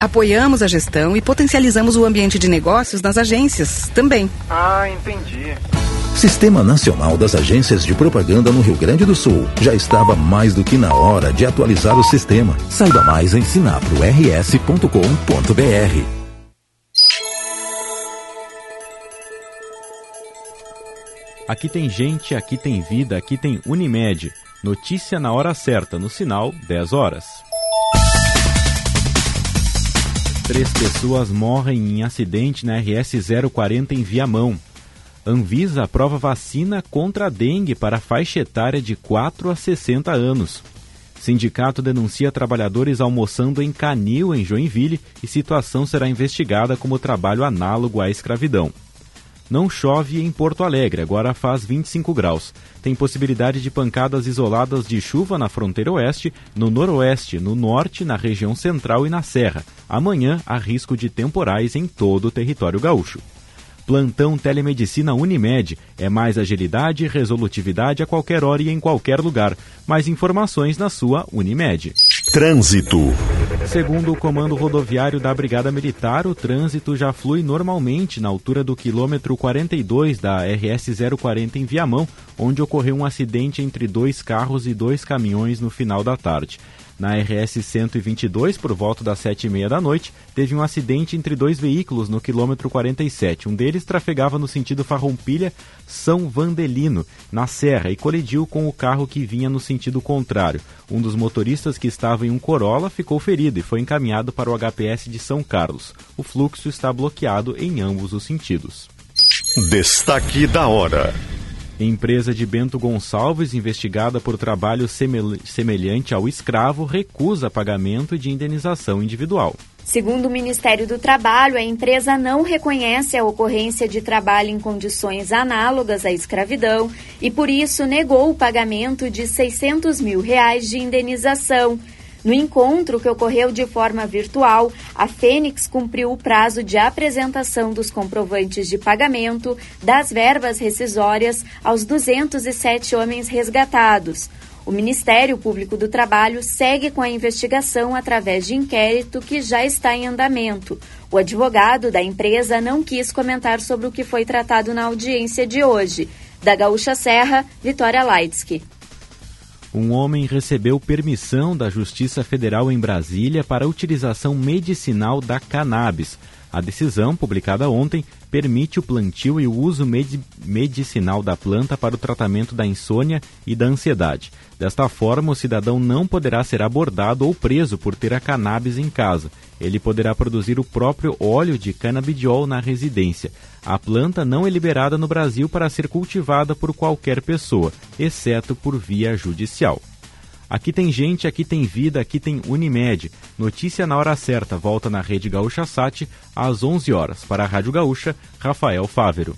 Apoiamos a gestão e potencializamos o ambiente de negócios nas agências também. Ah, entendi. Sistema Nacional das Agências de Propaganda no Rio Grande do Sul. Já estava mais do que na hora de atualizar o sistema. Saiba mais em sinaprors.com.br. Aqui tem gente, aqui tem vida, aqui tem Unimed. Notícia na hora certa, no sinal 10 horas. Três pessoas morrem em acidente na RS 040 em Viamão. Anvisa aprova vacina contra a dengue para faixa etária de 4 a 60 anos. Sindicato denuncia trabalhadores almoçando em canil em Joinville e situação será investigada como trabalho análogo à escravidão. Não chove em Porto Alegre, agora faz 25 graus. Tem possibilidade de pancadas isoladas de chuva na fronteira oeste, no noroeste, no norte, na região central e na serra. Amanhã há risco de temporais em todo o território gaúcho. Plantão Telemedicina Unimed. É mais agilidade e resolutividade a qualquer hora e em qualquer lugar. Mais informações na sua Unimed. Trânsito. Segundo o Comando Rodoviário da Brigada Militar, o trânsito já flui normalmente na altura do quilômetro 42 da RS 040 em Viamão, onde ocorreu um acidente entre dois carros e dois caminhões no final da tarde. Na RS 122, por volta das sete e meia da noite, teve um acidente entre dois veículos no quilômetro 47. Um deles trafegava no sentido Farroupilha-São Vandelino, na Serra, e colidiu com o carro que vinha no sentido contrário. Um dos motoristas que estava em um Corolla ficou ferido e foi encaminhado para o HPS de São Carlos. O fluxo está bloqueado em ambos os sentidos. Destaque da hora. Empresa de Bento Gonçalves, investigada por trabalho semelhante ao escravo, recusa pagamento de indenização individual. Segundo o Ministério do Trabalho, a empresa não reconhece a ocorrência de trabalho em condições análogas à escravidão e, por isso, negou o pagamento de 600 mil reais de indenização. No encontro, que ocorreu de forma virtual, a Fênix cumpriu o prazo de apresentação dos comprovantes de pagamento das verbas rescisórias aos 207 homens resgatados. O Ministério Público do Trabalho segue com a investigação através de inquérito que já está em andamento. O advogado da empresa não quis comentar sobre o que foi tratado na audiência de hoje. Da Gaúcha Serra, Vitória Leitsky um homem recebeu permissão da Justiça Federal em Brasília para a utilização medicinal da cannabis. A decisão, publicada ontem, permite o plantio e o uso med medicinal da planta para o tratamento da insônia e da ansiedade. Desta forma, o cidadão não poderá ser abordado ou preso por ter a cannabis em casa. Ele poderá produzir o próprio óleo de canabidiol na residência. A planta não é liberada no Brasil para ser cultivada por qualquer pessoa, exceto por via judicial. Aqui tem gente, aqui tem vida, aqui tem Unimed. Notícia na hora certa, volta na Rede Gaúcha Sat às 11 horas. Para a Rádio Gaúcha, Rafael Fávero.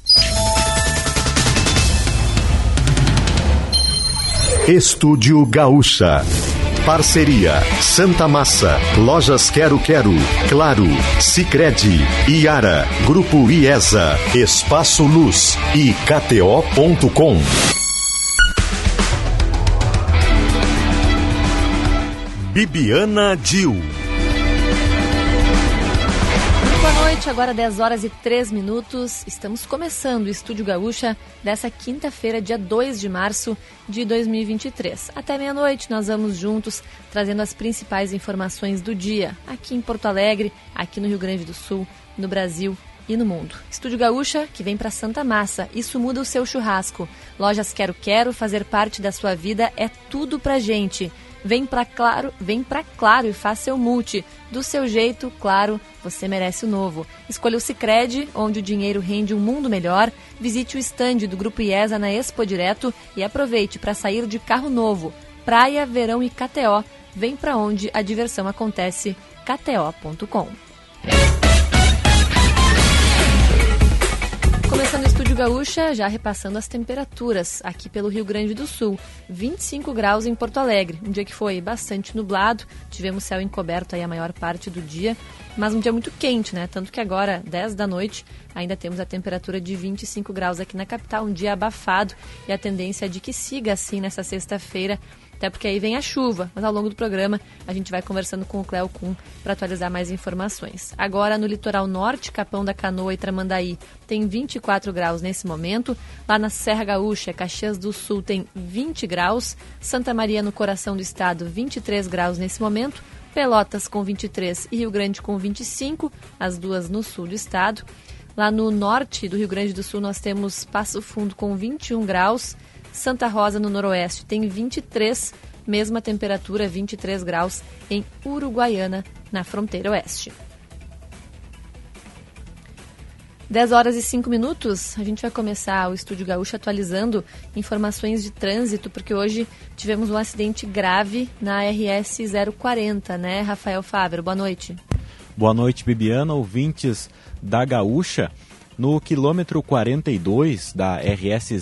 Estúdio Gaúcha. Parceria Santa Massa, Lojas Quero Quero, Claro, Sicredi, Iara, Grupo IESA, Espaço Luz e KTO.com. Bibiana Dil. Boa noite, agora 10 horas e 3 minutos. Estamos começando o Estúdio Gaúcha dessa quinta-feira, dia 2 de março de 2023. Até meia-noite nós vamos juntos trazendo as principais informações do dia, aqui em Porto Alegre, aqui no Rio Grande do Sul, no Brasil e no mundo. Estúdio Gaúcha, que vem para Santa Massa. Isso muda o seu churrasco. Lojas Quero Quero, fazer parte da sua vida é tudo pra gente. Vem pra Claro, vem pra Claro e faça seu multi. Do seu jeito, claro, você merece o novo. Escolha o Sicredi, onde o dinheiro rende um mundo melhor. Visite o estande do Grupo IESA na Expo Direto e aproveite para sair de carro novo. Praia, verão e KTO. Vem para onde a diversão acontece. kto.com. Começando o Estúdio Gaúcha, já repassando as temperaturas aqui pelo Rio Grande do Sul. 25 graus em Porto Alegre, um dia que foi bastante nublado, tivemos céu encoberto aí a maior parte do dia, mas um dia muito quente, né? Tanto que agora, 10 da noite, ainda temos a temperatura de 25 graus aqui na capital, um dia abafado e a tendência é de que siga assim nessa sexta-feira até porque aí vem a chuva. Mas ao longo do programa a gente vai conversando com o Cléo Kuhn para atualizar mais informações. Agora no litoral norte, Capão da Canoa e Tramandaí tem 24 graus nesse momento. Lá na Serra Gaúcha, Caxias do Sul tem 20 graus. Santa Maria no coração do estado, 23 graus nesse momento. Pelotas com 23 e Rio Grande com 25, as duas no sul do estado. Lá no norte do Rio Grande do Sul nós temos Passo Fundo com 21 graus, Santa Rosa no noroeste tem 23, mesma temperatura, 23 graus em Uruguaiana, na fronteira oeste. 10 horas e 5 minutos, a gente vai começar o Estúdio Gaúcho atualizando informações de trânsito, porque hoje tivemos um acidente grave na RS 040, né, Rafael Fábio? Boa noite. Boa noite, Bibiana, ouvintes da Gaúcha. No quilômetro 42 da RS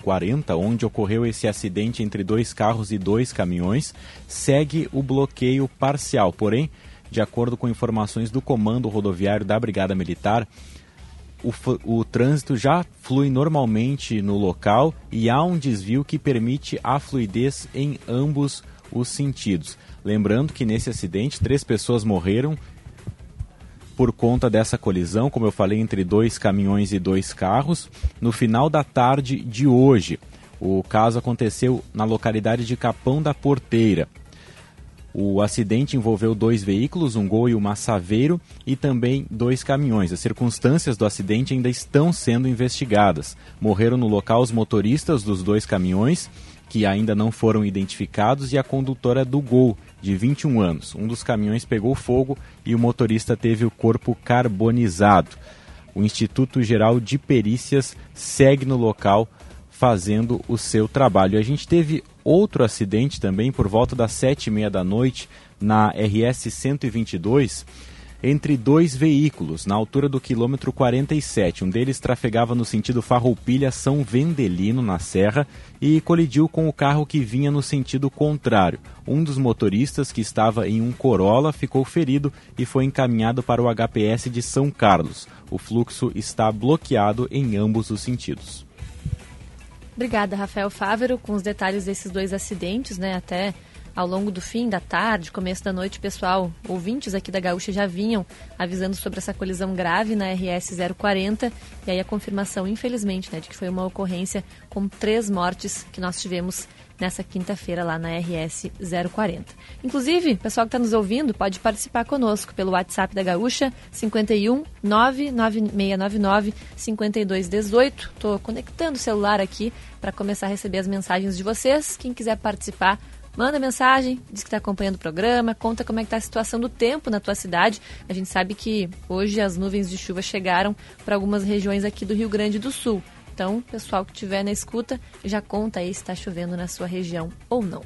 040, onde ocorreu esse acidente entre dois carros e dois caminhões, segue o bloqueio parcial. Porém, de acordo com informações do Comando Rodoviário da Brigada Militar, o, o trânsito já flui normalmente no local e há um desvio que permite a fluidez em ambos os sentidos. Lembrando que nesse acidente três pessoas morreram por conta dessa colisão, como eu falei, entre dois caminhões e dois carros, no final da tarde de hoje. O caso aconteceu na localidade de Capão da Porteira. O acidente envolveu dois veículos, um Gol e uma Saveiro, e também dois caminhões. As circunstâncias do acidente ainda estão sendo investigadas. Morreram no local os motoristas dos dois caminhões, que ainda não foram identificados, e a condutora do Gol, de 21 anos. Um dos caminhões pegou fogo e o motorista teve o corpo carbonizado. O Instituto Geral de Perícias segue no local fazendo o seu trabalho. A gente teve outro acidente também por volta das sete e meia da noite na RS 122 entre dois veículos na altura do quilômetro 47. Um deles trafegava no sentido Farroupilha São Vendelino na Serra e colidiu com o carro que vinha no sentido contrário. Um dos motoristas que estava em um Corolla ficou ferido e foi encaminhado para o HPS de São Carlos. O fluxo está bloqueado em ambos os sentidos. Obrigada, Rafael Fávero, com os detalhes desses dois acidentes, né? Até ao longo do fim da tarde, começo da noite, pessoal, ouvintes aqui da Gaúcha já vinham avisando sobre essa colisão grave na RS 040 e aí a confirmação, infelizmente, né, de que foi uma ocorrência com três mortes que nós tivemos nessa quinta-feira lá na RS 040. Inclusive, pessoal que está nos ouvindo pode participar conosco pelo WhatsApp da Gaúcha 51 99699 5218. Estou conectando o celular aqui para começar a receber as mensagens de vocês. Quem quiser participar, manda mensagem, diz que está acompanhando o programa, conta como é que está a situação do tempo na tua cidade. A gente sabe que hoje as nuvens de chuva chegaram para algumas regiões aqui do Rio Grande do Sul. Então, pessoal que estiver na escuta, já conta aí se está chovendo na sua região ou não.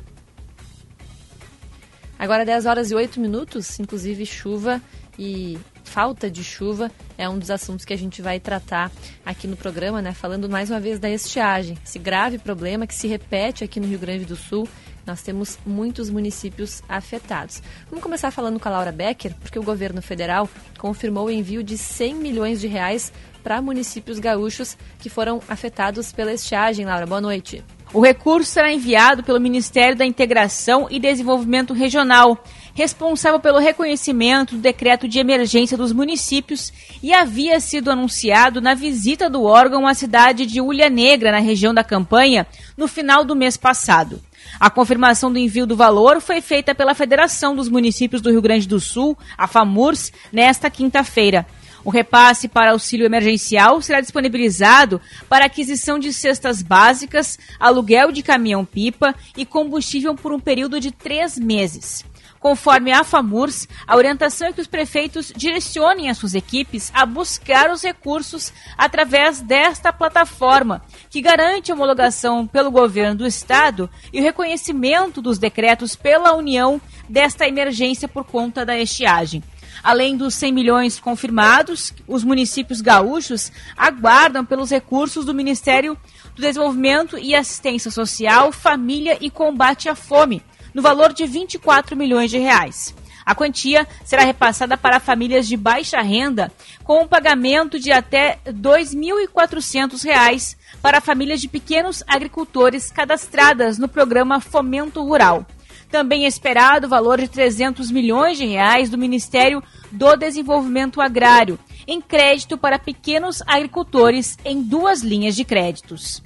Agora 10 horas e 8 minutos, inclusive chuva e falta de chuva é um dos assuntos que a gente vai tratar aqui no programa, né? Falando mais uma vez da estiagem, esse grave problema que se repete aqui no Rio Grande do Sul. Nós temos muitos municípios afetados. Vamos começar falando com a Laura Becker, porque o governo federal confirmou o envio de 100 milhões de reais para municípios gaúchos que foram afetados pela estiagem. Laura, boa noite. O recurso será enviado pelo Ministério da Integração e Desenvolvimento Regional, responsável pelo reconhecimento do decreto de emergência dos municípios e havia sido anunciado na visita do órgão à cidade de Ulha Negra, na região da campanha, no final do mês passado. A confirmação do envio do valor foi feita pela Federação dos Municípios do Rio Grande do Sul, a FAMURS, nesta quinta-feira. O repasse para auxílio emergencial será disponibilizado para aquisição de cestas básicas, aluguel de caminhão-pipa e combustível por um período de três meses. Conforme a FAMURS, a orientação é que os prefeitos direcionem as suas equipes a buscar os recursos através desta plataforma, que garante a homologação pelo governo do estado e o reconhecimento dos decretos pela União desta emergência por conta da estiagem. Além dos 100 milhões confirmados, os municípios gaúchos aguardam pelos recursos do Ministério do Desenvolvimento e Assistência Social, Família e Combate à Fome, no valor de 24 milhões de reais. A quantia será repassada para famílias de baixa renda, com um pagamento de até R$ 2.400 para famílias de pequenos agricultores cadastradas no programa Fomento Rural. Também é esperado o valor de 300 milhões de reais do Ministério do Desenvolvimento Agrário, em crédito para pequenos agricultores em duas linhas de créditos.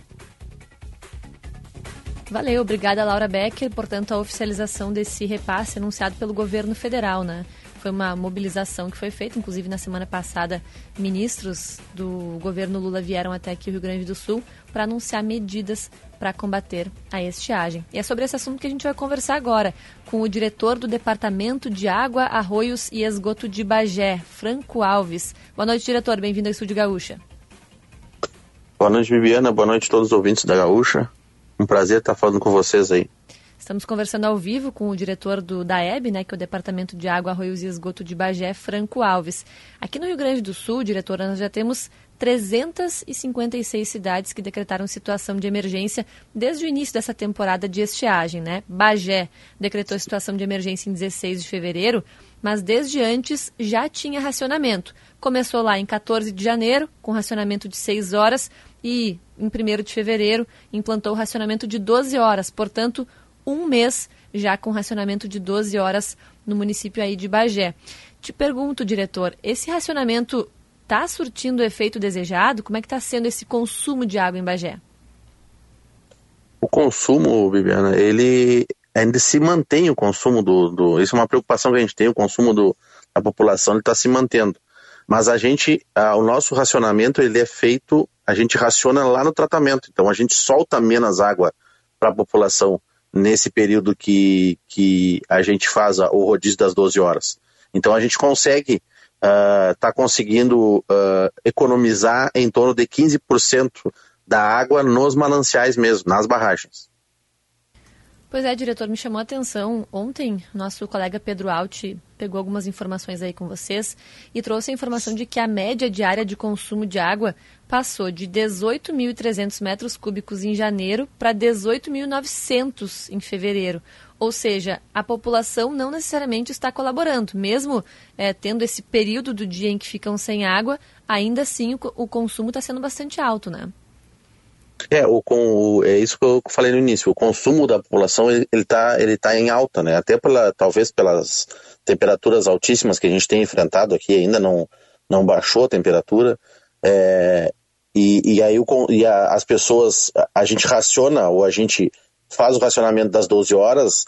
Valeu, obrigada Laura Becker. Portanto, a oficialização desse repasse anunciado pelo governo federal, né? Foi uma mobilização que foi feita, inclusive na semana passada, ministros do governo Lula vieram até aqui o Rio Grande do Sul para anunciar medidas para combater a estiagem. E é sobre esse assunto que a gente vai conversar agora com o diretor do Departamento de Água, Arroios e Esgoto de Bagé, Franco Alves. Boa noite, diretor. Bem-vindo ao Estúdio Gaúcha. Boa noite, Viviana. Boa noite a todos os ouvintes da Gaúcha. Um prazer estar falando com vocês aí. Estamos conversando ao vivo com o diretor do DAEB, né, que é o Departamento de Água, Arroios e Esgoto de Bagé, Franco Alves. Aqui no Rio Grande do Sul, diretor, nós já temos 356 cidades que decretaram situação de emergência desde o início dessa temporada de estiagem, né? Bagé decretou situação de emergência em 16 de fevereiro, mas desde antes já tinha racionamento. Começou lá em 14 de janeiro, com racionamento de 6 horas, e em 1 de fevereiro implantou o racionamento de 12 horas, portanto, um mês já com racionamento de 12 horas no município aí de Bagé. Te pergunto, diretor, esse racionamento está surtindo o efeito desejado? Como é que está sendo esse consumo de água em Bagé? O consumo, Bibiana, ele ainda se mantém o consumo do, do, Isso é uma preocupação que a gente tem, o consumo do, da população está se mantendo. Mas a gente, o nosso racionamento ele é feito a gente raciona lá no tratamento. Então a gente solta menos água para a população nesse período que, que a gente faz o rodízio das 12 horas. Então a gente consegue estar uh, tá conseguindo uh, economizar em torno de 15% da água nos mananciais mesmo, nas barragens. Pois é, diretor, me chamou a atenção. Ontem, nosso colega Pedro Alt pegou algumas informações aí com vocês e trouxe a informação de que a média diária de consumo de água passou de 18.300 metros cúbicos em janeiro para 18.900 em fevereiro. Ou seja, a população não necessariamente está colaborando. Mesmo é, tendo esse período do dia em que ficam sem água, ainda assim o, o consumo está sendo bastante alto, né? É, o, com, é isso que eu falei no início. O consumo da população ele está ele tá em alta, né? Até pela, talvez pelas temperaturas altíssimas que a gente tem enfrentado aqui, ainda não, não baixou a temperatura. É, e, e aí o, e a, as pessoas, a, a gente raciona ou a gente faz o racionamento das 12 horas,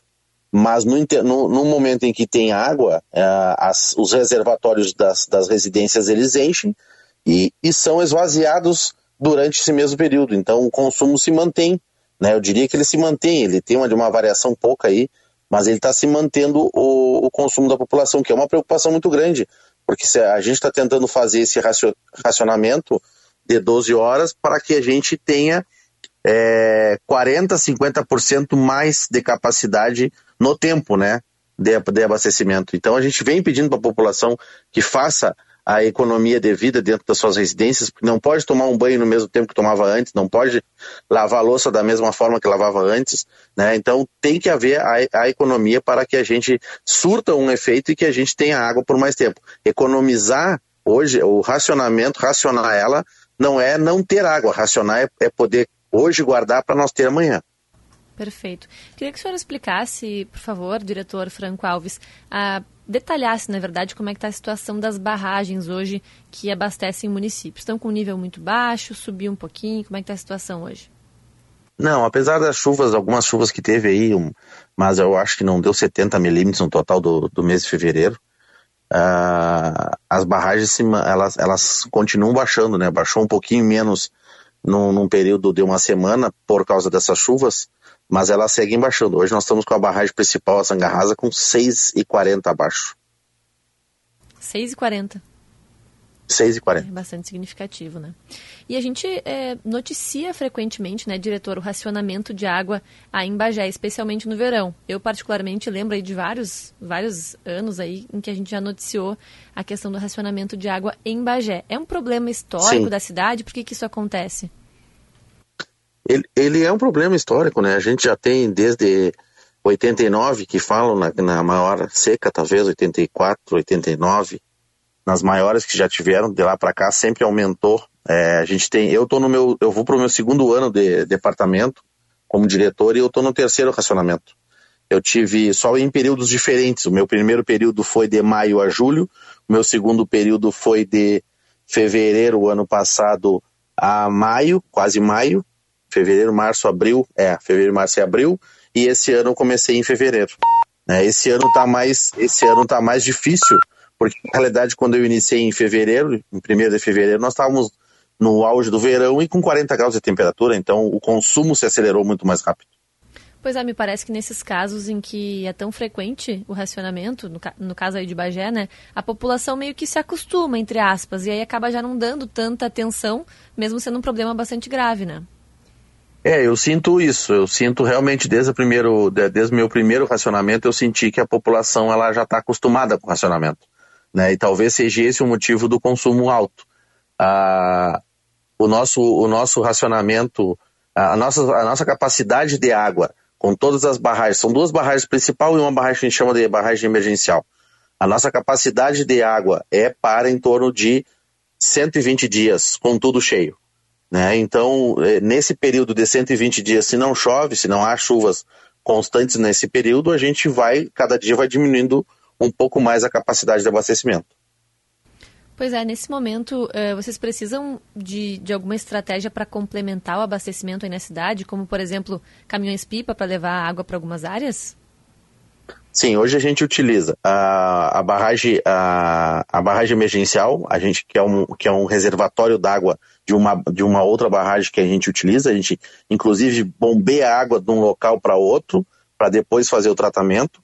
mas no, no, no momento em que tem água, é, as, os reservatórios das, das residências eles enchem e, e são esvaziados durante esse mesmo período. Então o consumo se mantém, né? Eu diria que ele se mantém, ele tem uma, uma variação pouca aí, mas ele está se mantendo o, o, consumo da população, que é uma preocupação muito grande, porque a gente está tentando fazer esse racionamento de 12 horas para que a gente tenha é, 40%, 50% mais de capacidade no tempo, né? De, de abastecimento. Então a gente vem pedindo para a população que faça a economia devida dentro das suas residências, porque não pode tomar um banho no mesmo tempo que tomava antes, não pode lavar a louça da mesma forma que lavava antes, né? Então tem que haver a, a economia para que a gente surta um efeito e que a gente tenha água por mais tempo. Economizar hoje, o racionamento, racionar ela, não é não ter água, racionar é, é poder hoje guardar para nós ter amanhã. Perfeito. Queria que o senhor explicasse, por favor, diretor Franco Alves, a detalhasse, na verdade, como é que está a situação das barragens hoje que abastecem municípios. Estão com um nível muito baixo, subiu um pouquinho, como é que está a situação hoje? Não, apesar das chuvas, algumas chuvas que teve aí, um, mas eu acho que não deu 70 milímetros no total do, do mês de fevereiro, uh, as barragens elas, elas continuam baixando, né? Baixou um pouquinho menos num, num período de uma semana por causa dessas chuvas, mas ela segue baixando. Hoje nós estamos com a barragem principal, a Sangarrasa, com 6,40 abaixo. 6,40. 6,40. É bastante significativo, né? E a gente é, noticia frequentemente, né, diretor, o racionamento de água aí em Bagé, especialmente no verão. Eu particularmente lembro aí de vários, vários anos aí em que a gente já noticiou a questão do racionamento de água em Bagé. É um problema histórico Sim. da cidade? Por que, que isso acontece? Ele, ele é um problema histórico, né? A gente já tem desde 89, que falam na, na maior seca, talvez 84, 89, nas maiores que já tiveram de lá para cá, sempre aumentou. É, a gente tem, eu tô no meu, eu vou para o meu segundo ano de departamento como diretor e eu estou no terceiro racionamento. Eu tive só em períodos diferentes. O meu primeiro período foi de maio a julho, o meu segundo período foi de fevereiro ano passado a maio, quase maio, fevereiro, março, abril, é, fevereiro, março e abril, e esse ano eu comecei em fevereiro. É, esse ano tá mais, esse ano tá mais difícil, porque na realidade quando eu iniciei em fevereiro, em 1 de fevereiro, nós estávamos no auge do verão e com 40 graus de temperatura, então o consumo se acelerou muito mais rápido. Pois é, me parece que nesses casos em que é tão frequente o racionamento, no, no, caso aí de Bagé, né, a população meio que se acostuma, entre aspas, e aí acaba já não dando tanta atenção, mesmo sendo um problema bastante grave, né? É, eu sinto isso, eu sinto realmente desde o primeiro, desde meu primeiro racionamento, eu senti que a população ela já está acostumada com o racionamento, né, e talvez seja esse o motivo do consumo alto. Ah, o, nosso, o nosso racionamento, a nossa, a nossa capacidade de água com todas as barragens. São duas barragens principal e uma barragem que a gente chama de barragem emergencial. A nossa capacidade de água é para em torno de 120 dias, com tudo cheio. Né? Então, é, nesse período de 120 dias, se não chove, se não há chuvas constantes nesse período, a gente vai, cada dia vai diminuindo um pouco mais a capacidade de abastecimento. Pois é, nesse momento, eh, vocês precisam de, de alguma estratégia para complementar o abastecimento aí na cidade, como, por exemplo, caminhões-pipa para levar água para algumas áreas? Sim, hoje a gente utiliza a, a, barragem, a, a barragem emergencial, a gente que é um, que é um reservatório d'água de uma, de uma outra barragem que a gente utiliza. A gente, inclusive, bombeia água de um local para outro para depois fazer o tratamento.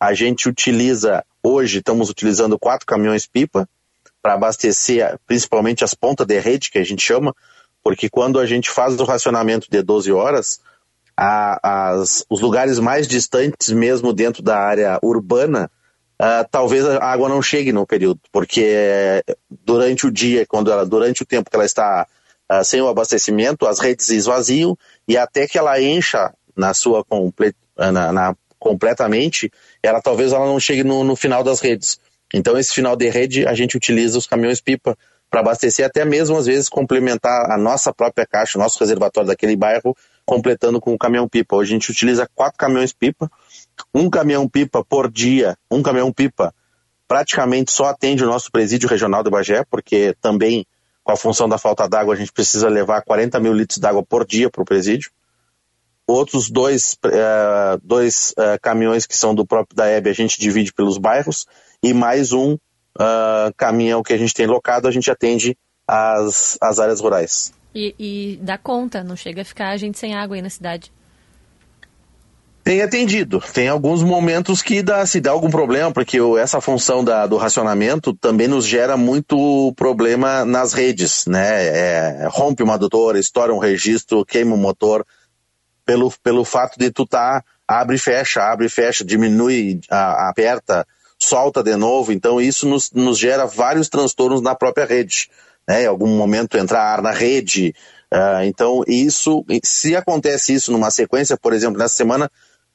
A gente utiliza, hoje estamos utilizando quatro caminhões-pipa, para abastecer principalmente as pontas de rede, que a gente chama, porque quando a gente faz o racionamento de 12 horas, a, as, os lugares mais distantes, mesmo dentro da área urbana, uh, talvez a água não chegue no período, porque durante o dia, quando ela, durante o tempo que ela está uh, sem o abastecimento, as redes esvaziam e até que ela encha na sua comple na, na, completamente, ela talvez ela não chegue no, no final das redes. Então, esse final de rede, a gente utiliza os caminhões-pipa para abastecer, até mesmo às vezes complementar a nossa própria caixa, o nosso reservatório daquele bairro, completando com o caminhão-pipa. Hoje a gente utiliza quatro caminhões-pipa, um caminhão-pipa por dia, um caminhão-pipa praticamente só atende o nosso presídio regional do Bagé, porque também com a função da falta d'água a gente precisa levar 40 mil litros d'água por dia para o presídio. Outros dois, uh, dois uh, caminhões que são do próprio DAEB a gente divide pelos bairros e mais um uh, caminhão que a gente tem locado, a gente atende as, as áreas rurais. E, e dá conta, não chega a ficar a gente sem água aí na cidade? Tem atendido. Tem alguns momentos que dá, se dá algum problema, porque essa função da, do racionamento também nos gera muito problema nas redes, né? É, rompe uma adutora, estoura um registro, queima o um motor, pelo, pelo fato de tu tá, abre e fecha, abre e fecha, diminui, a, aperta, solta de novo, então isso nos, nos gera vários transtornos na própria rede. Né? Em algum momento entrar ar na rede. Uh, então, isso, se acontece isso numa sequência, por exemplo, nessa semana,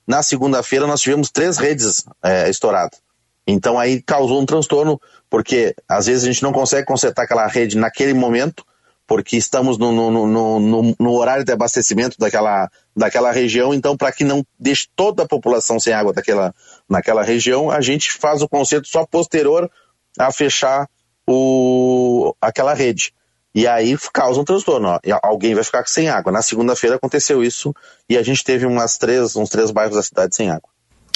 na segunda-feira nós tivemos três redes é, estouradas. Então aí causou um transtorno, porque às vezes a gente não consegue consertar aquela rede naquele momento, porque estamos no, no, no, no, horário de abastecimento daquela, daquela região, então para que não deixe toda a população sem água daquela, naquela região, a gente faz o conserto só posterior a fechar o, aquela rede. E aí causa um transtorno. Ó. Alguém vai ficar sem água. Na segunda-feira aconteceu isso e a gente teve umas três, uns três bairros da cidade sem água.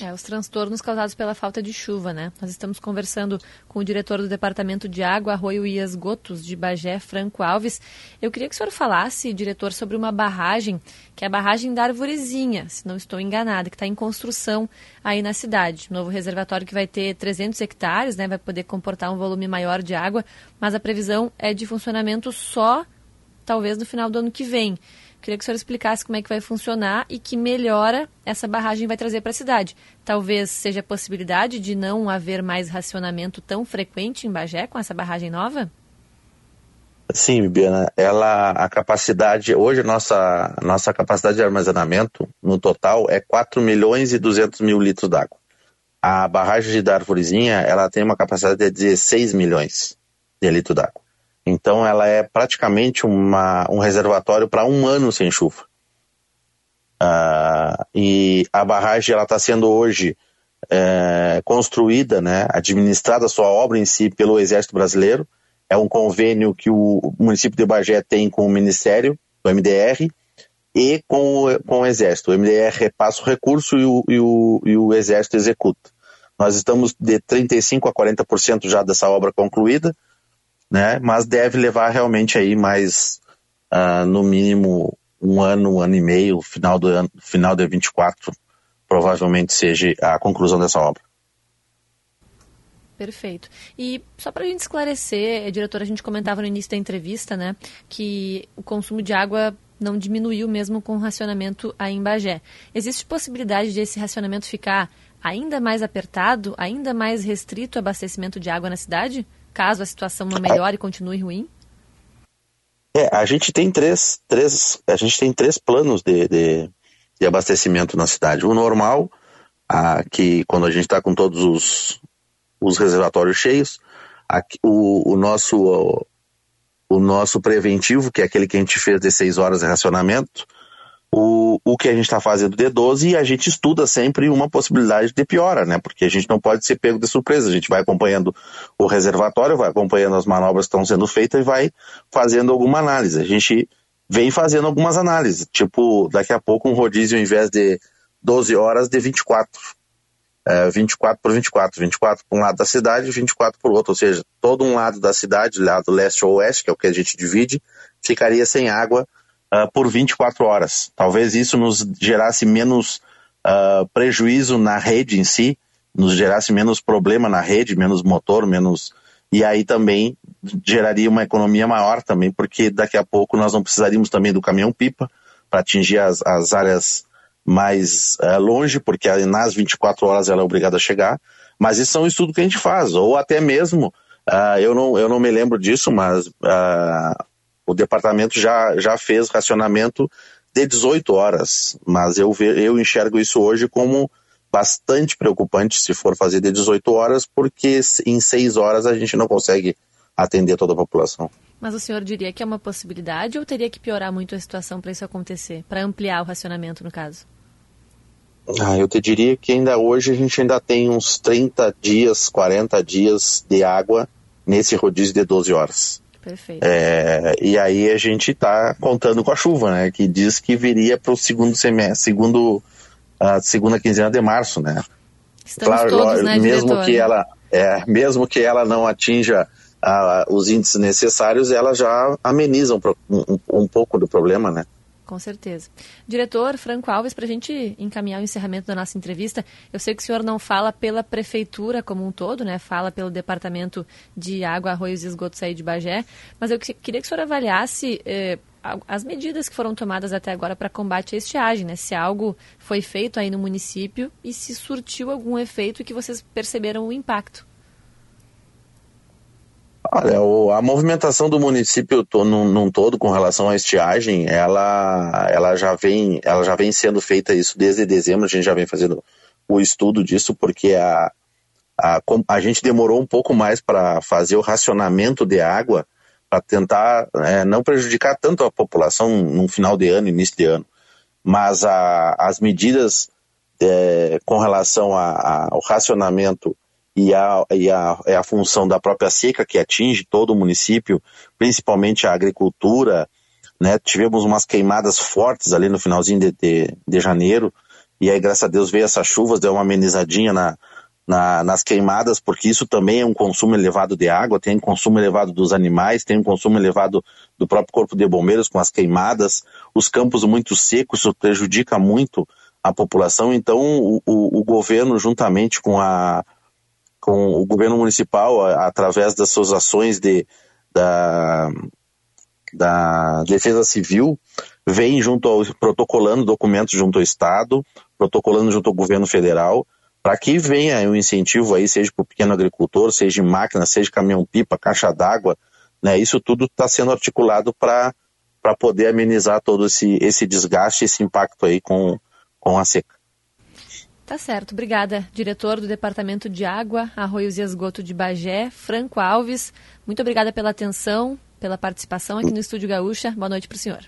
É, os transtornos causados pela falta de chuva, né? Nós estamos conversando com o diretor do Departamento de Água, Arroio e Esgotos de Bagé, Franco Alves. Eu queria que o senhor falasse, diretor, sobre uma barragem, que é a barragem da Arvorezinha, se não estou enganada, que está em construção aí na cidade. Novo reservatório que vai ter 300 hectares, né? Vai poder comportar um volume maior de água, mas a previsão é de funcionamento só, talvez, no final do ano que vem. Queria que o senhor explicasse como é que vai funcionar e que melhora essa barragem vai trazer para a cidade. Talvez seja a possibilidade de não haver mais racionamento tão frequente em Bagé com essa barragem nova? Sim, Bibiana, ela a capacidade, hoje a nossa, nossa capacidade de armazenamento no total é 4 milhões e 200 mil litros d'água. A barragem de Darfurezinha, ela tem uma capacidade de 16 milhões de litros d'água. Então ela é praticamente uma, um reservatório para um ano sem chuva. Uh, e a barragem ela está sendo hoje é, construída, né, administrada sua obra em si pelo Exército Brasileiro. É um convênio que o município de Bagé tem com o Ministério, do MDR, e com o, com o Exército. O MDR repassa o recurso e o, e o, e o Exército executa. Nós estamos de 35% a 40% já dessa obra concluída, né, mas deve levar realmente aí mais, uh, no mínimo, um ano, um ano e meio, final do ano, final de 24, provavelmente seja a conclusão dessa obra. Perfeito. E só para a gente esclarecer, diretor, a gente comentava no início da entrevista, né, que o consumo de água não diminuiu mesmo com o racionamento aí em Bagé. Existe possibilidade de esse racionamento ficar ainda mais apertado, ainda mais restrito o abastecimento de água na cidade, caso a situação não melhore e continue ruim? É, a gente tem três, três, a gente tem três planos de, de, de abastecimento na cidade. O normal, a, que quando a gente está com todos os, os reservatórios cheios, a, o, o, nosso o, o, nosso preventivo, que é aquele que a gente fez de seis horas de racionamento, o, o que a gente está fazendo de 12 e a gente estuda sempre uma possibilidade de piora, né? Porque a gente não pode ser pego de surpresa. A gente vai acompanhando o reservatório, vai acompanhando as manobras que estão sendo feitas e vai fazendo alguma análise. A gente vem fazendo algumas análises, tipo, daqui a pouco um rodízio ao invés de 12 horas de 24. É, 24 por 24, 24 por um lado da cidade e 24 por outro, ou seja, todo um lado da cidade, lado leste ou oeste, que é o que a gente divide, ficaria sem água uh, por 24 horas. Talvez isso nos gerasse menos uh, prejuízo na rede em si, nos gerasse menos problema na rede, menos motor, menos e aí também geraria uma economia maior também, porque daqui a pouco nós não precisaríamos também do caminhão-pipa para atingir as, as áreas mais uh, longe, porque nas 24 horas ela é obrigada a chegar. Mas isso é um estudo que a gente faz, ou até mesmo, uh, eu, não, eu não me lembro disso, mas uh, o departamento já, já fez racionamento de 18 horas, mas eu, ve, eu enxergo isso hoje como bastante preocupante se for fazer de 18 horas, porque em 6 horas a gente não consegue atender toda a população. Mas o senhor diria que é uma possibilidade ou teria que piorar muito a situação para isso acontecer, para ampliar o racionamento no caso? Ah, eu te diria que ainda hoje a gente ainda tem uns 30 dias, 40 dias de água nesse rodízio de 12 horas. Perfeito. É, e aí a gente está contando com a chuva, né? Que diz que viria para o segundo semestre, segundo a segunda quinzena de março, né? Estamos claro, todos, né, mesmo diretor? que ela, é, mesmo que ela não atinja os índices necessários, ela já ameniza um, um, um pouco do problema, né? Com certeza. Diretor Franco Alves, para a gente encaminhar o encerramento da nossa entrevista, eu sei que o senhor não fala pela prefeitura como um todo, né? Fala pelo Departamento de Água, Arroios e Esgotos aí de Bagé, mas eu queria que o senhor avaliasse eh, as medidas que foram tomadas até agora para combate à estiagem, né? Se algo foi feito aí no município e se surtiu algum efeito e que vocês perceberam o impacto. Olha, a movimentação do município num, num, todo com relação à estiagem, ela, ela, já vem, ela já vem sendo feita isso desde dezembro, a gente já vem fazendo o estudo disso, porque a, a, a gente demorou um pouco mais para fazer o racionamento de água para tentar é, não prejudicar tanto a população no final de ano, início de ano. Mas a, as medidas é, com relação ao racionamento e, a, e a, é a função da própria seca que atinge todo o município, principalmente a agricultura, né? Tivemos umas queimadas fortes ali no finalzinho de, de, de janeiro, e aí, graças a Deus, veio essas chuvas, deu uma amenizadinha na, na, nas queimadas, porque isso também é um consumo elevado de água, tem um consumo elevado dos animais, tem um consumo elevado do próprio corpo de bombeiros com as queimadas, os campos muito secos, isso prejudica muito a população, então o, o, o governo, juntamente com, a, com o governo municipal, através das suas ações de, da, da Defesa Civil, vem junto ao, protocolando documentos junto ao Estado, protocolando junto ao governo federal, para que venha um incentivo aí, seja para o pequeno agricultor, seja de máquina, seja caminhão-pipa, caixa d'água, Né? Isso tudo está sendo articulado para poder amenizar todo esse, esse desgaste, esse impacto aí com, com a seca. Tá certo, obrigada. Diretor do Departamento de Água, Arroios e Esgoto de Bagé, Franco Alves. Muito obrigada pela atenção, pela participação aqui no Estúdio Gaúcha. Boa noite para o senhor.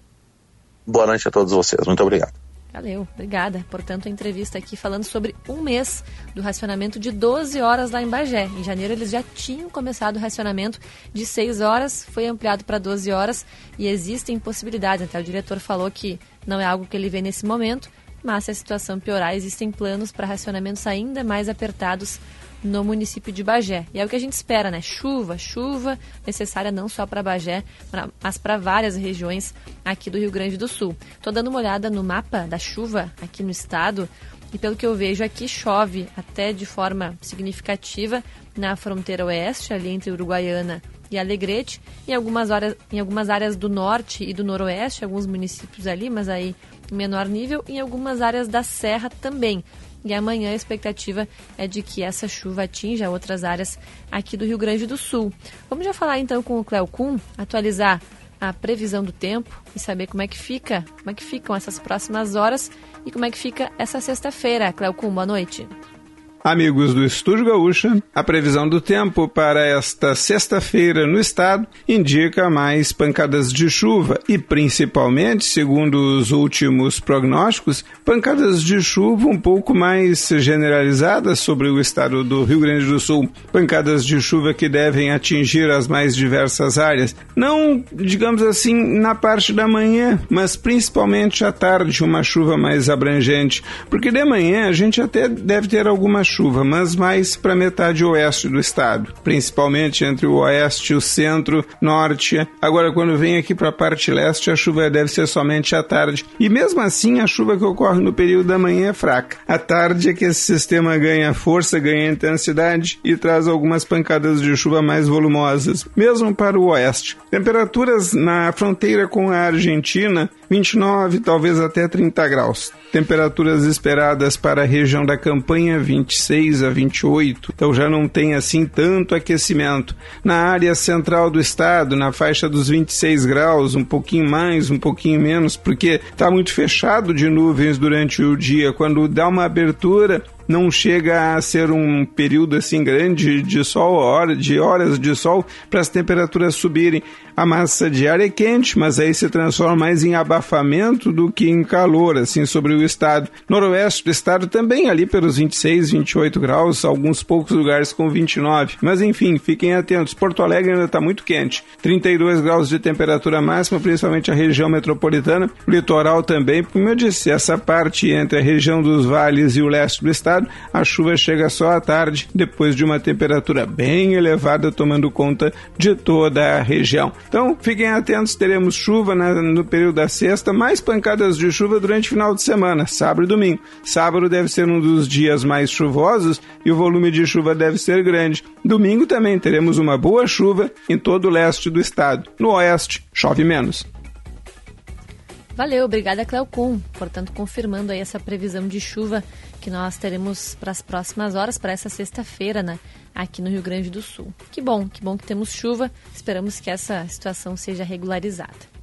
Boa noite a todos vocês. Muito obrigado. Valeu, obrigada. Portanto, a entrevista aqui falando sobre um mês do racionamento de 12 horas lá em Bagé. Em janeiro eles já tinham começado o racionamento de 6 horas, foi ampliado para 12 horas e existem possibilidades. Até o diretor falou que não é algo que ele vê nesse momento, mas se a situação piorar, existem planos para racionamentos ainda mais apertados no município de Bagé. E é o que a gente espera, né? Chuva, chuva necessária não só para Bagé, mas para várias regiões aqui do Rio Grande do Sul. Estou dando uma olhada no mapa da chuva aqui no estado e pelo que eu vejo aqui chove até de forma significativa na fronteira oeste, ali entre Uruguaiana e Alegrete, em algumas, horas, em algumas áreas do norte e do noroeste, alguns municípios ali, mas aí menor nível, em algumas áreas da serra também. E amanhã a expectativa é de que essa chuva atinja outras áreas aqui do Rio Grande do Sul. Vamos já falar então com o Cleo Kuhn, atualizar a previsão do tempo e saber como é que fica, como é que ficam essas próximas horas e como é que fica essa sexta-feira. Cleo Kuhn, boa noite. Amigos do Estúdio Gaúcha, a previsão do tempo para esta sexta-feira no estado indica mais pancadas de chuva e, principalmente, segundo os últimos prognósticos, pancadas de chuva um pouco mais generalizadas sobre o estado do Rio Grande do Sul. Pancadas de chuva que devem atingir as mais diversas áreas. Não, digamos assim, na parte da manhã, mas principalmente à tarde, uma chuva mais abrangente. Porque de manhã a gente até deve ter algumas chuva, mas mais para metade oeste do estado, principalmente entre o oeste, o centro, norte. Agora, quando vem aqui para a parte leste, a chuva deve ser somente à tarde. E mesmo assim, a chuva que ocorre no período da manhã é fraca. À tarde é que esse sistema ganha força, ganha intensidade e traz algumas pancadas de chuva mais volumosas, mesmo para o oeste. Temperaturas na fronteira com a Argentina 29, talvez até 30 graus. Temperaturas esperadas para a região da campanha 26 a 28, então já não tem assim tanto aquecimento. Na área central do estado, na faixa dos 26 graus, um pouquinho mais, um pouquinho menos, porque está muito fechado de nuvens durante o dia. Quando dá uma abertura, não chega a ser um período assim grande de sol, hora, de horas de sol, para as temperaturas subirem. A massa de ar é quente, mas aí se transforma mais em abafamento do que em calor, assim, sobre o estado. Noroeste do estado também ali pelos 26, 28 graus, alguns poucos lugares com 29. Mas enfim, fiquem atentos. Porto Alegre ainda está muito quente. 32 graus de temperatura máxima, principalmente a região metropolitana. Litoral também, como eu disse, essa parte entre a região dos vales e o leste do estado, a chuva chega só à tarde, depois de uma temperatura bem elevada, tomando conta de toda a região. Então, fiquem atentos, teremos chuva na, no período da sexta, mais pancadas de chuva durante o final de semana, sábado e domingo. Sábado deve ser um dos dias mais chuvosos e o volume de chuva deve ser grande. Domingo também teremos uma boa chuva em todo o leste do estado. No oeste, chove menos. Valeu, obrigada Cleocum. Portanto, confirmando aí essa previsão de chuva que nós teremos para as próximas horas, para essa sexta-feira, né? aqui no Rio Grande do Sul. Que bom, que bom que temos chuva. Esperamos que essa situação seja regularizada.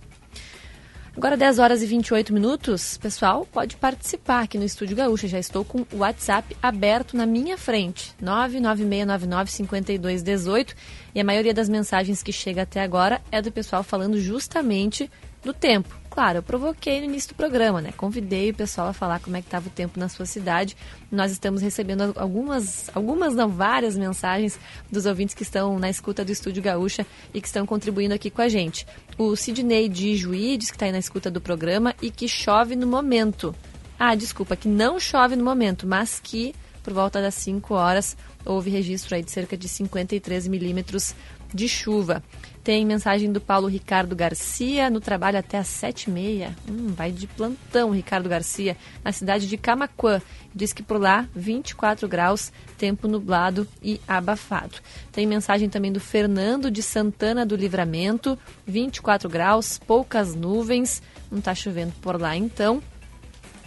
Agora 10 horas e 28 minutos, pessoal, pode participar aqui no Estúdio Gaúcha. Já estou com o WhatsApp aberto na minha frente, 996995218, e a maioria das mensagens que chega até agora é do pessoal falando justamente do tempo. Claro, eu provoquei no início do programa, né? Convidei o pessoal a falar como é que estava o tempo na sua cidade. Nós estamos recebendo algumas, algumas não, várias mensagens dos ouvintes que estão na escuta do Estúdio Gaúcha e que estão contribuindo aqui com a gente. O Sidney de Juí diz que está aí na escuta do programa e que chove no momento. Ah, desculpa, que não chove no momento, mas que por volta das 5 horas houve registro aí de cerca de 53 milímetros de chuva. Tem mensagem do Paulo Ricardo Garcia, no trabalho até às sete e meia. Hum, vai de plantão, Ricardo Garcia, na cidade de Camacuã. Diz que por lá, 24 graus, tempo nublado e abafado. Tem mensagem também do Fernando de Santana do Livramento, 24 graus, poucas nuvens. Não está chovendo por lá então.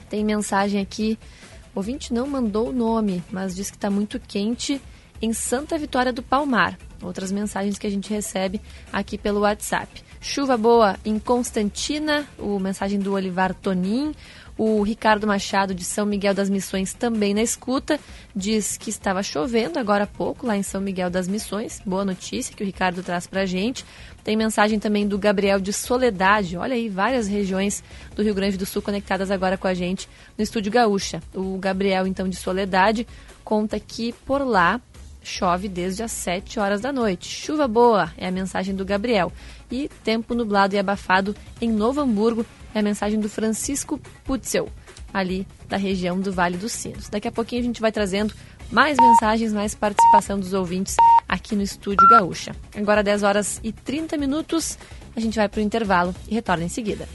Tem mensagem aqui, o ouvinte não mandou o nome, mas diz que está muito quente em Santa Vitória do Palmar. Outras mensagens que a gente recebe aqui pelo WhatsApp. Chuva boa em Constantina, o mensagem do Olivar Tonin. O Ricardo Machado, de São Miguel das Missões, também na escuta, diz que estava chovendo agora há pouco lá em São Miguel das Missões. Boa notícia que o Ricardo traz para a gente. Tem mensagem também do Gabriel de Soledade. Olha aí, várias regiões do Rio Grande do Sul conectadas agora com a gente no Estúdio Gaúcha. O Gabriel, então, de Soledade, conta que por lá chove desde as 7 horas da noite. Chuva boa é a mensagem do Gabriel. E tempo nublado e abafado em Novo Hamburgo é a mensagem do Francisco Putzel, ali da região do Vale dos Sinos. Daqui a pouquinho a gente vai trazendo mais mensagens, mais participação dos ouvintes aqui no Estúdio Gaúcha. Agora 10 horas e 30 minutos, a gente vai para o intervalo e retorna em seguida.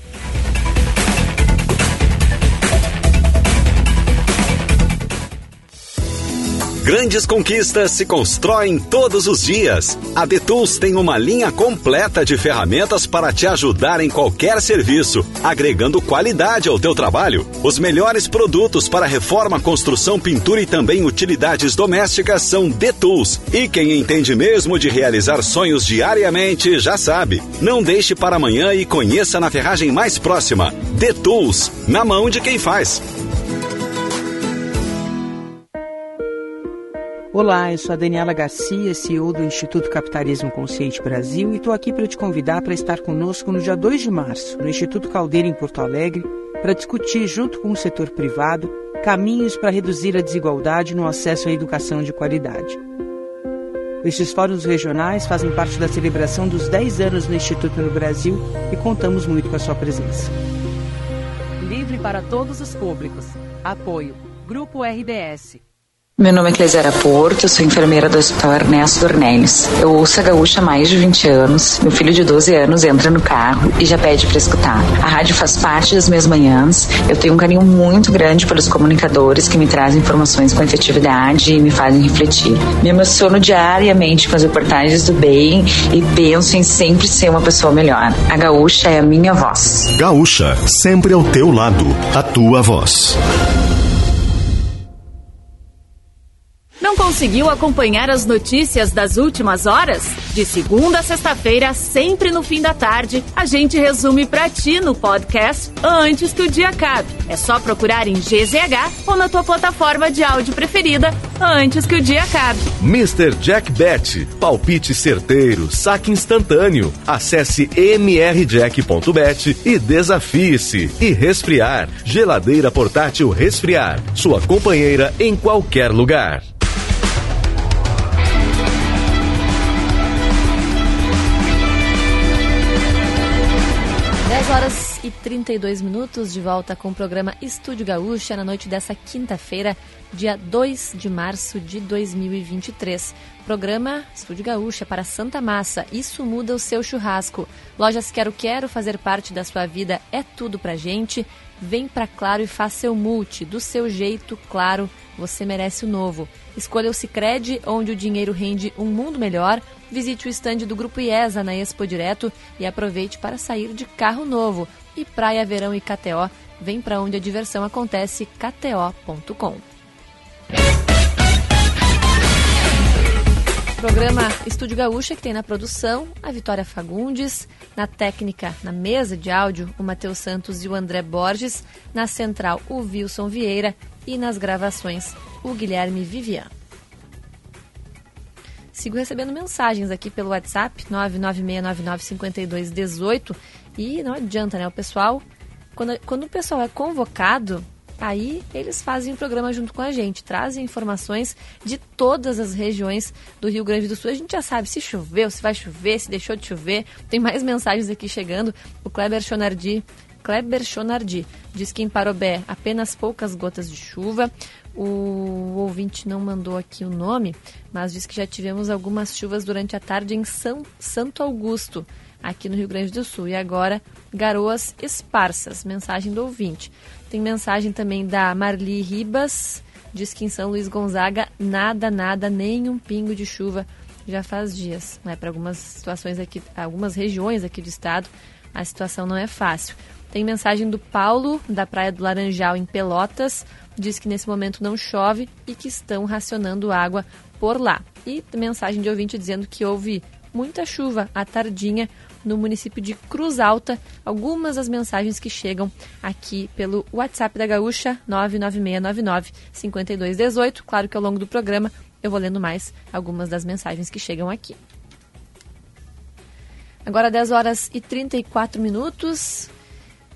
Grandes conquistas se constroem todos os dias. A Detools tem uma linha completa de ferramentas para te ajudar em qualquer serviço, agregando qualidade ao teu trabalho. Os melhores produtos para reforma, construção, pintura e também utilidades domésticas são Detools. E quem entende mesmo de realizar sonhos diariamente já sabe. Não deixe para amanhã e conheça na ferragem mais próxima. Detools, na mão de quem faz. Olá, eu sou a Daniela Garcia, CEO do Instituto Capitalismo Consciente Brasil e estou aqui para te convidar para estar conosco no dia 2 de março, no Instituto Caldeira, em Porto Alegre, para discutir, junto com o setor privado, caminhos para reduzir a desigualdade no acesso à educação de qualidade. Estes fóruns regionais fazem parte da celebração dos 10 anos do Instituto no Brasil e contamos muito com a sua presença. Livre para todos os públicos. Apoio. Grupo RBS. Meu nome é Cleséria Porto, sou enfermeira do Hospital Ernesto Dornelles. Eu ouço a gaúcha há mais de 20 anos. Meu filho de 12 anos entra no carro e já pede para escutar. A rádio faz parte das minhas manhãs. Eu tenho um carinho muito grande pelos comunicadores que me trazem informações com efetividade e me fazem refletir. Me emociono diariamente com as reportagens do bem e penso em sempre ser uma pessoa melhor. A gaúcha é a minha voz. Gaúcha, sempre ao teu lado, a tua voz. Não conseguiu acompanhar as notícias das últimas horas? De segunda a sexta-feira, sempre no fim da tarde, a gente resume pra ti no podcast antes que o dia acabe. É só procurar em GZH ou na tua plataforma de áudio preferida antes que o dia acabe. Mr. Jack Bet, palpite certeiro, saque instantâneo. Acesse mrjack.bet e desafie-se. E resfriar, geladeira portátil resfriar, sua companheira em qualquer lugar. Horas e 32 minutos, de volta com o programa Estúdio Gaúcha na noite dessa quinta-feira, dia 2 de março de 2023. Programa Estúdio Gaúcha para Santa Massa. Isso muda o seu churrasco. Lojas Quero Quero fazer parte da sua vida é tudo pra gente. Vem pra Claro e faça seu multi. Do seu jeito, claro, você merece o novo. Escolha o Cicred, onde o dinheiro rende um mundo melhor. Visite o estande do Grupo IESA na Expo Direto e aproveite para sair de carro novo. E Praia, Verão e KTO, vem para onde a diversão acontece, kto.com. Programa Estúdio Gaúcha, que tem na produção a Vitória Fagundes, na técnica, na mesa de áudio, o Matheus Santos e o André Borges, na central, o Wilson Vieira e nas gravações, o Guilherme Vivian. Sigo recebendo mensagens aqui pelo WhatsApp, 996995218, e não adianta, né? O pessoal, quando, quando o pessoal é convocado, Aí eles fazem o programa junto com a gente, trazem informações de todas as regiões do Rio Grande do Sul. A gente já sabe se choveu, se vai chover, se deixou de chover. Tem mais mensagens aqui chegando. O Kleber Chonardi, Kleber Chonardi diz que em Parobé apenas poucas gotas de chuva. O ouvinte não mandou aqui o nome, mas diz que já tivemos algumas chuvas durante a tarde em São Santo Augusto, aqui no Rio Grande do Sul. E agora, garoas esparsas. Mensagem do ouvinte. Tem mensagem também da Marli Ribas, diz que em São Luís Gonzaga nada, nada, nem um pingo de chuva já faz dias. Né? Para algumas situações aqui, algumas regiões aqui do estado, a situação não é fácil. Tem mensagem do Paulo, da Praia do Laranjal, em Pelotas, diz que nesse momento não chove e que estão racionando água por lá. E mensagem de ouvinte dizendo que houve muita chuva à tardinha no município de Cruz Alta. Algumas das mensagens que chegam aqui pelo WhatsApp da Gaúcha 99699 5218. Claro que ao longo do programa eu vou lendo mais algumas das mensagens que chegam aqui. Agora 10 horas e 34 minutos.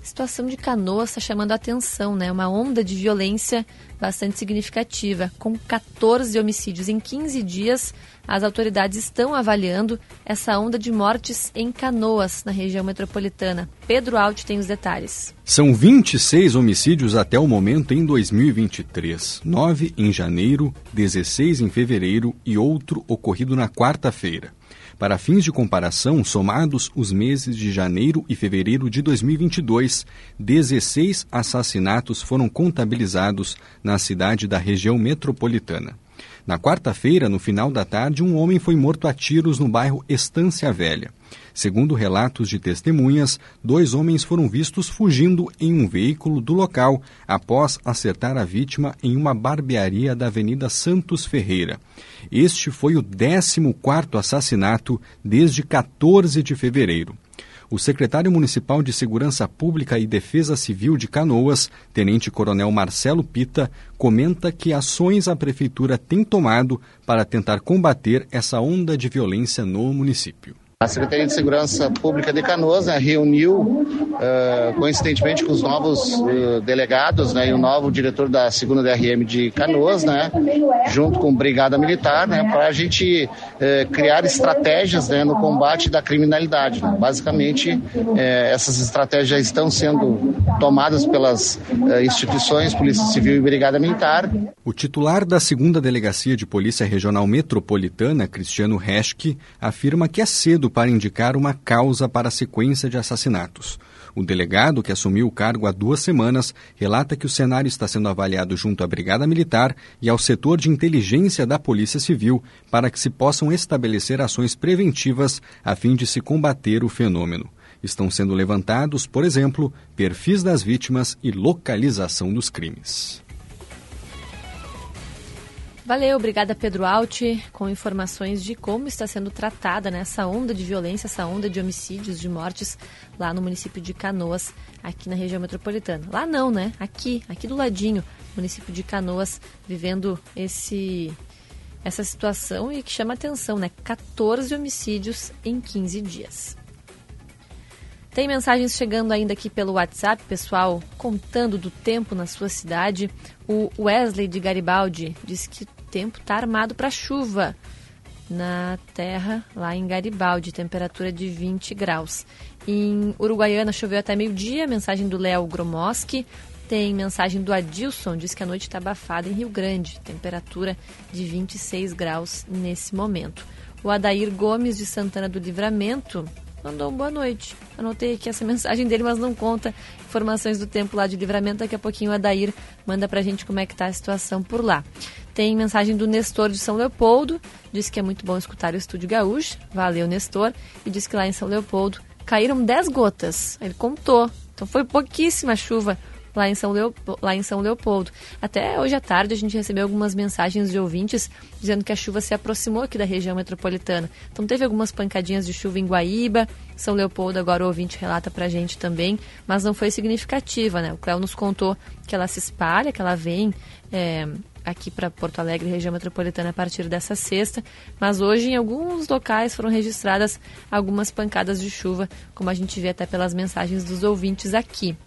A situação de Canoas está chamando a atenção, né? Uma onda de violência bastante significativa. Com 14 homicídios em 15 dias, as autoridades estão avaliando essa onda de mortes em Canoas, na região metropolitana. Pedro Alt tem os detalhes. São 26 homicídios até o momento em 2023. 9 em janeiro, 16 em fevereiro e outro ocorrido na quarta-feira. Para fins de comparação, somados os meses de janeiro e fevereiro de 2022, 16 assassinatos foram contabilizados na cidade da região metropolitana. Na quarta-feira, no final da tarde, um homem foi morto a tiros no bairro Estância Velha. Segundo relatos de testemunhas, dois homens foram vistos fugindo em um veículo do local após acertar a vítima em uma barbearia da Avenida Santos Ferreira. Este foi o 14º assassinato desde 14 de fevereiro. O secretário municipal de Segurança Pública e Defesa Civil de Canoas, Tenente Coronel Marcelo Pita, comenta que ações a prefeitura tem tomado para tentar combater essa onda de violência no município. A Secretaria de Segurança Pública de Canoas né, reuniu, uh, coincidentemente com os novos uh, delegados né, e o novo diretor da segunda DRM de Canoas, né, junto com Brigada Militar, né, para a gente uh, criar estratégias né, no combate da criminalidade. Né. Basicamente, essas estratégias estão sendo tomadas pelas instituições, Polícia Civil e Brigada Militar. O titular da segunda Delegacia de Polícia Regional Metropolitana, Cristiano Reschke, afirma que é cedo para indicar uma causa para a sequência de assassinatos. O delegado, que assumiu o cargo há duas semanas, relata que o cenário está sendo avaliado junto à Brigada Militar e ao setor de inteligência da Polícia Civil para que se possam estabelecer ações preventivas a fim de se combater o fenômeno. Estão sendo levantados, por exemplo, perfis das vítimas e localização dos crimes. Valeu, obrigada Pedro Alt, com informações de como está sendo tratada né, essa onda de violência, essa onda de homicídios, de mortes lá no município de Canoas, aqui na região metropolitana. Lá não, né? Aqui, aqui do ladinho, município de Canoas, vivendo esse essa situação e que chama atenção, né? 14 homicídios em 15 dias. Tem mensagens chegando ainda aqui pelo WhatsApp, pessoal, contando do tempo na sua cidade. O Wesley de Garibaldi diz que tempo está armado para chuva na terra lá em Garibaldi, temperatura de 20 graus. Em Uruguaiana choveu até meio-dia, mensagem do Léo Gromoski. Tem mensagem do Adilson, diz que a noite está abafada em Rio Grande, temperatura de 26 graus nesse momento. O Adair Gomes de Santana do Livramento mandou um boa noite. Anotei aqui essa mensagem dele, mas não conta informações do tempo lá de livramento. Daqui a pouquinho a Dair manda pra gente como é que tá a situação por lá. Tem mensagem do Nestor de São Leopoldo, diz que é muito bom escutar o Estúdio Gaúcho. Valeu, Nestor. E diz que lá em São Leopoldo caíram 10 gotas. Ele contou. Então foi pouquíssima chuva lá em, São Leopoldo, lá em São Leopoldo. Até hoje à tarde a gente recebeu algumas mensagens de ouvintes dizendo que a chuva se aproximou aqui da região metropolitana. Então teve algumas pancadinhas de chuva em Guaíba, São Leopoldo, agora o ouvinte relata pra gente também, mas não foi significativa, né? O Cléo nos contou que ela se espalha, que ela vem. É, aqui para Porto Alegre, região metropolitana, a partir dessa sexta. Mas hoje, em alguns locais, foram registradas algumas pancadas de chuva, como a gente vê até pelas mensagens dos ouvintes aqui.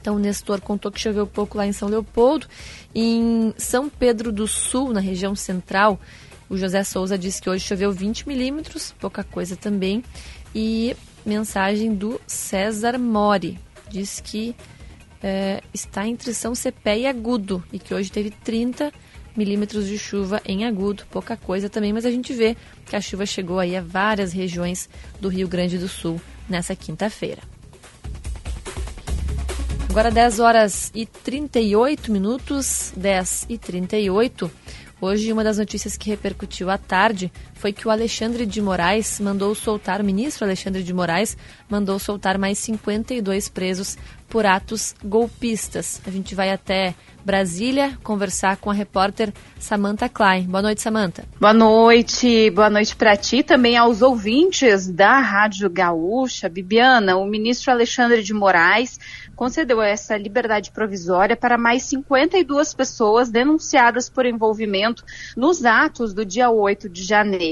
Então, o Nestor contou que choveu pouco lá em São Leopoldo. Em São Pedro do Sul, na região central, o José Souza disse que hoje choveu 20 milímetros, pouca coisa também. E mensagem do César Mori, diz que é, está entre São Cepé e Agudo e que hoje teve 30 milímetros de chuva em Agudo, pouca coisa também, mas a gente vê que a chuva chegou aí a várias regiões do Rio Grande do Sul nessa quinta-feira. Agora 10 horas e 38 minutos, 10 e 38. Hoje, uma das notícias que repercutiu à tarde foi que o Alexandre de Moraes mandou soltar, o ministro Alexandre de Moraes mandou soltar mais 52 presos por atos golpistas. A gente vai até Brasília conversar com a repórter Samantha Klein. Boa noite, Samantha. Boa noite, boa noite para ti, também aos ouvintes da Rádio Gaúcha. Bibiana, o ministro Alexandre de Moraes concedeu essa liberdade provisória para mais 52 pessoas denunciadas por envolvimento nos atos do dia 8 de janeiro.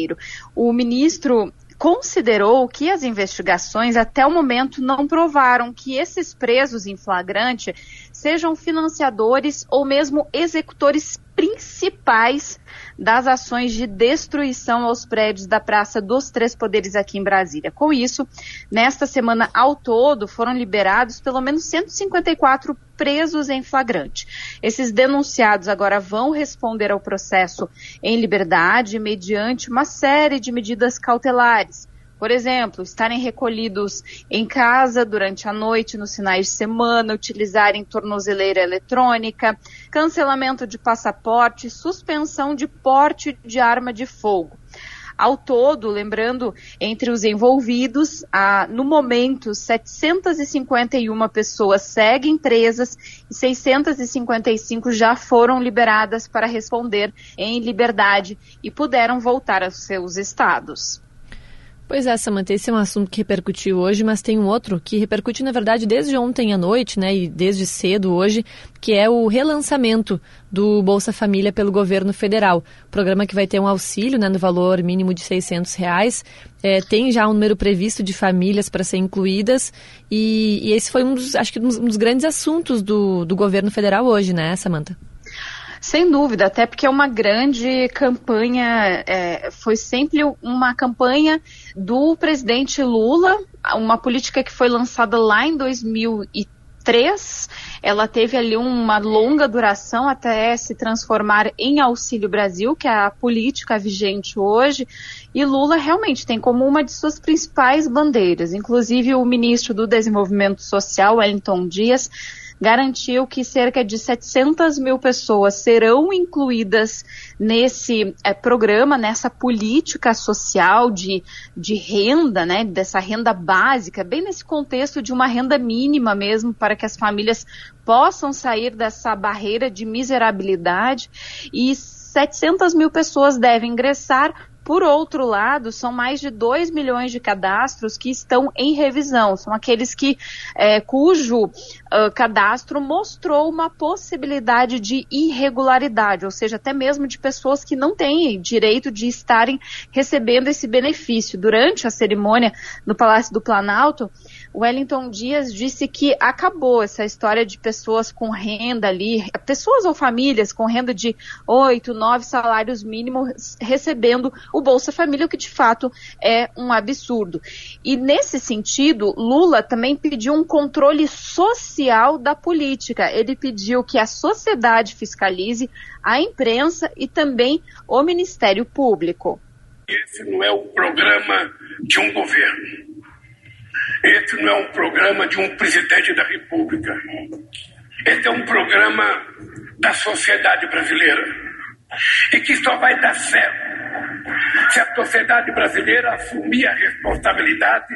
O ministro considerou que as investigações até o momento não provaram que esses presos em flagrante sejam financiadores ou mesmo executores principais das ações de destruição aos prédios da Praça dos Três Poderes aqui em Brasília. Com isso, nesta semana ao todo foram liberados pelo menos 154 presos em flagrante. Esses denunciados agora vão responder ao processo em liberdade mediante uma série de medidas cautelares por exemplo, estarem recolhidos em casa durante a noite, nos finais de semana, utilizarem tornozeleira eletrônica, cancelamento de passaporte, suspensão de porte de arma de fogo. Ao todo, lembrando, entre os envolvidos, há, no momento, 751 pessoas seguem presas e 655 já foram liberadas para responder em liberdade e puderam voltar aos seus estados. Pois é, Samantha, esse é um assunto que repercutiu hoje, mas tem um outro que repercute, na verdade, desde ontem à noite, né, e desde cedo hoje, que é o relançamento do Bolsa Família pelo governo federal. Programa que vai ter um auxílio, né, no valor mínimo de 600 reais. É, tem já um número previsto de famílias para ser incluídas e, e, esse foi um dos, acho que um dos grandes assuntos do, do governo federal hoje, né, Samantha? Sem dúvida, até porque é uma grande campanha, é, foi sempre uma campanha do presidente Lula, uma política que foi lançada lá em 2003. Ela teve ali uma longa duração até se transformar em Auxílio Brasil, que é a política vigente hoje. E Lula realmente tem como uma de suas principais bandeiras. Inclusive, o ministro do Desenvolvimento Social, Wellington Dias, garantiu que cerca de 700 mil pessoas serão incluídas nesse é, programa, nessa política social de, de renda, né, dessa renda básica, bem nesse contexto de uma renda mínima mesmo, para que as famílias possam sair dessa barreira de miserabilidade. E 700 mil pessoas devem ingressar por outro lado, são mais de 2 milhões de cadastros que estão em revisão. São aqueles que é, cujo uh, cadastro mostrou uma possibilidade de irregularidade, ou seja, até mesmo de pessoas que não têm direito de estarem recebendo esse benefício. Durante a cerimônia no Palácio do Planalto, Wellington Dias disse que acabou essa história de pessoas com renda ali, pessoas ou famílias com renda de oito, nove salários mínimos recebendo o Bolsa Família, o que de fato é um absurdo. E nesse sentido, Lula também pediu um controle social da política. Ele pediu que a sociedade fiscalize a imprensa e também o Ministério Público. Esse não é o programa de um governo esse não é um programa de um presidente da República. Esse é um programa da sociedade brasileira. E que só vai dar certo se a sociedade brasileira assumir a responsabilidade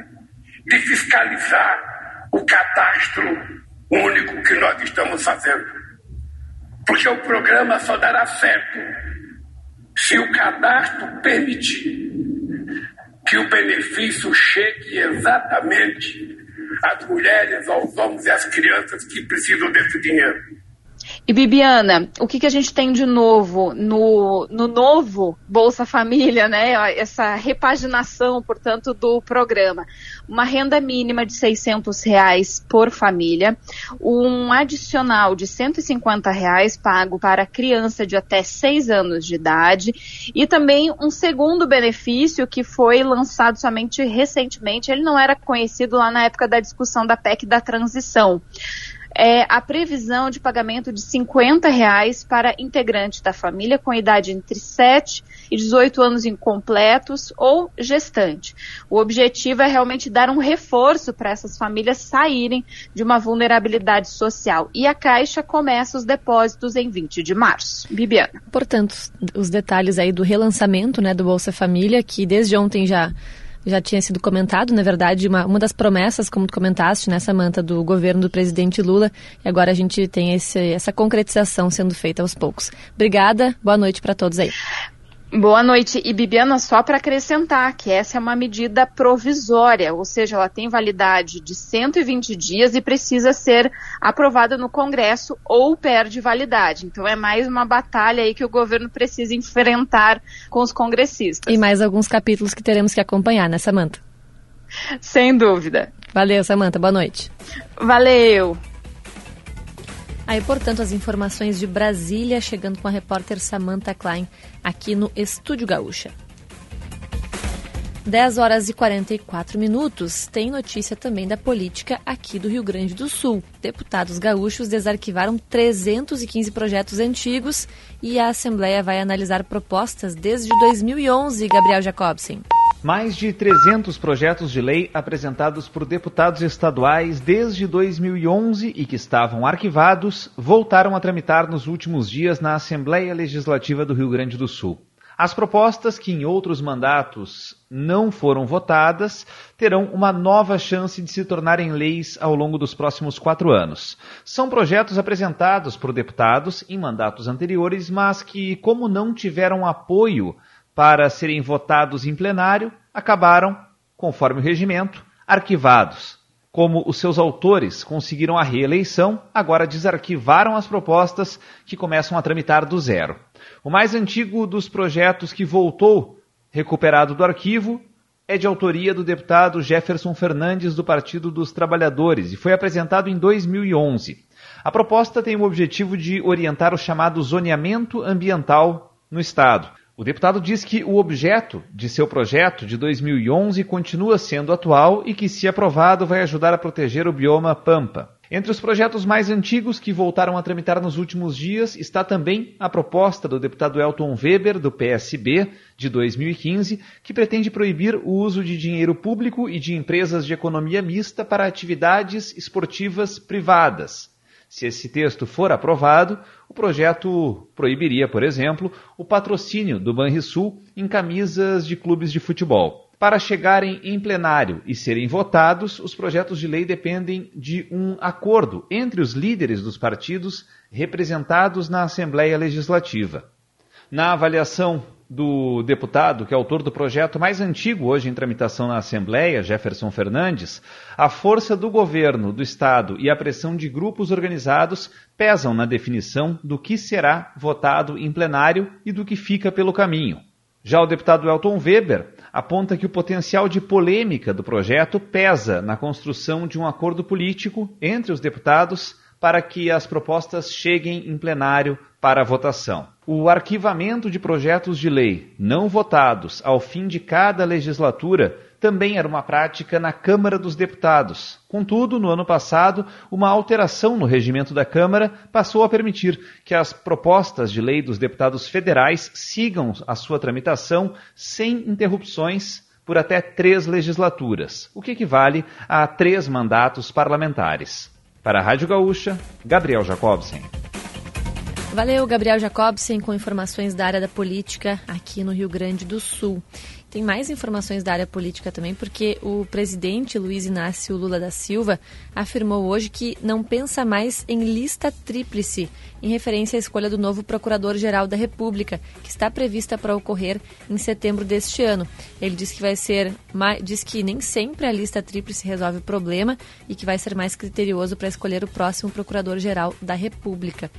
de fiscalizar o cadastro único que nós estamos fazendo. Porque o programa só dará certo se o cadastro permitir que o benefício chegue exatamente às mulheres, aos homens e às crianças que precisam desse dinheiro. E Bibiana, o que, que a gente tem de novo no, no novo Bolsa Família, né? Essa repaginação, portanto, do programa. Uma renda mínima de 600 reais por família, um adicional de 150 reais pago para criança de até 6 anos de idade. E também um segundo benefício que foi lançado somente recentemente. Ele não era conhecido lá na época da discussão da PEC da transição. É a previsão de pagamento de 50 reais para integrante da família com idade entre 7 e 18 anos incompletos ou gestante. O objetivo é realmente dar um reforço para essas famílias saírem de uma vulnerabilidade social. E a Caixa começa os depósitos em 20 de março. Bibiana. Portanto, os detalhes aí do relançamento né, do Bolsa Família, que desde ontem já já tinha sido comentado, na verdade, uma, uma das promessas, como tu comentaste, né, Samanta, do governo do presidente Lula, e agora a gente tem esse, essa concretização sendo feita aos poucos. Obrigada, boa noite para todos aí. Boa noite. E Bibiana, só para acrescentar que essa é uma medida provisória, ou seja, ela tem validade de 120 dias e precisa ser aprovada no Congresso ou perde validade. Então é mais uma batalha aí que o governo precisa enfrentar com os congressistas. E mais alguns capítulos que teremos que acompanhar, né, Samanta? Sem dúvida. Valeu, Samanta. Boa noite. Valeu. Aí, portanto, as informações de Brasília, chegando com a repórter Samantha Klein aqui no Estúdio Gaúcha. 10 horas e 44 minutos. Tem notícia também da política aqui do Rio Grande do Sul. Deputados gaúchos desarquivaram 315 projetos antigos e a Assembleia vai analisar propostas desde 2011, Gabriel Jacobsen. Mais de 300 projetos de lei apresentados por deputados estaduais desde 2011 e que estavam arquivados voltaram a tramitar nos últimos dias na Assembleia Legislativa do Rio Grande do Sul. As propostas que em outros mandatos não foram votadas terão uma nova chance de se tornarem leis ao longo dos próximos quatro anos. São projetos apresentados por deputados em mandatos anteriores, mas que, como não tiveram apoio para serem votados em plenário, acabaram, conforme o regimento, arquivados. Como os seus autores conseguiram a reeleição, agora desarquivaram as propostas que começam a tramitar do zero. O mais antigo dos projetos que voltou, recuperado do arquivo, é de autoria do deputado Jefferson Fernandes do Partido dos Trabalhadores e foi apresentado em 2011. A proposta tem o objetivo de orientar o chamado zoneamento ambiental no Estado. O deputado diz que o objeto de seu projeto de 2011 continua sendo atual e que, se aprovado, vai ajudar a proteger o bioma Pampa. Entre os projetos mais antigos que voltaram a tramitar nos últimos dias está também a proposta do deputado Elton Weber, do PSB, de 2015, que pretende proibir o uso de dinheiro público e de empresas de economia mista para atividades esportivas privadas. Se esse texto for aprovado, o projeto proibiria, por exemplo, o patrocínio do Banrisul em camisas de clubes de futebol. Para chegarem em plenário e serem votados, os projetos de lei dependem de um acordo entre os líderes dos partidos representados na Assembleia Legislativa. Na avaliação do deputado, que é autor do projeto mais antigo hoje em tramitação na Assembleia, Jefferson Fernandes, a força do governo, do Estado e a pressão de grupos organizados pesam na definição do que será votado em plenário e do que fica pelo caminho. Já o deputado Elton Weber aponta que o potencial de polêmica do projeto pesa na construção de um acordo político entre os deputados para que as propostas cheguem em plenário para votação. O arquivamento de projetos de lei não votados ao fim de cada legislatura também era uma prática na Câmara dos Deputados. Contudo, no ano passado, uma alteração no regimento da Câmara passou a permitir que as propostas de lei dos deputados federais sigam a sua tramitação sem interrupções por até três legislaturas, o que equivale a três mandatos parlamentares. Para a Rádio Gaúcha, Gabriel Jacobsen. Valeu, Gabriel Jacobsen, com informações da área da política aqui no Rio Grande do Sul. Tem mais informações da área política também, porque o presidente Luiz Inácio Lula da Silva afirmou hoje que não pensa mais em lista tríplice, em referência à escolha do novo Procurador-Geral da República, que está prevista para ocorrer em setembro deste ano. Ele disse que vai ser, diz que nem sempre a lista tríplice resolve o problema e que vai ser mais criterioso para escolher o próximo Procurador-Geral da República.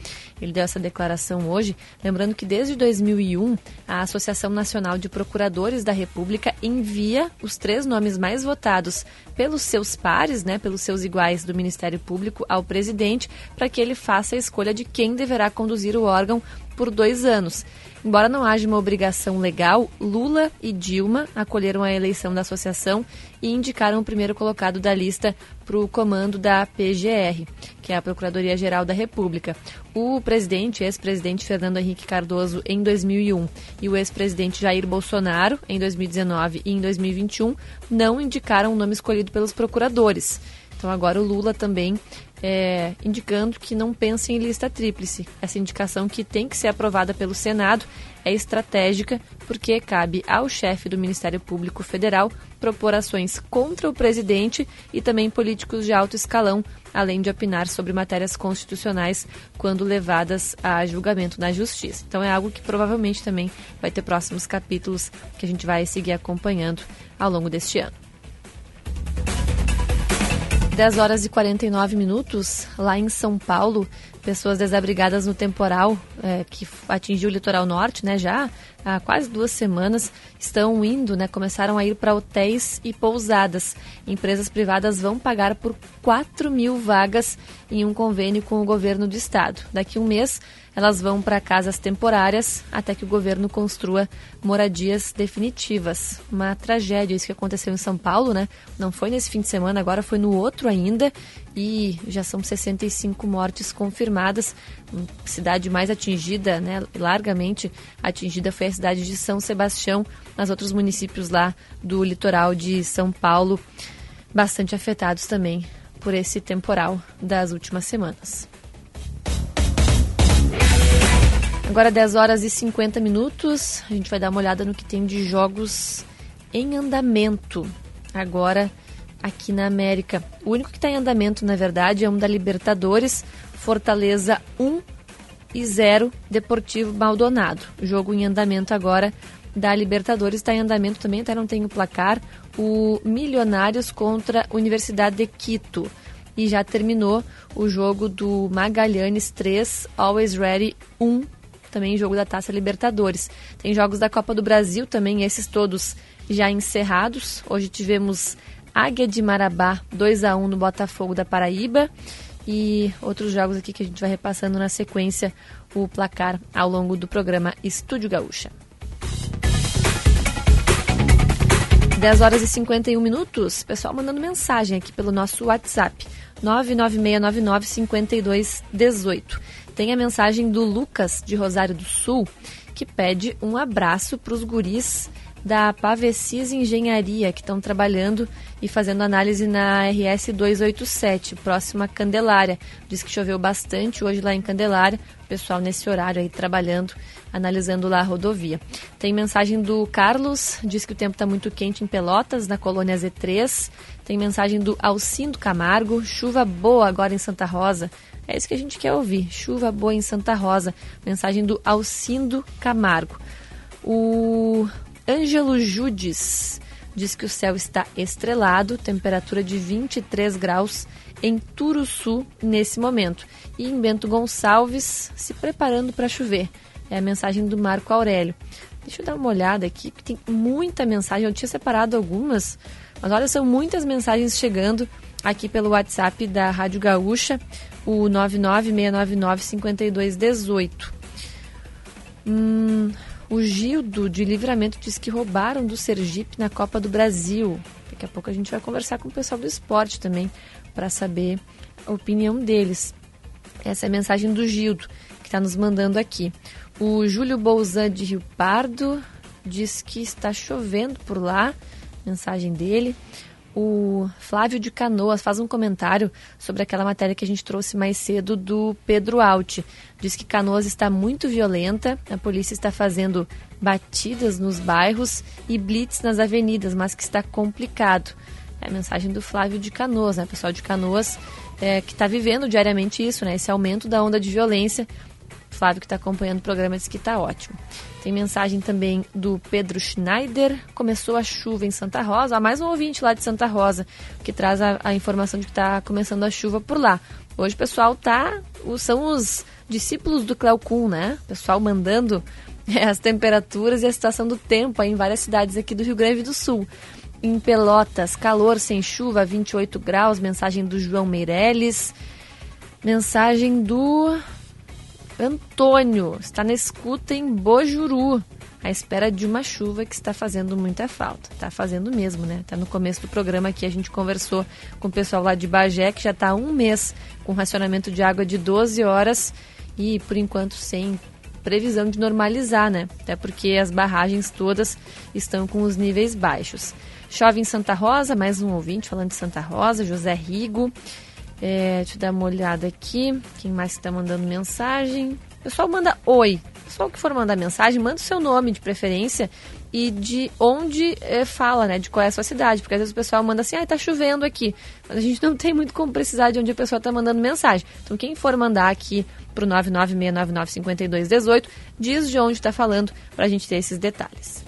Ele deu essa declaração hoje, lembrando que desde 2001 a Associação Nacional de Procuradores da República envia os três nomes mais votados pelos seus pares, né, pelos seus iguais do Ministério Público ao presidente, para que ele faça a escolha de quem deverá conduzir o órgão por dois anos. Embora não haja uma obrigação legal, Lula e Dilma acolheram a eleição da associação e indicaram o primeiro colocado da lista para o comando da PGR, que é a Procuradoria-Geral da República. O presidente, ex-presidente Fernando Henrique Cardoso, em 2001, e o ex-presidente Jair Bolsonaro, em 2019 e em 2021, não indicaram o nome escolhido pelos procuradores. Então agora o Lula também é, indicando que não pensa em lista tríplice. Essa indicação que tem que ser aprovada pelo Senado é estratégica porque cabe ao chefe do Ministério Público Federal propor ações contra o presidente e também políticos de alto escalão, além de opinar sobre matérias constitucionais quando levadas a julgamento na Justiça. Então é algo que provavelmente também vai ter próximos capítulos que a gente vai seguir acompanhando ao longo deste ano. 10 horas e 49 minutos, lá em São Paulo, pessoas desabrigadas no temporal é, que atingiu o litoral norte, né, já há quase duas semanas, estão indo, né, começaram a ir para hotéis e pousadas. Empresas privadas vão pagar por 4 mil vagas em um convênio com o governo do estado. Daqui um mês, elas vão para casas temporárias até que o governo construa moradias definitivas. Uma tragédia isso que aconteceu em São Paulo, né? Não foi nesse fim de semana, agora foi no outro ainda e já são 65 mortes confirmadas. A cidade mais atingida, né, largamente atingida foi a cidade de São Sebastião, nas outros municípios lá do litoral de São Paulo, bastante afetados também por esse temporal das últimas semanas. Agora 10 horas e 50 minutos, a gente vai dar uma olhada no que tem de jogos em andamento agora aqui na América. O único que está em andamento, na verdade, é um da Libertadores, Fortaleza 1 e 0, Deportivo Maldonado. Jogo em andamento agora da Libertadores está em andamento também, até não tem o placar, o Milionários contra Universidade de Quito. E já terminou o jogo do Magalhães 3, Always Ready 1 também jogo da Taça Libertadores. Tem jogos da Copa do Brasil também, esses todos já encerrados. Hoje tivemos Águia de Marabá 2 a 1 no Botafogo da Paraíba e outros jogos aqui que a gente vai repassando na sequência o placar ao longo do programa Estúdio Gaúcha. 10 horas e 51 minutos. Pessoal mandando mensagem aqui pelo nosso WhatsApp. 996995218. Tem a mensagem do Lucas, de Rosário do Sul, que pede um abraço para os guris da Pavecis Engenharia, que estão trabalhando e fazendo análise na RS 287, próxima Candelária. Diz que choveu bastante hoje lá em Candelária, o pessoal nesse horário aí trabalhando, analisando lá a rodovia. Tem mensagem do Carlos, diz que o tempo está muito quente em Pelotas, na colônia Z3. Tem mensagem do Alcindo Camargo, chuva boa agora em Santa Rosa. É isso que a gente quer ouvir. Chuva boa em Santa Rosa. Mensagem do Alcindo Camargo. O Ângelo Judes diz que o céu está estrelado, temperatura de 23 graus em Turuçu nesse momento. E em Bento Gonçalves, se preparando para chover. É a mensagem do Marco Aurélio. Deixa eu dar uma olhada aqui, que tem muita mensagem. Eu tinha separado algumas, mas olha, são muitas mensagens chegando aqui pelo WhatsApp da Rádio Gaúcha o 996995218. Hum, o Gildo de Livramento diz que roubaram do Sergipe na Copa do Brasil. Daqui a pouco a gente vai conversar com o pessoal do esporte também para saber a opinião deles. Essa é a mensagem do Gildo que está nos mandando aqui. O Júlio Bolzan de Rio Pardo diz que está chovendo por lá. Mensagem dele. O Flávio de Canoas faz um comentário sobre aquela matéria que a gente trouxe mais cedo do Pedro Alt. Diz que Canoas está muito violenta, a polícia está fazendo batidas nos bairros e blitz nas avenidas, mas que está complicado. É a mensagem do Flávio de Canoas, né? Pessoal de Canoas é, que está vivendo diariamente isso, né? Esse aumento da onda de violência. Flávio que está acompanhando o programa diz que está ótimo. Tem mensagem também do Pedro Schneider. Começou a chuva em Santa Rosa. Há mais um ouvinte lá de Santa Rosa que traz a, a informação de que está começando a chuva por lá. Hoje o pessoal tá. São os discípulos do Cleocum, né? O pessoal mandando é, as temperaturas e a situação do tempo aí em várias cidades aqui do Rio Grande do Sul. Em Pelotas, calor sem chuva, 28 graus. Mensagem do João Meirelles. Mensagem do Antônio está na escuta em Bojuru, à espera de uma chuva que está fazendo muita falta. Está fazendo mesmo, né? Está no começo do programa aqui, a gente conversou com o pessoal lá de Bagé, que já está há um mês com racionamento de água de 12 horas e, por enquanto, sem previsão de normalizar, né? Até porque as barragens todas estão com os níveis baixos. Chove em Santa Rosa, mais um ouvinte falando de Santa Rosa, José Rigo. É, deixa eu dar uma olhada aqui. Quem mais está mandando mensagem? O pessoal manda oi. pessoal que for mandar mensagem, manda o seu nome de preferência e de onde é, fala, né? De qual é a sua cidade. Porque às vezes o pessoal manda assim, ah, tá chovendo aqui. Mas a gente não tem muito como precisar de onde a pessoa tá mandando mensagem. Então quem for mandar aqui pro 996995218, diz de onde está falando para a gente ter esses detalhes.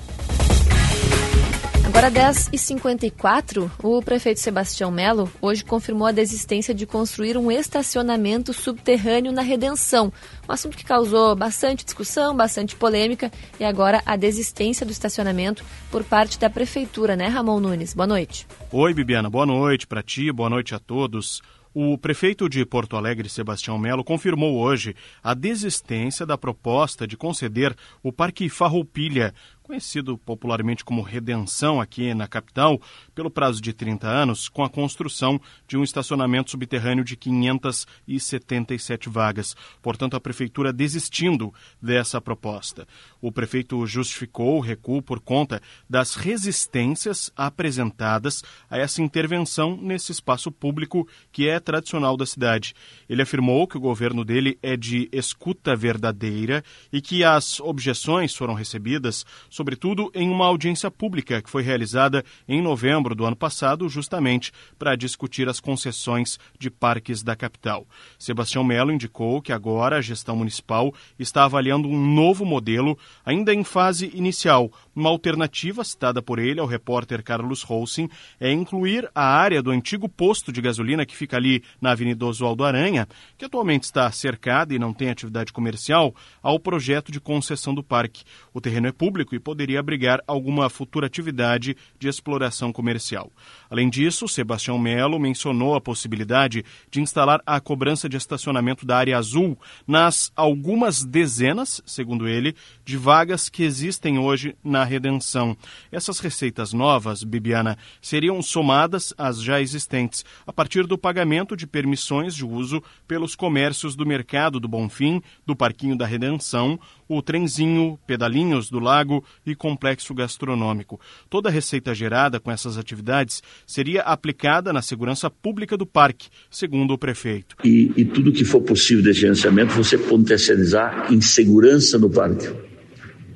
Agora 10h54, o prefeito Sebastião Melo hoje confirmou a desistência de construir um estacionamento subterrâneo na Redenção. Um assunto que causou bastante discussão, bastante polêmica e agora a desistência do estacionamento por parte da prefeitura, né, Ramon Nunes? Boa noite. Oi, Bibiana, boa noite para ti, boa noite a todos. O prefeito de Porto Alegre, Sebastião Melo, confirmou hoje a desistência da proposta de conceder o Parque Farroupilha conhecido popularmente como Redenção aqui na capital, pelo prazo de 30 anos, com a construção de um estacionamento subterrâneo de 577 vagas. Portanto, a prefeitura desistindo dessa proposta. O prefeito justificou o recuo por conta das resistências apresentadas a essa intervenção nesse espaço público que é tradicional da cidade. Ele afirmou que o governo dele é de escuta verdadeira e que as objeções foram recebidas sobretudo em uma audiência pública que foi realizada em novembro do ano passado, justamente para discutir as concessões de parques da capital. Sebastião Melo indicou que agora a gestão municipal está avaliando um novo modelo, ainda em fase inicial. Uma alternativa citada por ele ao repórter Carlos Rolsin é incluir a área do antigo posto de gasolina que fica ali na Avenida Oswaldo Aranha, que atualmente está cercada e não tem atividade comercial, ao projeto de concessão do parque. O terreno é público e poderia abrigar alguma futura atividade de exploração comercial. Além disso, Sebastião Melo mencionou a possibilidade de instalar a cobrança de estacionamento da área azul nas algumas dezenas, segundo ele, de vagas que existem hoje na redenção. Essas receitas novas, Bibiana, seriam somadas às já existentes a partir do pagamento de permissões de uso pelos comércios do mercado do Bonfim, do Parquinho da Redenção, o trenzinho, pedalinhos do lago e complexo gastronômico. Toda a receita gerada com essas atividades seria aplicada na segurança pública do parque, segundo o prefeito. E, e tudo que for possível de gerenciamento, você potencializar em segurança no parque,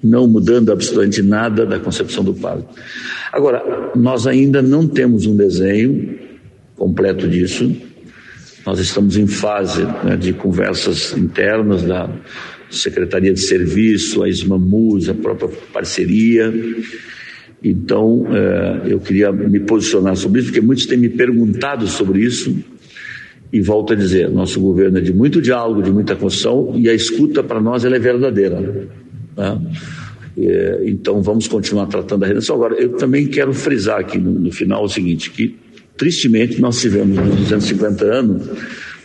não mudando absolutamente nada da concepção do parque. Agora, nós ainda não temos um desenho completo disso. Nós estamos em fase né, de conversas internas da Secretaria de Serviço, a Ismamus, a própria parceria. Então, eh, eu queria me posicionar sobre isso, porque muitos têm me perguntado sobre isso. E volto a dizer, nosso governo é de muito diálogo, de muita construção, e a escuta para nós é verdadeira. Né? Eh, então, vamos continuar tratando a redenção. Agora, eu também quero frisar aqui no, no final o seguinte, que tristemente nós tivemos nos 250 anos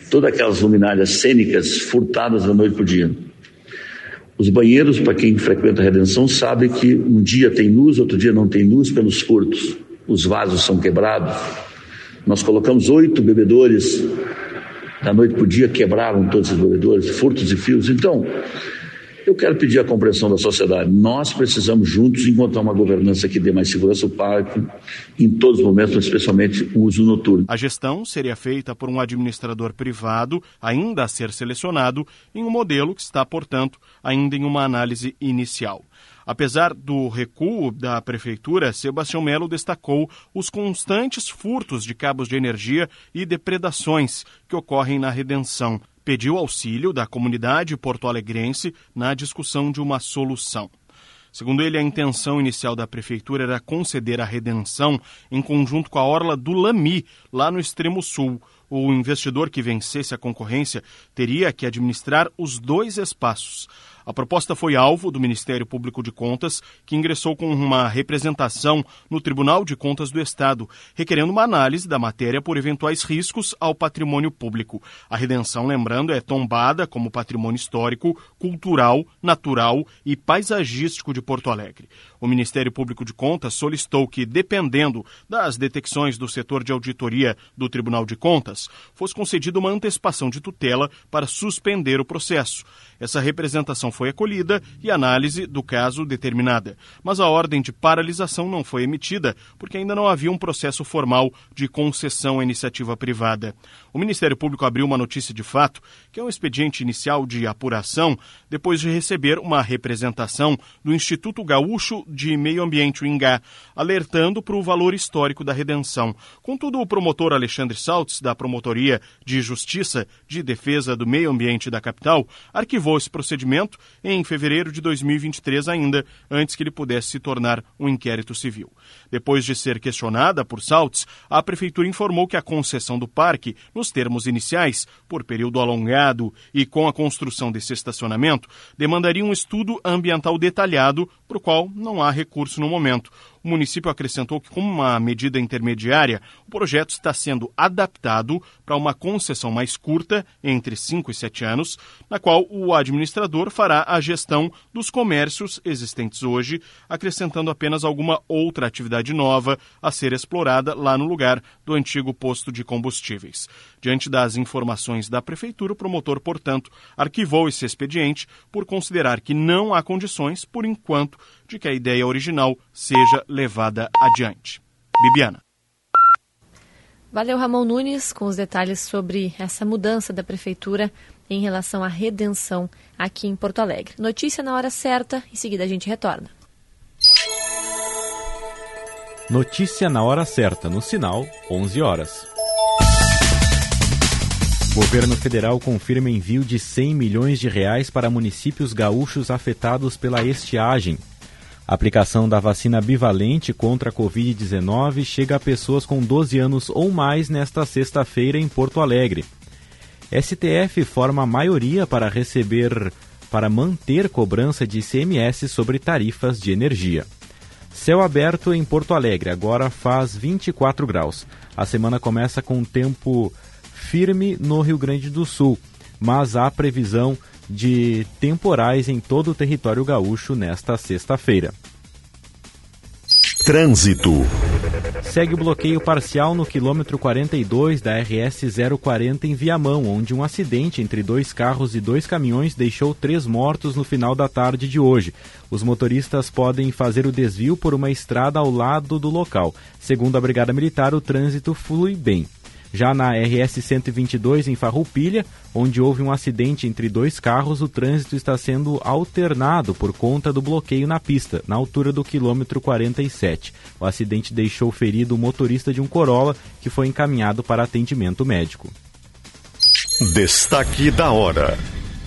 todas aquelas luminárias cênicas furtadas da noite para o dia. Os banheiros, para quem frequenta a Redenção, sabe que um dia tem luz, outro dia não tem luz pelos furtos. Os vasos são quebrados. Nós colocamos oito bebedores, da noite para o dia quebraram todos os bebedores, furtos e fios. Então, eu quero pedir a compreensão da sociedade. Nós precisamos juntos encontrar uma governança que dê mais segurança ao parque em todos os momentos, especialmente o uso noturno. A gestão seria feita por um administrador privado, ainda a ser selecionado, em um modelo que está, portanto, ainda em uma análise inicial. Apesar do recuo da prefeitura, Sebastião Melo destacou os constantes furtos de cabos de energia e depredações que ocorrem na redenção pediu auxílio da comunidade porto-alegrense na discussão de uma solução. Segundo ele, a intenção inicial da prefeitura era conceder a redenção em conjunto com a orla do Lami, lá no extremo sul. O investidor que vencesse a concorrência teria que administrar os dois espaços. A proposta foi alvo do Ministério Público de Contas, que ingressou com uma representação no Tribunal de Contas do Estado, requerendo uma análise da matéria por eventuais riscos ao patrimônio público. A redenção, lembrando, é tombada como patrimônio histórico, cultural, natural e paisagístico de Porto Alegre. O Ministério Público de Contas solicitou que, dependendo das detecções do setor de auditoria do Tribunal de Contas, fosse concedida uma antecipação de tutela para suspender o processo. Essa representação foi acolhida e análise do caso determinada. Mas a ordem de paralisação não foi emitida porque ainda não havia um processo formal de concessão à iniciativa privada. O Ministério Público abriu uma notícia de fato, que é um expediente inicial de apuração, depois de receber uma representação do Instituto Gaúcho de Meio Ambiente, o INGA, alertando para o valor histórico da redenção. Contudo, o promotor Alexandre Saltes, da Promotoria de Justiça de Defesa do Meio Ambiente da capital, arquivou esse procedimento em fevereiro de 2023 ainda, antes que ele pudesse se tornar um inquérito civil. Depois de ser questionada por Saltes, a prefeitura informou que a concessão do parque, nos termos iniciais, por período alongado e com a construção desse estacionamento, demandaria um estudo ambiental detalhado, para o qual não há recurso no momento. O município acrescentou que, como uma medida intermediária, o projeto está sendo adaptado para uma concessão mais curta, entre 5 e 7 anos, na qual o administrador fará a gestão dos comércios existentes hoje, acrescentando apenas alguma outra atividade nova a ser explorada lá no lugar do antigo posto de combustíveis. Diante das informações da Prefeitura, o promotor, portanto, arquivou esse expediente por considerar que não há condições, por enquanto, de que a ideia original seja levada adiante. Bibiana. Valeu, Ramon Nunes, com os detalhes sobre essa mudança da Prefeitura em relação à redenção aqui em Porto Alegre. Notícia na hora certa, em seguida a gente retorna. Notícia na hora certa, no sinal 11 horas. Governo federal confirma envio de 100 milhões de reais para municípios gaúchos afetados pela estiagem. A aplicação da vacina bivalente contra a Covid-19 chega a pessoas com 12 anos ou mais nesta sexta-feira em Porto Alegre. STF forma a maioria para receber, para manter cobrança de ICMS sobre tarifas de energia. Céu aberto em Porto Alegre, agora faz 24 graus. A semana começa com tempo firme no Rio Grande do Sul, mas há previsão de temporais em todo o território gaúcho nesta sexta-feira. Trânsito. Segue o bloqueio parcial no quilômetro 42 da RS 040 em Viamão, onde um acidente entre dois carros e dois caminhões deixou três mortos no final da tarde de hoje. Os motoristas podem fazer o desvio por uma estrada ao lado do local. Segundo a Brigada Militar, o trânsito flui bem. Já na RS 122 em Farroupilha, onde houve um acidente entre dois carros, o trânsito está sendo alternado por conta do bloqueio na pista, na altura do quilômetro 47. O acidente deixou ferido o motorista de um Corolla, que foi encaminhado para atendimento médico. Destaque da hora.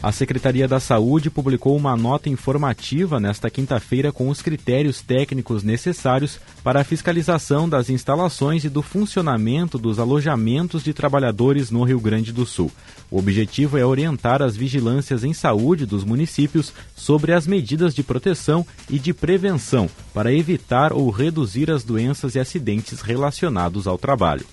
A Secretaria da Saúde publicou uma nota informativa nesta quinta-feira com os critérios técnicos necessários para a fiscalização das instalações e do funcionamento dos alojamentos de trabalhadores no Rio Grande do Sul. O objetivo é orientar as vigilâncias em saúde dos municípios sobre as medidas de proteção e de prevenção para evitar ou reduzir as doenças e acidentes relacionados ao trabalho.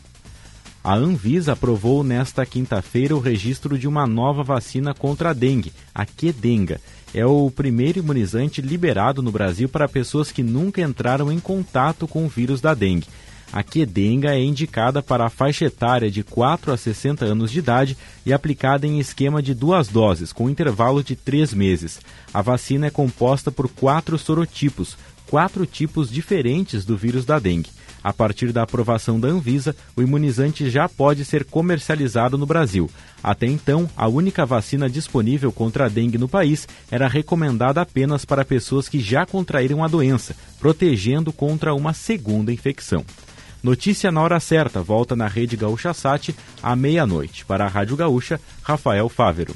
A Anvisa aprovou nesta quinta-feira o registro de uma nova vacina contra a dengue, a Quedenga. É o primeiro imunizante liberado no Brasil para pessoas que nunca entraram em contato com o vírus da dengue. A Quedenga é indicada para a faixa etária de 4 a 60 anos de idade e aplicada em esquema de duas doses, com intervalo de três meses. A vacina é composta por quatro sorotipos, quatro tipos diferentes do vírus da dengue. A partir da aprovação da Anvisa, o imunizante já pode ser comercializado no Brasil. Até então, a única vacina disponível contra a dengue no país era recomendada apenas para pessoas que já contraíram a doença, protegendo contra uma segunda infecção. Notícia na hora certa, volta na Rede Gaúcha Sat à meia-noite. Para a Rádio Gaúcha, Rafael Fávero.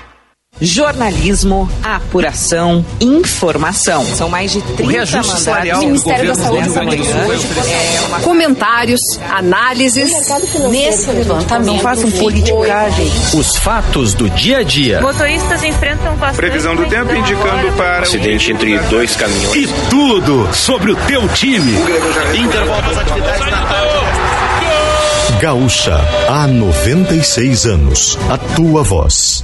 Jornalismo, apuração, informação. São mais de 30 o reajuste salarial do Ministério da Saúde Sul é uma... Comentários, análises nesse levantamento. Não façam politicagem. Os fatos do dia a dia. Motoristas enfrentam bastante... Previsão do tempo indicando para... Acidente entre dois caminhões. E tudo sobre o teu time. Intervalo das atividades na Gaúcha, há 96 anos. A tua voz.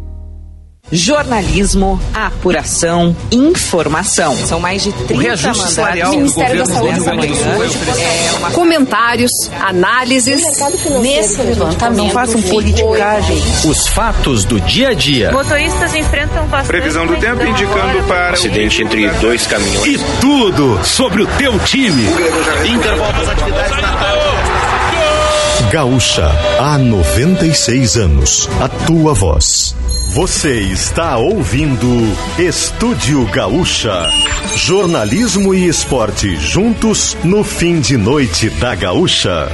Jornalismo, apuração, informação. São mais de 30 o reajuste salarial Ministério do da Saúde do Rio Grande do Sul é uma... Comentários, análises nesse levantamento. Não façam politicagem. Os fatos do dia a dia. Motoristas enfrentam bastante... Previsão do tempo indicando para... Acidente entre dois caminhões. E tudo sobre o teu time. Intervalo das atividades na Gaúcha, há 96 anos. A tua voz. Você está ouvindo Estúdio Gaúcha. Jornalismo e esporte juntos no fim de noite da Gaúcha.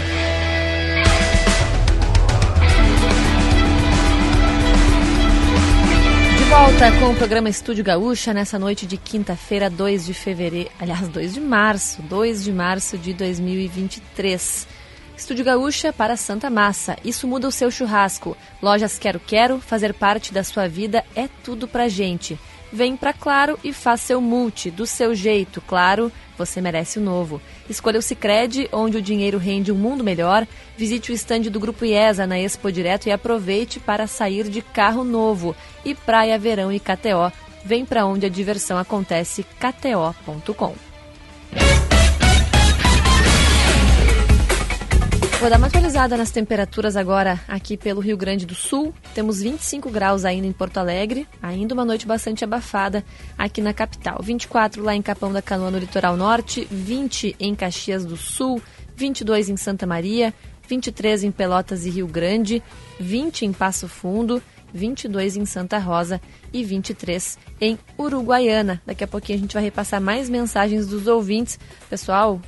De volta com o programa Estúdio Gaúcha nessa noite de quinta-feira, 2 de fevereiro, aliás, 2 de março, 2 de março de 2023. Estúdio Gaúcha para Santa Massa. Isso muda o seu churrasco. Lojas Quero Quero, fazer parte da sua vida é tudo pra gente. Vem pra Claro e faça seu multi, do seu jeito, claro, você merece o novo. Escolha o Cicred, onde o dinheiro rende um mundo melhor. Visite o estande do Grupo IESA na Expo Direto e aproveite para sair de carro novo. E Praia, Verão e KTO. Vem pra onde a diversão acontece, kto.com. Vou dar uma atualizada nas temperaturas agora aqui pelo Rio Grande do Sul. Temos 25 graus ainda em Porto Alegre, ainda uma noite bastante abafada aqui na capital. 24 lá em Capão da Canoa, no litoral norte, 20 em Caxias do Sul, 22 em Santa Maria, 23 em Pelotas e Rio Grande, 20 em Passo Fundo, 22 em Santa Rosa e 23 em Uruguaiana. Daqui a pouquinho a gente vai repassar mais mensagens dos ouvintes. Pessoal,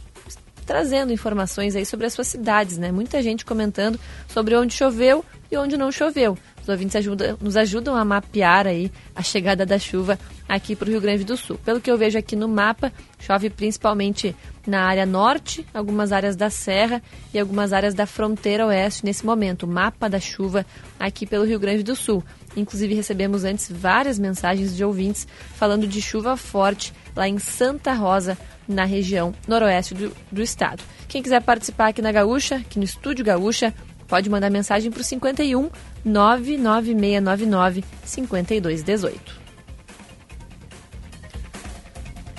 trazendo informações aí sobre as suas cidades, né? Muita gente comentando sobre onde choveu e onde não choveu. Os ouvintes nos ajudam a mapear aí a chegada da chuva aqui para o Rio Grande do Sul. Pelo que eu vejo aqui no mapa, chove principalmente na área norte, algumas áreas da serra e algumas áreas da fronteira oeste nesse momento. Mapa da chuva aqui pelo Rio Grande do Sul. Inclusive recebemos antes várias mensagens de ouvintes falando de chuva forte lá em Santa Rosa, na região noroeste do, do estado. Quem quiser participar aqui na Gaúcha, aqui no Estúdio Gaúcha, pode mandar mensagem para o 51 99699 5218.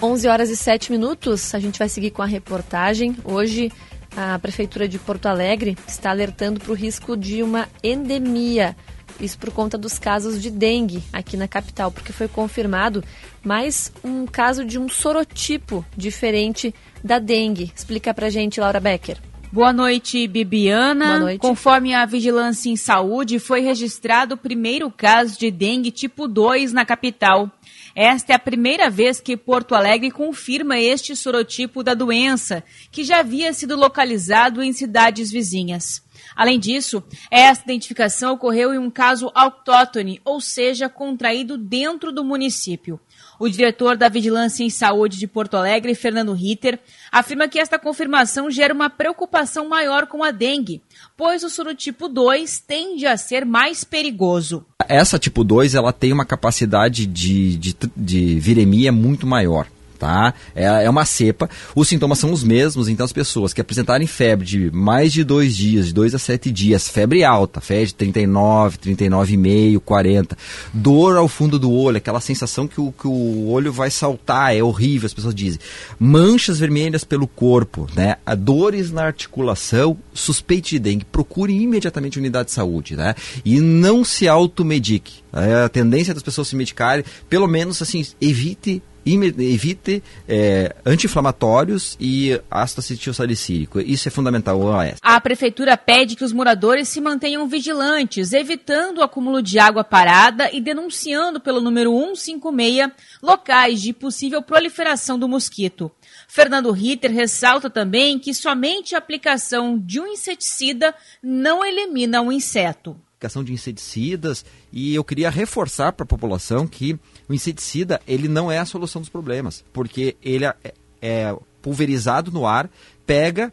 11 horas e 7 minutos, a gente vai seguir com a reportagem. Hoje, a Prefeitura de Porto Alegre está alertando para o risco de uma endemia. Isso por conta dos casos de dengue aqui na capital, porque foi confirmado mais um caso de um sorotipo diferente da dengue. Explica pra gente, Laura Becker. Boa noite, Bibiana. Boa noite. Conforme a Vigilância em Saúde, foi registrado o primeiro caso de dengue tipo 2 na capital. Esta é a primeira vez que Porto Alegre confirma este sorotipo da doença, que já havia sido localizado em cidades vizinhas. Além disso, esta identificação ocorreu em um caso autóctone, ou seja, contraído dentro do município. O diretor da Vigilância em Saúde de Porto Alegre, Fernando Ritter, afirma que esta confirmação gera uma preocupação maior com a dengue, pois o sorotipo 2 tende a ser mais perigoso. Essa tipo 2 ela tem uma capacidade de, de, de viremia muito maior. Tá? É, é uma cepa. Os sintomas são os mesmos, então as pessoas que apresentarem febre de mais de dois dias, de dois a sete dias, febre alta, febre de 39, 39,5, 40, dor ao fundo do olho, aquela sensação que o, que o olho vai saltar, é horrível, as pessoas dizem. Manchas vermelhas pelo corpo, né? Dores na articulação, suspeite de dengue, procure imediatamente a unidade de saúde, né? E não se automedique. É, a tendência das pessoas se medicarem, pelo menos assim, evite evite é, anti-inflamatórios e ácido acetilsalicílico. Isso é fundamental. A prefeitura pede que os moradores se mantenham vigilantes, evitando o acúmulo de água parada e denunciando pelo número 156 locais de possível proliferação do mosquito. Fernando Ritter ressalta também que somente a aplicação de um inseticida não elimina o inseto aplicação de inseticidas e eu queria reforçar para a população que o inseticida ele não é a solução dos problemas, porque ele é, é pulverizado no ar, pega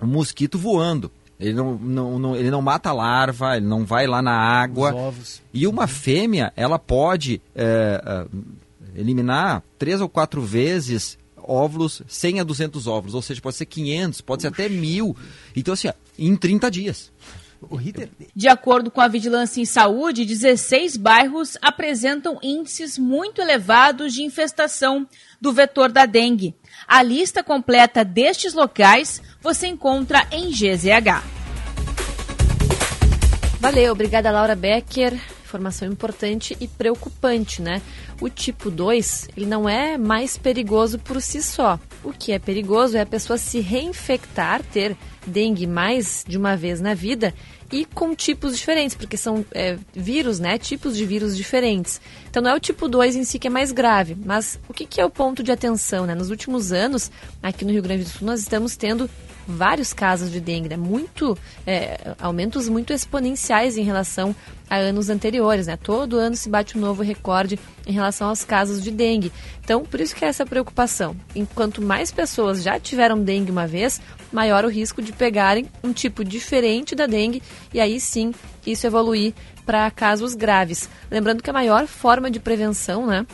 o mosquito voando. Ele não, não, não, ele não mata a larva, ele não vai lá na água. E uma fêmea, ela pode é, é, eliminar três ou quatro vezes óvulos, 100 a 200 óvulos, ou seja, pode ser 500, pode ser até mil. Então, assim, em 30 dias. De acordo com a Vigilância em Saúde, 16 bairros apresentam índices muito elevados de infestação do vetor da dengue. A lista completa destes locais você encontra em GZH. Valeu, obrigada Laura Becker. Informação importante e preocupante, né? O tipo 2, ele não é mais perigoso por si só. O que é perigoso é a pessoa se reinfectar, ter dengue mais de uma vez na vida e com tipos diferentes, porque são é, vírus, né? Tipos de vírus diferentes. Então não é o tipo 2 em si que é mais grave, mas o que, que é o ponto de atenção, né? Nos últimos anos, aqui no Rio Grande do Sul, nós estamos tendo vários casos de dengue, né? Muito, é, aumentos muito exponenciais em relação a anos anteriores, né? Todo ano se bate um novo recorde em relação aos casos de dengue. Então, por isso que é essa preocupação. Enquanto mais pessoas já tiveram dengue uma vez, maior o risco de pegarem um tipo diferente da dengue e aí sim isso evoluir para casos graves. Lembrando que a maior forma de prevenção, né,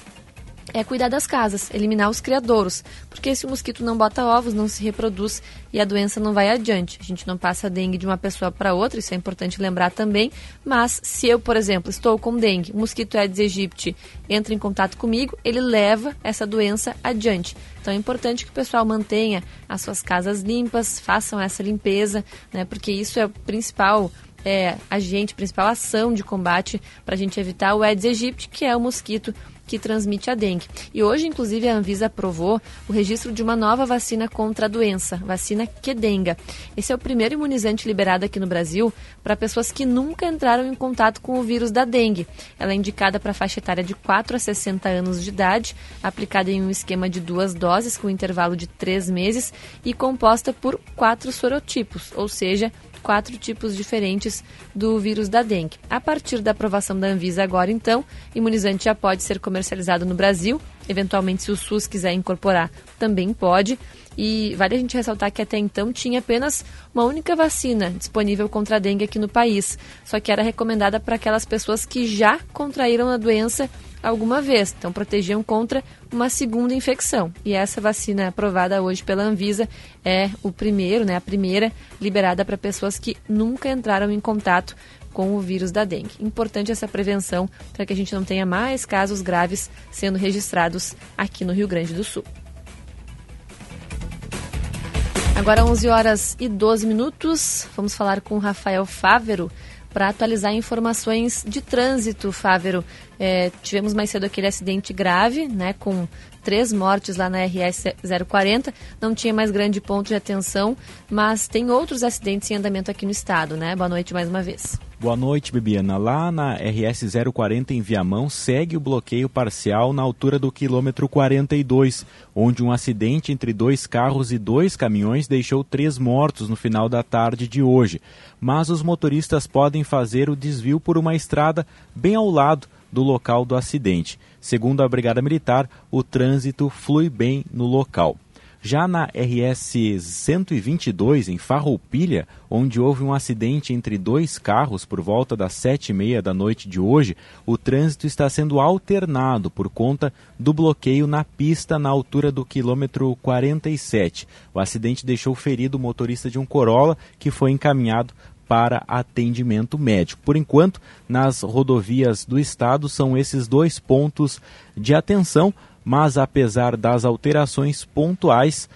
é cuidar das casas, eliminar os criadouros, porque se o mosquito não bota ovos, não se reproduz e a doença não vai adiante. A gente não passa dengue de uma pessoa para outra, isso é importante lembrar também. Mas se eu, por exemplo, estou com dengue, o mosquito Aedes aegypti entra em contato comigo, ele leva essa doença adiante. Então é importante que o pessoal mantenha as suas casas limpas, façam essa limpeza, né, porque isso é o principal é, agente, principal ação de combate para a gente evitar o Aedes aegypti, que é o mosquito que transmite a dengue. E hoje, inclusive, a Anvisa aprovou o registro de uma nova vacina contra a doença, vacina Quedenga. Esse é o primeiro imunizante liberado aqui no Brasil para pessoas que nunca entraram em contato com o vírus da dengue. Ela é indicada para a faixa etária de 4 a 60 anos de idade, aplicada em um esquema de duas doses com intervalo de três meses e composta por quatro sorotipos, ou seja, quatro tipos diferentes do vírus da dengue. A partir da aprovação da Anvisa agora, então, imunizante já pode ser comercializado no Brasil. Eventualmente, se o SUS quiser incorporar, também pode. E vale a gente ressaltar que até então tinha apenas uma única vacina disponível contra a dengue aqui no país, só que era recomendada para aquelas pessoas que já contraíram a doença alguma vez, então protegiam contra uma segunda infecção. E essa vacina aprovada hoje pela Anvisa é o primeiro, né, a primeira liberada para pessoas que nunca entraram em contato com o vírus da dengue. Importante essa prevenção para que a gente não tenha mais casos graves sendo registrados aqui no Rio Grande do Sul. Agora 11 horas e 12 minutos, vamos falar com Rafael Fávero, para atualizar informações de trânsito, Fávero. É, tivemos mais cedo aquele acidente grave, né, com três mortes lá na RS 040. Não tinha mais grande ponto de atenção, mas tem outros acidentes em andamento aqui no estado, né? Boa noite mais uma vez. Boa noite, Bibiana. Lá na RS 040 em Viamão segue o bloqueio parcial na altura do quilômetro 42, onde um acidente entre dois carros e dois caminhões deixou três mortos no final da tarde de hoje. Mas os motoristas podem fazer o desvio por uma estrada bem ao lado do local do acidente. Segundo a Brigada Militar, o trânsito flui bem no local. Já na RS 122, em Farroupilha, onde houve um acidente entre dois carros por volta das sete e meia da noite de hoje, o trânsito está sendo alternado por conta do bloqueio na pista na altura do quilômetro 47. O acidente deixou ferido o motorista de um Corolla que foi encaminhado para atendimento médico. Por enquanto, nas rodovias do estado são esses dois pontos de atenção, mas apesar das alterações pontuais,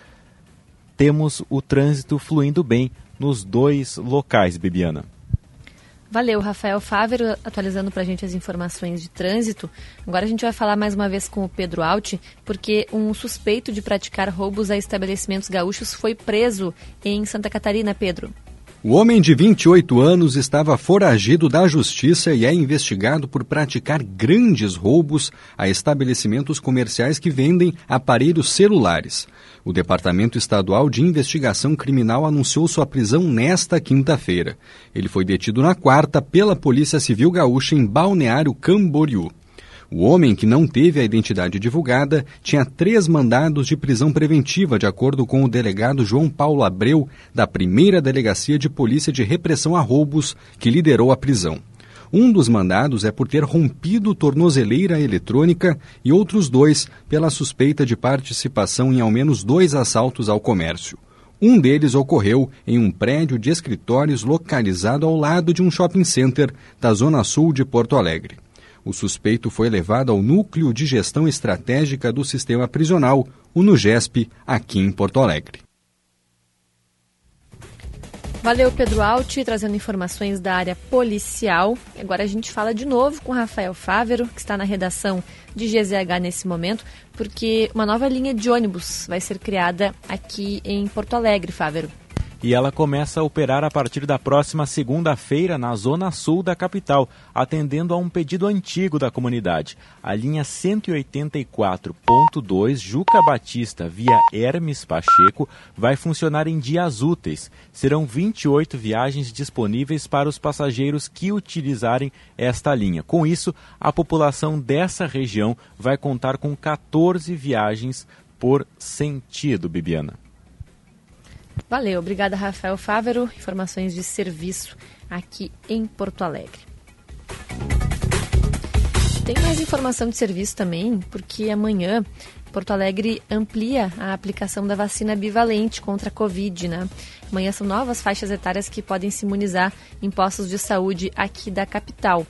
temos o trânsito fluindo bem nos dois locais, Bibiana. Valeu, Rafael Fávero, atualizando para a gente as informações de trânsito. Agora a gente vai falar mais uma vez com o Pedro Alt, porque um suspeito de praticar roubos a estabelecimentos gaúchos foi preso em Santa Catarina, Pedro. O homem de 28 anos estava foragido da justiça e é investigado por praticar grandes roubos a estabelecimentos comerciais que vendem aparelhos celulares. O Departamento Estadual de Investigação Criminal anunciou sua prisão nesta quinta-feira. Ele foi detido na quarta pela Polícia Civil Gaúcha em Balneário Camboriú. O homem, que não teve a identidade divulgada, tinha três mandados de prisão preventiva, de acordo com o delegado João Paulo Abreu, da primeira Delegacia de Polícia de Repressão a Roubos, que liderou a prisão. Um dos mandados é por ter rompido tornozeleira eletrônica e outros dois pela suspeita de participação em ao menos dois assaltos ao comércio. Um deles ocorreu em um prédio de escritórios localizado ao lado de um shopping center da zona sul de Porto Alegre. O suspeito foi levado ao Núcleo de Gestão Estratégica do Sistema Prisional, o NUGESP, aqui em Porto Alegre. Valeu, Pedro Alti, trazendo informações da área policial. Agora a gente fala de novo com Rafael Fávero, que está na redação de GZH nesse momento, porque uma nova linha de ônibus vai ser criada aqui em Porto Alegre, Fávero e ela começa a operar a partir da próxima segunda-feira na zona sul da capital, atendendo a um pedido antigo da comunidade. A linha 184.2 Juca Batista via Hermes Pacheco vai funcionar em dias úteis. Serão 28 viagens disponíveis para os passageiros que utilizarem esta linha. Com isso, a população dessa região vai contar com 14 viagens por sentido, Bibiana. Valeu, obrigada Rafael Fávero. Informações de serviço aqui em Porto Alegre. Tem mais informação de serviço também, porque amanhã Porto Alegre amplia a aplicação da vacina bivalente contra a Covid, né? Amanhã são novas faixas etárias que podem se imunizar em postos de saúde aqui da capital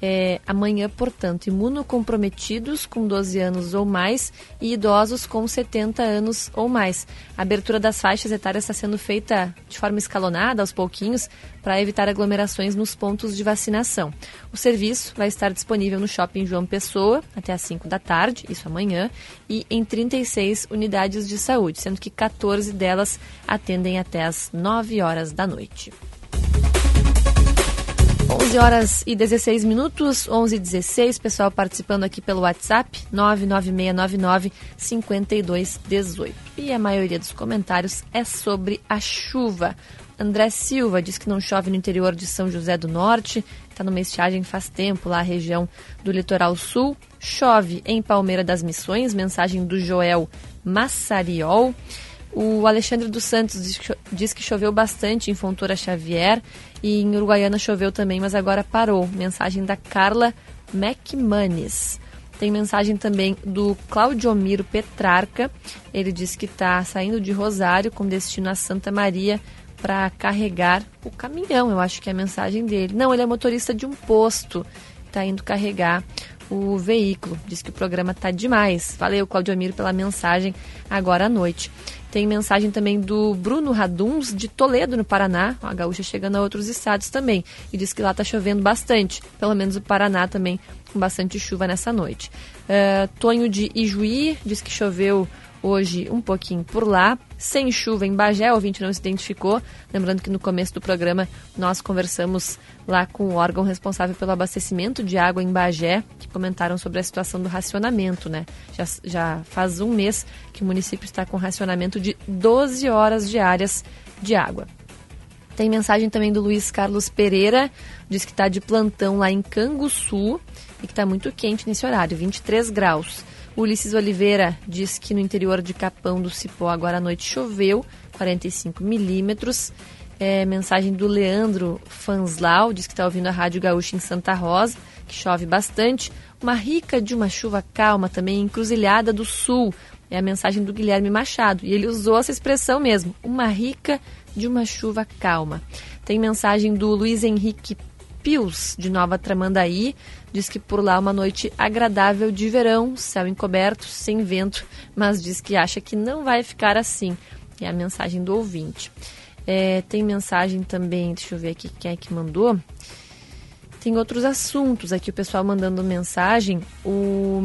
é, amanhã, portanto, imunocomprometidos com 12 anos ou mais e idosos com 70 anos ou mais. A abertura das faixas etárias está sendo feita de forma escalonada, aos pouquinhos, para evitar aglomerações nos pontos de vacinação. O serviço vai estar disponível no Shopping João Pessoa até às 5 da tarde, isso amanhã, e em 36 unidades de saúde, sendo que 14 delas atendem até às 9 horas da noite. 11 horas e 16 minutos, 11 e 16, pessoal participando aqui pelo WhatsApp, 99699 5218. E a maioria dos comentários é sobre a chuva. André Silva diz que não chove no interior de São José do Norte, está numa estiagem faz tempo lá, a região do litoral sul. Chove em Palmeira das Missões, mensagem do Joel Massariol. O Alexandre dos Santos diz que choveu bastante em Fontoura Xavier e em Uruguaiana choveu também, mas agora parou. Mensagem da Carla McManus. Tem mensagem também do Claudiomiro Petrarca. Ele diz que está saindo de Rosário com destino a Santa Maria para carregar o caminhão. Eu acho que é a mensagem dele. Não, ele é motorista de um posto. Está indo carregar o veículo. Diz que o programa está demais. Valeu, Claudiomiro, pela mensagem agora à noite. Tem mensagem também do Bruno Raduns, de Toledo, no Paraná. A gaúcha chegando a outros estados também. E diz que lá está chovendo bastante. Pelo menos o Paraná também com bastante chuva nessa noite. Uh, Tonho de Ijuí diz que choveu hoje um pouquinho por lá. Sem chuva em Bagé, o ouvinte não se identificou. Lembrando que no começo do programa nós conversamos lá com o órgão responsável pelo abastecimento de água em Bagé, que comentaram sobre a situação do racionamento, né? Já, já faz um mês que o município está com racionamento de 12 horas diárias de água. Tem mensagem também do Luiz Carlos Pereira, diz que está de plantão lá em Canguçu e que está muito quente nesse horário, 23 graus. Ulisses Oliveira diz que no interior de Capão do Cipó agora à noite choveu, 45 milímetros. É, mensagem do Leandro Fanslau, diz que está ouvindo a Rádio Gaúcha em Santa Rosa, que chove bastante. Uma rica de uma chuva calma também, encruzilhada do sul. É a mensagem do Guilherme Machado. E ele usou essa expressão mesmo, uma rica de uma chuva calma. Tem mensagem do Luiz Henrique Pius, de Nova Tramandaí. Diz que por lá uma noite agradável de verão, céu encoberto, sem vento, mas diz que acha que não vai ficar assim. É a mensagem do ouvinte. É, tem mensagem também, deixa eu ver aqui quem é que mandou. Tem outros assuntos aqui, o pessoal mandando mensagem. O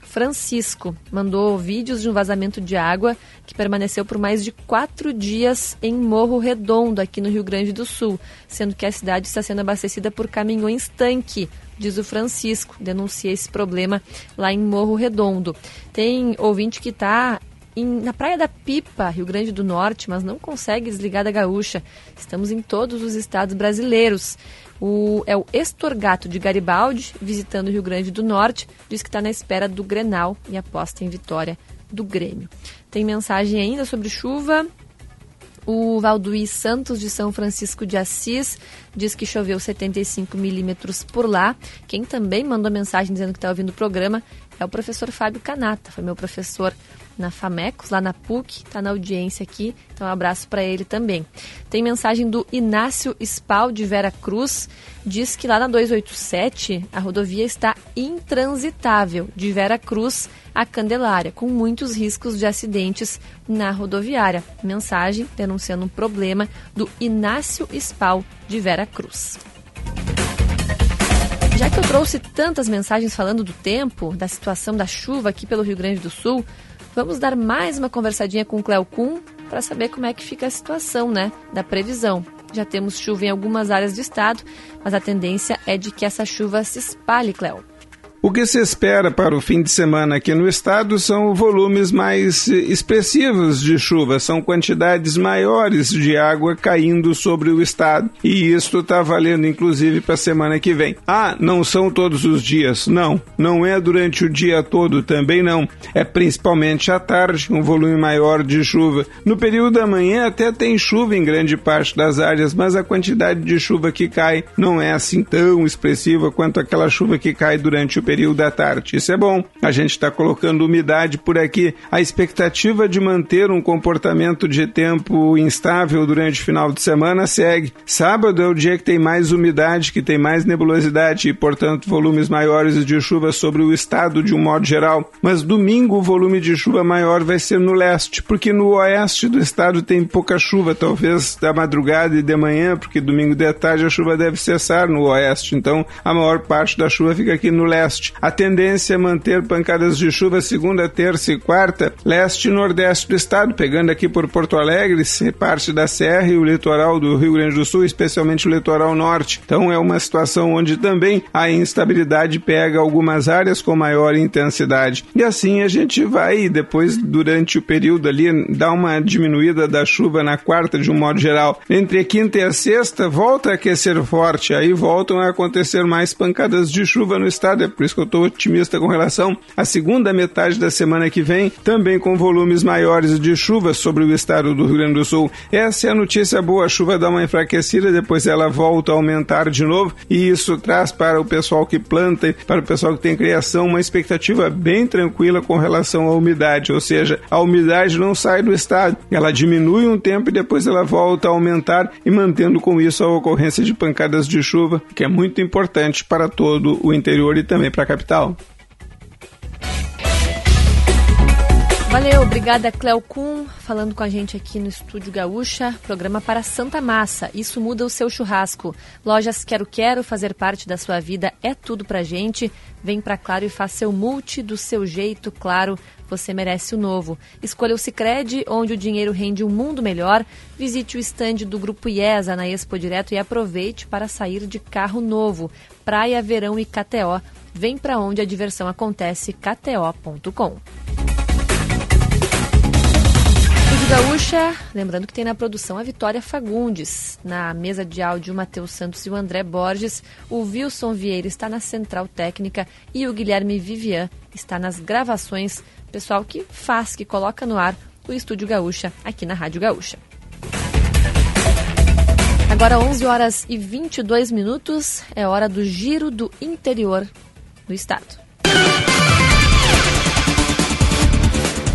Francisco mandou vídeos de um vazamento de água que permaneceu por mais de quatro dias em Morro Redondo, aqui no Rio Grande do Sul, sendo que a cidade está sendo abastecida por caminhões tanque, diz o Francisco. Denuncia esse problema lá em Morro Redondo. Tem ouvinte que está na Praia da Pipa, Rio Grande do Norte, mas não consegue desligar da gaúcha. Estamos em todos os estados brasileiros. O, é o Estorgato de Garibaldi, visitando o Rio Grande do Norte, diz que está na espera do Grenal e aposta em vitória do Grêmio. Tem mensagem ainda sobre chuva. O Valduí Santos, de São Francisco de Assis, diz que choveu 75 milímetros por lá. Quem também mandou mensagem dizendo que está ouvindo o programa é o professor Fábio Canata, foi meu professor na Famecos, lá na PUC, está na audiência aqui, então um abraço para ele também. Tem mensagem do Inácio Spal de Vera Cruz, diz que lá na 287 a rodovia está intransitável de Vera Cruz a Candelária, com muitos riscos de acidentes na rodoviária. Mensagem denunciando um problema do Inácio Spal de Vera Cruz. Já que eu trouxe tantas mensagens falando do tempo, da situação da chuva aqui pelo Rio Grande do Sul, Vamos dar mais uma conversadinha com o Cleo Kuhn para saber como é que fica a situação, né, da previsão. Já temos chuva em algumas áreas do estado, mas a tendência é de que essa chuva se espalhe, Cleo. O que se espera para o fim de semana aqui no estado são volumes mais expressivos de chuva, são quantidades maiores de água caindo sobre o estado. E isto está valendo inclusive para a semana que vem. Ah, não são todos os dias? Não. Não é durante o dia todo também não. É principalmente à tarde, um volume maior de chuva. No período da manhã até tem chuva em grande parte das áreas, mas a quantidade de chuva que cai não é assim tão expressiva quanto aquela chuva que cai durante o período período da tarde. Isso é bom. A gente está colocando umidade por aqui. A expectativa de manter um comportamento de tempo instável durante o final de semana segue. Sábado é o dia que tem mais umidade, que tem mais nebulosidade e, portanto, volumes maiores de chuva sobre o estado de um modo geral. Mas domingo o volume de chuva maior vai ser no leste, porque no oeste do estado tem pouca chuva, talvez da madrugada e de manhã, porque domingo de tarde a chuva deve cessar no oeste. Então, a maior parte da chuva fica aqui no leste leste. A tendência é manter pancadas de chuva segunda, terça e quarta, leste e nordeste do estado, pegando aqui por Porto Alegre, parte da Serra e o litoral do Rio Grande do Sul, especialmente o litoral norte. Então é uma situação onde também a instabilidade pega algumas áreas com maior intensidade. E assim a gente vai depois durante o período ali dar uma diminuída da chuva na quarta de um modo geral. Entre quinta e a sexta volta a aquecer forte, aí voltam a acontecer mais pancadas de chuva no estado. É por isso que eu estou otimista com relação à segunda metade da semana que vem, também com volumes maiores de chuva sobre o estado do Rio Grande do Sul. Essa é a notícia boa, a chuva dá uma enfraquecida, depois ela volta a aumentar de novo, e isso traz para o pessoal que planta para o pessoal que tem criação uma expectativa bem tranquila com relação à umidade, ou seja, a umidade não sai do estado, ela diminui um tempo e depois ela volta a aumentar e mantendo com isso a ocorrência de pancadas de chuva, que é muito importante para todo o interior e também para capital. Valeu, obrigada Cleo Kuhn, falando com a gente aqui no Estúdio Gaúcha, programa para Santa Massa. Isso muda o seu churrasco. Lojas Quero Quero, fazer parte da sua vida é tudo pra gente. Vem pra Claro e faça seu multi do seu jeito, claro. Você merece o novo. Escolha o Cicred, onde o dinheiro rende um mundo melhor. Visite o estande do Grupo IESA na Expo Direto e aproveite para sair de carro novo. Praia, Verão e KTO. Vem para onde a diversão acontece, kto.com. Gaúcha, lembrando que tem na produção a Vitória Fagundes, na mesa de áudio o Matheus Santos e o André Borges, o Wilson Vieira está na central técnica e o Guilherme Vivian está nas gravações, pessoal que faz, que coloca no ar o Estúdio Gaúcha aqui na Rádio Gaúcha. Agora 11 horas e 22 minutos, é hora do giro do interior do estado.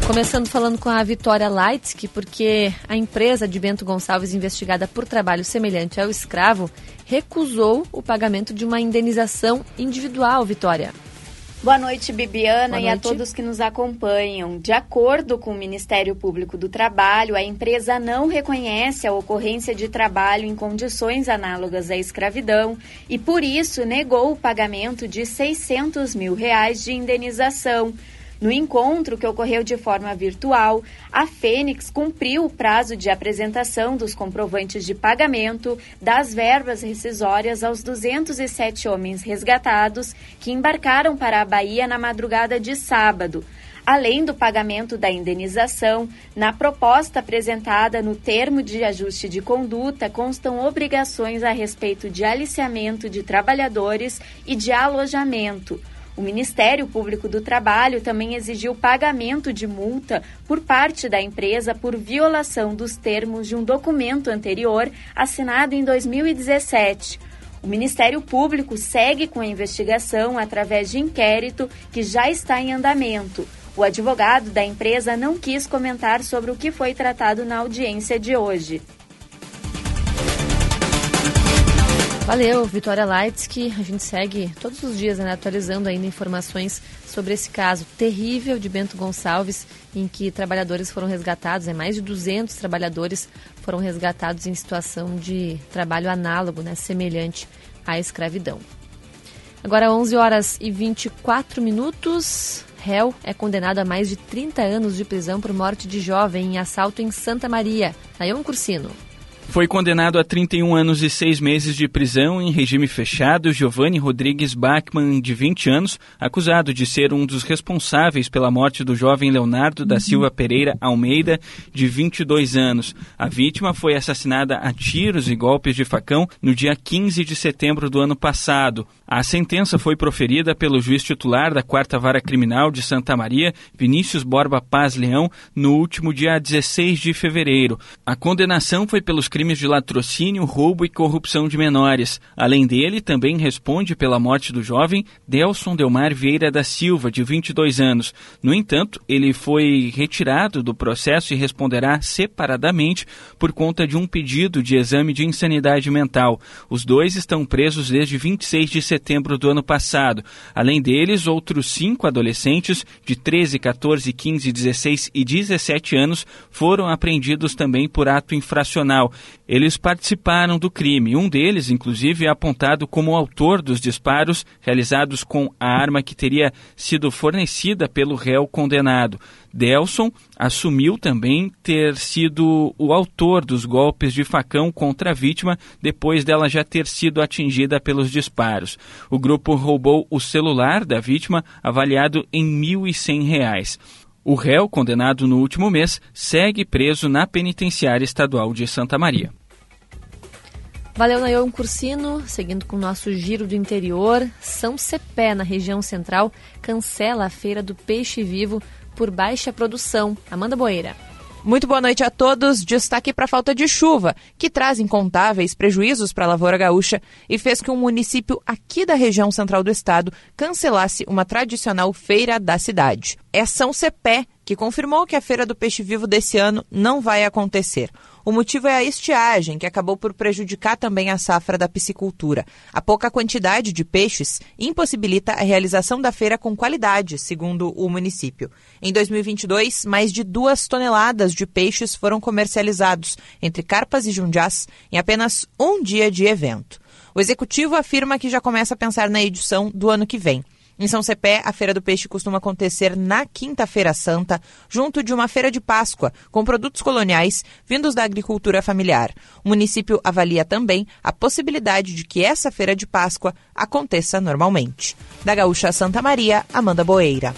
Começando falando com a Vitória Leitsky, porque a empresa de Bento Gonçalves, investigada por trabalho semelhante ao escravo, recusou o pagamento de uma indenização individual, Vitória. Boa noite, Bibiana, Boa e a noite. todos que nos acompanham. De acordo com o Ministério Público do Trabalho, a empresa não reconhece a ocorrência de trabalho em condições análogas à escravidão e, por isso, negou o pagamento de 600 mil reais de indenização. No encontro, que ocorreu de forma virtual, a Fênix cumpriu o prazo de apresentação dos comprovantes de pagamento das verbas rescisórias aos 207 homens resgatados que embarcaram para a Bahia na madrugada de sábado. Além do pagamento da indenização, na proposta apresentada no termo de ajuste de conduta constam obrigações a respeito de aliciamento de trabalhadores e de alojamento. O Ministério Público do Trabalho também exigiu pagamento de multa por parte da empresa por violação dos termos de um documento anterior assinado em 2017. O Ministério Público segue com a investigação através de inquérito que já está em andamento. O advogado da empresa não quis comentar sobre o que foi tratado na audiência de hoje. Valeu, Vitória Lights, que a gente segue todos os dias né, atualizando ainda informações sobre esse caso terrível de Bento Gonçalves, em que trabalhadores foram resgatados, é mais de 200 trabalhadores foram resgatados em situação de trabalho análogo, né, semelhante à escravidão. Agora 11 horas e 24 minutos. Réu é condenado a mais de 30 anos de prisão por morte de jovem em assalto em Santa Maria. Nayon Cursino. Foi condenado a 31 anos e 6 meses de prisão em regime fechado Giovanni Rodrigues Bachmann, de 20 anos, acusado de ser um dos responsáveis pela morte do jovem Leonardo da Silva Pereira Almeida, de 22 anos. A vítima foi assassinada a tiros e golpes de facão no dia 15 de setembro do ano passado. A sentença foi proferida pelo juiz titular da Quarta Vara Criminal de Santa Maria, Vinícius Borba Paz Leão, no último dia 16 de fevereiro. A condenação foi pelos de latrocínio, roubo e corrupção de menores. Além dele, também responde pela morte do jovem Delson Delmar Vieira da Silva, de 22 anos. No entanto, ele foi retirado do processo e responderá separadamente por conta de um pedido de exame de insanidade mental. Os dois estão presos desde 26 de setembro do ano passado. Além deles, outros cinco adolescentes de 13, 14, 15, 16 e 17 anos foram apreendidos também por ato infracional. Eles participaram do crime. Um deles, inclusive, é apontado como autor dos disparos realizados com a arma que teria sido fornecida pelo réu condenado. Delson assumiu também ter sido o autor dos golpes de facão contra a vítima depois dela já ter sido atingida pelos disparos. O grupo roubou o celular da vítima, avaliado em R$ 1.100. O réu, condenado no último mês, segue preso na penitenciária estadual de Santa Maria. Valeu, Nayon Cursino. Seguindo com o nosso giro do interior, São Cepé, na região central, cancela a feira do peixe vivo por baixa produção. Amanda Boeira. Muito boa noite a todos. Destaque para a falta de chuva, que traz incontáveis prejuízos para a lavoura gaúcha e fez que um município aqui da região central do estado cancelasse uma tradicional feira da cidade. É São Cepé que confirmou que a feira do peixe vivo desse ano não vai acontecer. O motivo é a estiagem, que acabou por prejudicar também a safra da piscicultura. A pouca quantidade de peixes impossibilita a realização da feira com qualidade, segundo o município. Em 2022, mais de duas toneladas de peixes foram comercializados entre carpas e jundiás em apenas um dia de evento. O executivo afirma que já começa a pensar na edição do ano que vem. Em São Cepé, a Feira do Peixe costuma acontecer na Quinta-feira Santa, junto de uma feira de Páscoa, com produtos coloniais vindos da agricultura familiar. O município avalia também a possibilidade de que essa feira de Páscoa aconteça normalmente. Da Gaúcha Santa Maria, Amanda Boeira.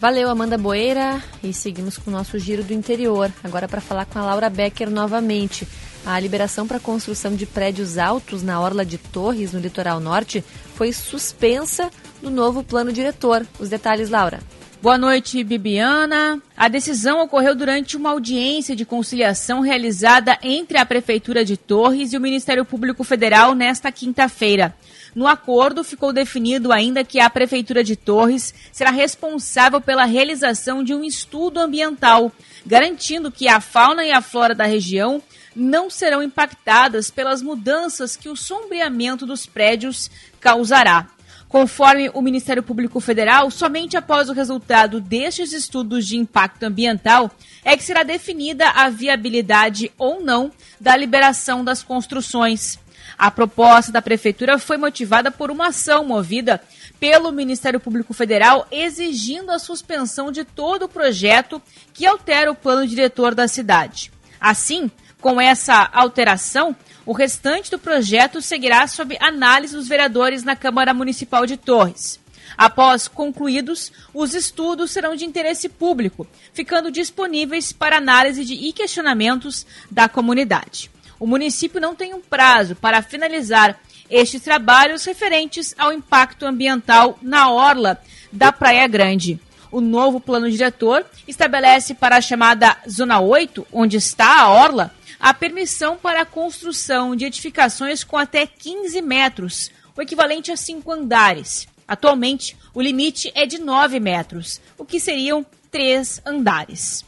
Valeu, Amanda Boeira. E seguimos com o nosso giro do interior. Agora para falar com a Laura Becker novamente. A liberação para a construção de prédios altos na Orla de Torres, no litoral norte, foi suspensa no novo plano diretor. Os detalhes, Laura. Boa noite, Bibiana. A decisão ocorreu durante uma audiência de conciliação realizada entre a Prefeitura de Torres e o Ministério Público Federal nesta quinta-feira. No acordo, ficou definido ainda que a Prefeitura de Torres será responsável pela realização de um estudo ambiental, garantindo que a fauna e a flora da região não serão impactadas pelas mudanças que o sombreamento dos prédios causará. Conforme o Ministério Público Federal, somente após o resultado destes estudos de impacto ambiental é que será definida a viabilidade ou não da liberação das construções. A proposta da Prefeitura foi motivada por uma ação movida pelo Ministério Público Federal exigindo a suspensão de todo o projeto que altera o plano diretor da cidade. Assim, com essa alteração, o restante do projeto seguirá sob análise dos vereadores na Câmara Municipal de Torres. Após concluídos, os estudos serão de interesse público, ficando disponíveis para análise de e questionamentos da comunidade. O município não tem um prazo para finalizar estes trabalhos referentes ao impacto ambiental na orla da Praia Grande. O novo plano diretor estabelece para a chamada Zona 8, onde está a orla, a permissão para a construção de edificações com até 15 metros, o equivalente a cinco andares. Atualmente, o limite é de 9 metros, o que seriam três andares.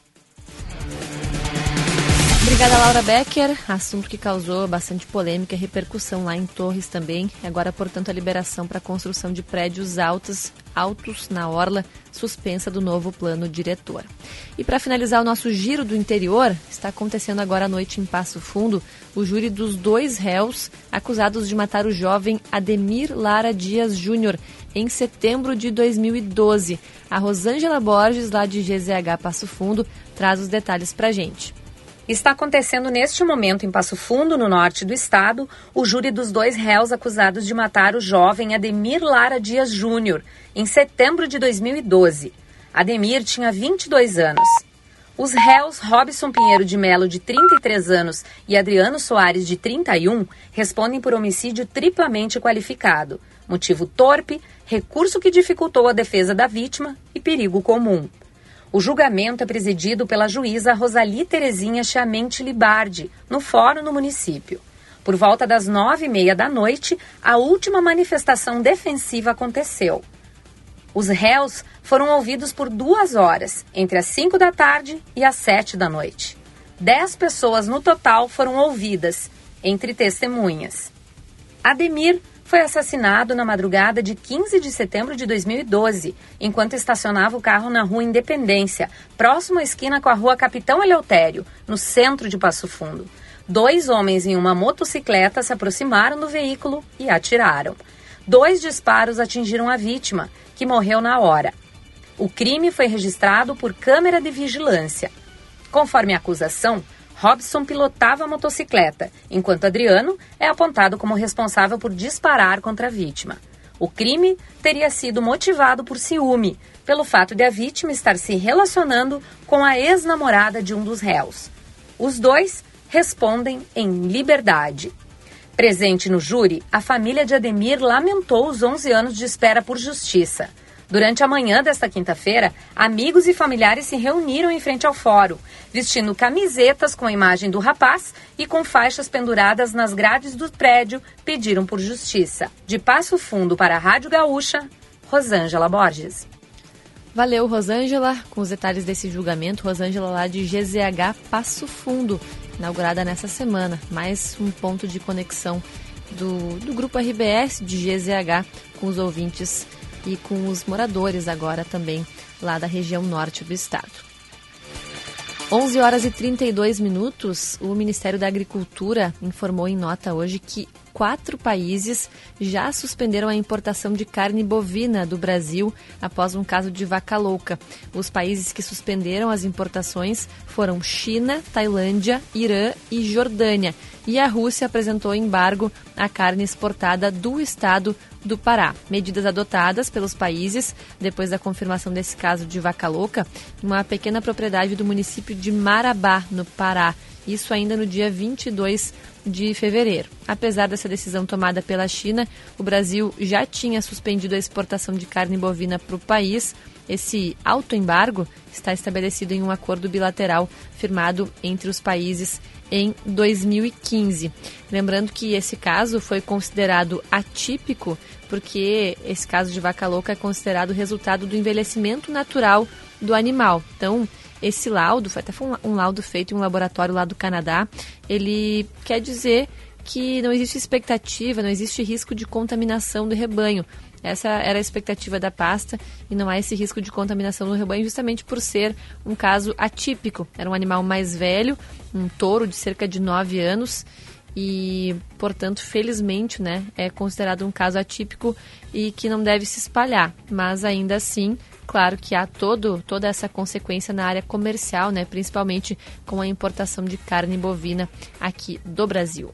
Obrigada, Laura Becker. Assunto que causou bastante polêmica e repercussão lá em Torres também. Agora, portanto, a liberação para a construção de prédios altos, altos na Orla, suspensa do novo plano diretor. E para finalizar o nosso giro do interior, está acontecendo agora à noite em Passo Fundo o júri dos dois réus acusados de matar o jovem Ademir Lara Dias Júnior em setembro de 2012. A Rosângela Borges, lá de GZH Passo Fundo, traz os detalhes para gente. Está acontecendo neste momento em Passo Fundo, no norte do estado, o júri dos dois réus acusados de matar o jovem Ademir Lara Dias Júnior em setembro de 2012. Ademir tinha 22 anos. Os réus Robson Pinheiro de Melo, de 33 anos, e Adriano Soares, de 31, respondem por homicídio triplamente qualificado. Motivo torpe, recurso que dificultou a defesa da vítima e perigo comum. O julgamento é presidido pela juíza Rosali Terezinha Chamente Libardi, no fórum no município. Por volta das nove e meia da noite, a última manifestação defensiva aconteceu. Os réus foram ouvidos por duas horas, entre as cinco da tarde e as sete da noite. Dez pessoas no total foram ouvidas, entre testemunhas. Ademir foi assassinado na madrugada de 15 de setembro de 2012, enquanto estacionava o carro na rua Independência, próximo à esquina com a rua Capitão Eleutério, no centro de Passo Fundo. Dois homens em uma motocicleta se aproximaram do veículo e atiraram. Dois disparos atingiram a vítima, que morreu na hora. O crime foi registrado por câmera de vigilância. Conforme a acusação, Robson pilotava a motocicleta, enquanto Adriano é apontado como responsável por disparar contra a vítima. O crime teria sido motivado por ciúme, pelo fato de a vítima estar se relacionando com a ex-namorada de um dos réus. Os dois respondem em liberdade. Presente no júri, a família de Ademir lamentou os 11 anos de espera por justiça. Durante a manhã desta quinta-feira, amigos e familiares se reuniram em frente ao fórum, vestindo camisetas com a imagem do rapaz e com faixas penduradas nas grades do prédio, pediram por justiça. De Passo Fundo para a Rádio Gaúcha, Rosângela Borges. Valeu, Rosângela. Com os detalhes desse julgamento, Rosângela lá de GZH Passo Fundo, inaugurada nessa semana. Mais um ponto de conexão do, do grupo RBS de GZH com os ouvintes e com os moradores agora também lá da região norte do estado. 11 horas e 32 minutos, o Ministério da Agricultura informou em nota hoje que quatro países já suspenderam a importação de carne bovina do Brasil após um caso de vaca louca. Os países que suspenderam as importações foram China, Tailândia, Irã e Jordânia. E a Rússia apresentou embargo à carne exportada do estado do Pará. Medidas adotadas pelos países depois da confirmação desse caso de vaca louca, uma pequena propriedade do município de Marabá, no Pará. Isso ainda no dia 22 de fevereiro. Apesar dessa decisão tomada pela China, o Brasil já tinha suspendido a exportação de carne bovina para o país. Esse autoembargo está estabelecido em um acordo bilateral firmado entre os países em 2015. Lembrando que esse caso foi considerado atípico porque esse caso de vaca louca é considerado resultado do envelhecimento natural do animal. Então, esse laudo, até foi um, um laudo feito em um laboratório lá do Canadá, ele quer dizer que não existe expectativa, não existe risco de contaminação do rebanho. Essa era a expectativa da pasta e não há esse risco de contaminação no rebanho justamente por ser um caso atípico. Era um animal mais velho, um touro de cerca de 9 anos e, portanto, felizmente, né, é considerado um caso atípico e que não deve se espalhar. Mas ainda assim, claro que há todo, toda essa consequência na área comercial, né, principalmente com a importação de carne bovina aqui do Brasil.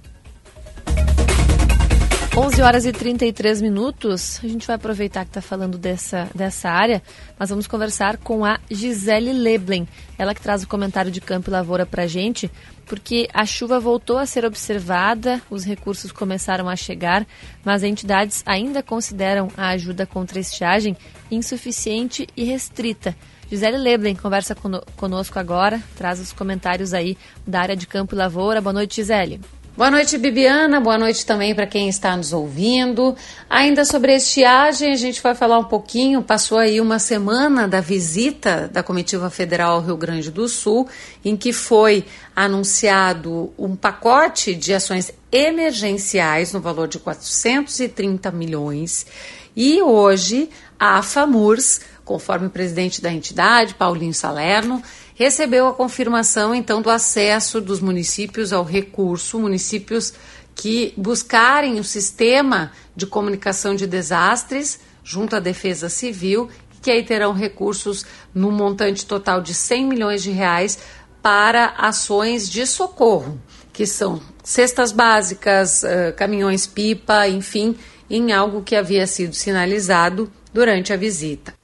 11 horas e 33 minutos. A gente vai aproveitar que está falando dessa, dessa área, mas vamos conversar com a Gisele Leblen. Ela que traz o comentário de Campo e Lavoura para a gente, porque a chuva voltou a ser observada, os recursos começaram a chegar, mas entidades ainda consideram a ajuda contra a estiagem insuficiente e restrita. Gisele Leblen conversa conosco agora, traz os comentários aí da área de Campo e Lavoura. Boa noite, Gisele. Boa noite, Bibiana. Boa noite também para quem está nos ouvindo. Ainda sobre a estiagem, a gente vai falar um pouquinho. Passou aí uma semana da visita da Comitiva Federal ao Rio Grande do Sul, em que foi anunciado um pacote de ações emergenciais no valor de 430 milhões. E hoje a FAMURS, conforme o presidente da entidade, Paulinho Salerno, recebeu a confirmação então do acesso dos municípios ao recurso, municípios que buscarem o sistema de comunicação de desastres junto à Defesa Civil, que aí terão recursos no montante total de 100 milhões de reais para ações de socorro, que são cestas básicas, caminhões-pipa, enfim, em algo que havia sido sinalizado durante a visita.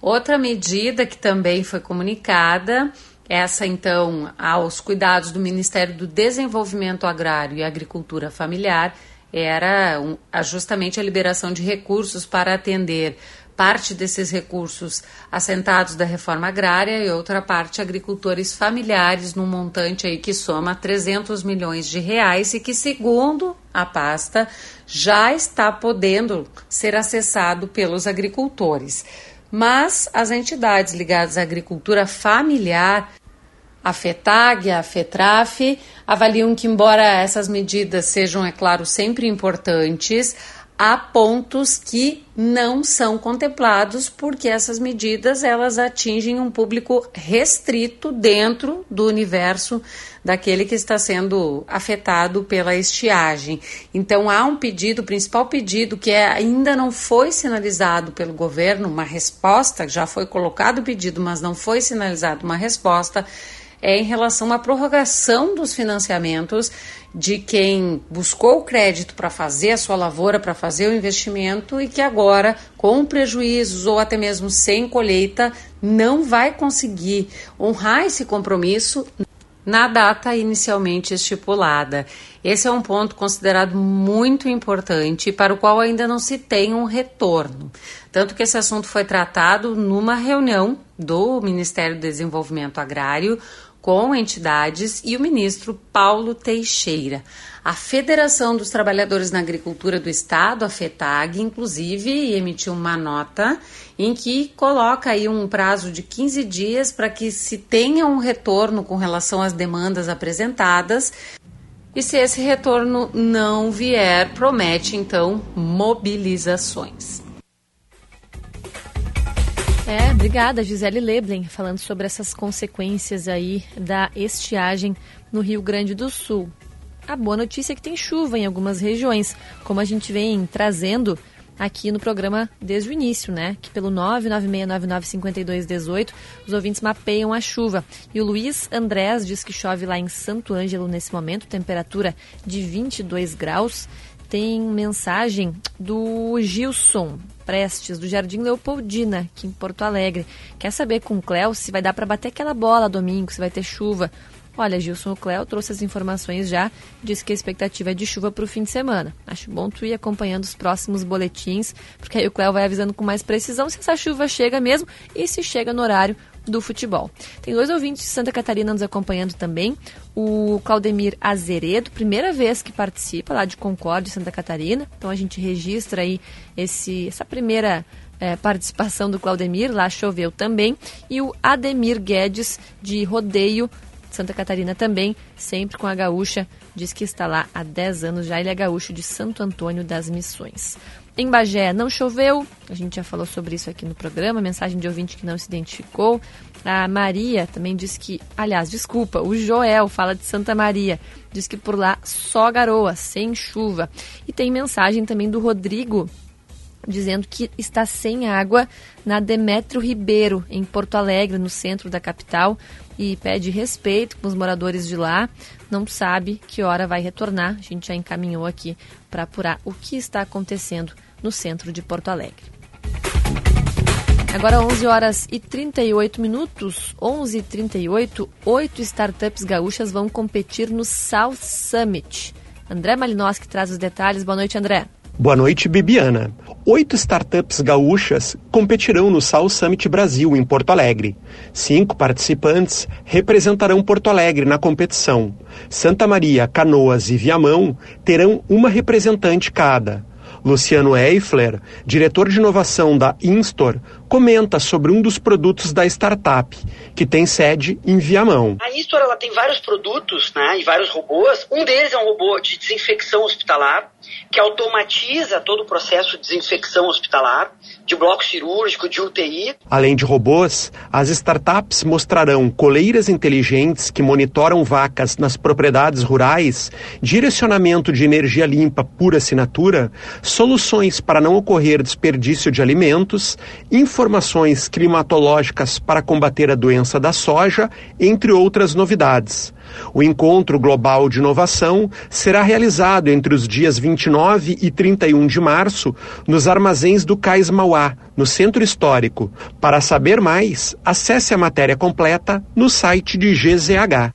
Outra medida que também foi comunicada, essa então aos cuidados do Ministério do Desenvolvimento Agrário e Agricultura Familiar, era justamente a liberação de recursos para atender parte desses recursos assentados da reforma agrária e outra parte agricultores familiares num montante aí que soma 300 milhões de reais e que segundo a pasta já está podendo ser acessado pelos agricultores mas as entidades ligadas à agricultura familiar, a FETAG, a FETRAF, avaliam que, embora essas medidas sejam, é claro, sempre importantes, há pontos que não são contemplados porque essas medidas elas atingem um público restrito dentro do universo daquele que está sendo afetado pela estiagem. Então há um pedido, o principal pedido que é, ainda não foi sinalizado pelo governo, uma resposta, já foi colocado o pedido, mas não foi sinalizado uma resposta é em relação à prorrogação dos financiamentos de quem buscou o crédito para fazer a sua lavoura, para fazer o investimento e que agora, com prejuízos ou até mesmo sem colheita, não vai conseguir honrar esse compromisso na data inicialmente estipulada. Esse é um ponto considerado muito importante para o qual ainda não se tem um retorno. Tanto que esse assunto foi tratado numa reunião do Ministério do Desenvolvimento Agrário com entidades e o ministro Paulo Teixeira. A Federação dos Trabalhadores na Agricultura do Estado, a FETAG, inclusive emitiu uma nota em que coloca aí um prazo de 15 dias para que se tenha um retorno com relação às demandas apresentadas. E se esse retorno não vier, promete então mobilizações. É, obrigada, Gisele Leblen, falando sobre essas consequências aí da estiagem no Rio Grande do Sul. a boa notícia é que tem chuva em algumas regiões, como a gente vem trazendo aqui no programa desde o início, né? Que pelo 996995218 os ouvintes mapeiam a chuva. E o Luiz Andrés diz que chove lá em Santo Ângelo nesse momento, temperatura de 22 graus. Tem mensagem do Gilson Prestes, do Jardim Leopoldina, aqui em Porto Alegre. Quer saber com o Cléo se vai dar para bater aquela bola domingo, se vai ter chuva. Olha, Gilson Cléo trouxe as informações já, disse que a expectativa é de chuva para o fim de semana. Acho bom tu ir acompanhando os próximos boletins, porque aí o Cléo vai avisando com mais precisão se essa chuva chega mesmo e se chega no horário do futebol. Tem dois ouvintes de Santa Catarina nos acompanhando também. O Claudemir Azeredo, primeira vez que participa lá de Concórdia, Santa Catarina. Então a gente registra aí esse, essa primeira é, participação do Claudemir, lá choveu também. E o Ademir Guedes, de Rodeio, Santa Catarina também, sempre com a gaúcha, diz que está lá há 10 anos já. Ele é gaúcho de Santo Antônio das Missões. Em Bagé não choveu, a gente já falou sobre isso aqui no programa, mensagem de ouvinte que não se identificou. A Maria também diz que, aliás, desculpa, o Joel fala de Santa Maria, diz que por lá só garoa, sem chuva. E tem mensagem também do Rodrigo dizendo que está sem água na Demétrio Ribeiro, em Porto Alegre, no centro da capital, e pede respeito com os moradores de lá. Não sabe que hora vai retornar. A gente já encaminhou aqui para apurar o que está acontecendo no centro de Porto Alegre. Agora 11 horas e 38 minutos, 11 e 38, oito startups gaúchas vão competir no South Summit. André Malinowski traz os detalhes. Boa noite, André. Boa noite, Bibiana. Oito startups gaúchas competirão no South Summit Brasil, em Porto Alegre. Cinco participantes representarão Porto Alegre na competição. Santa Maria, Canoas e Viamão terão uma representante cada. Luciano Eifler, diretor de inovação da Instor, comenta sobre um dos produtos da startup, que tem sede em Viamão. A Instor ela tem vários produtos né, e vários robôs. Um deles é um robô de desinfecção hospitalar, que automatiza todo o processo de desinfecção hospitalar, de bloco cirúrgico, de UTI. Além de robôs, as startups mostrarão coleiras inteligentes que monitoram vacas nas propriedades rurais, direcionamento de energia limpa por assinatura, soluções para não ocorrer desperdício de alimentos, informações climatológicas para combater a doença da soja, entre outras novidades. O Encontro Global de Inovação será realizado entre os dias 29 e 31 de março nos armazéns do Cais Mauá, no Centro Histórico. Para saber mais, acesse a matéria completa no site de GZH.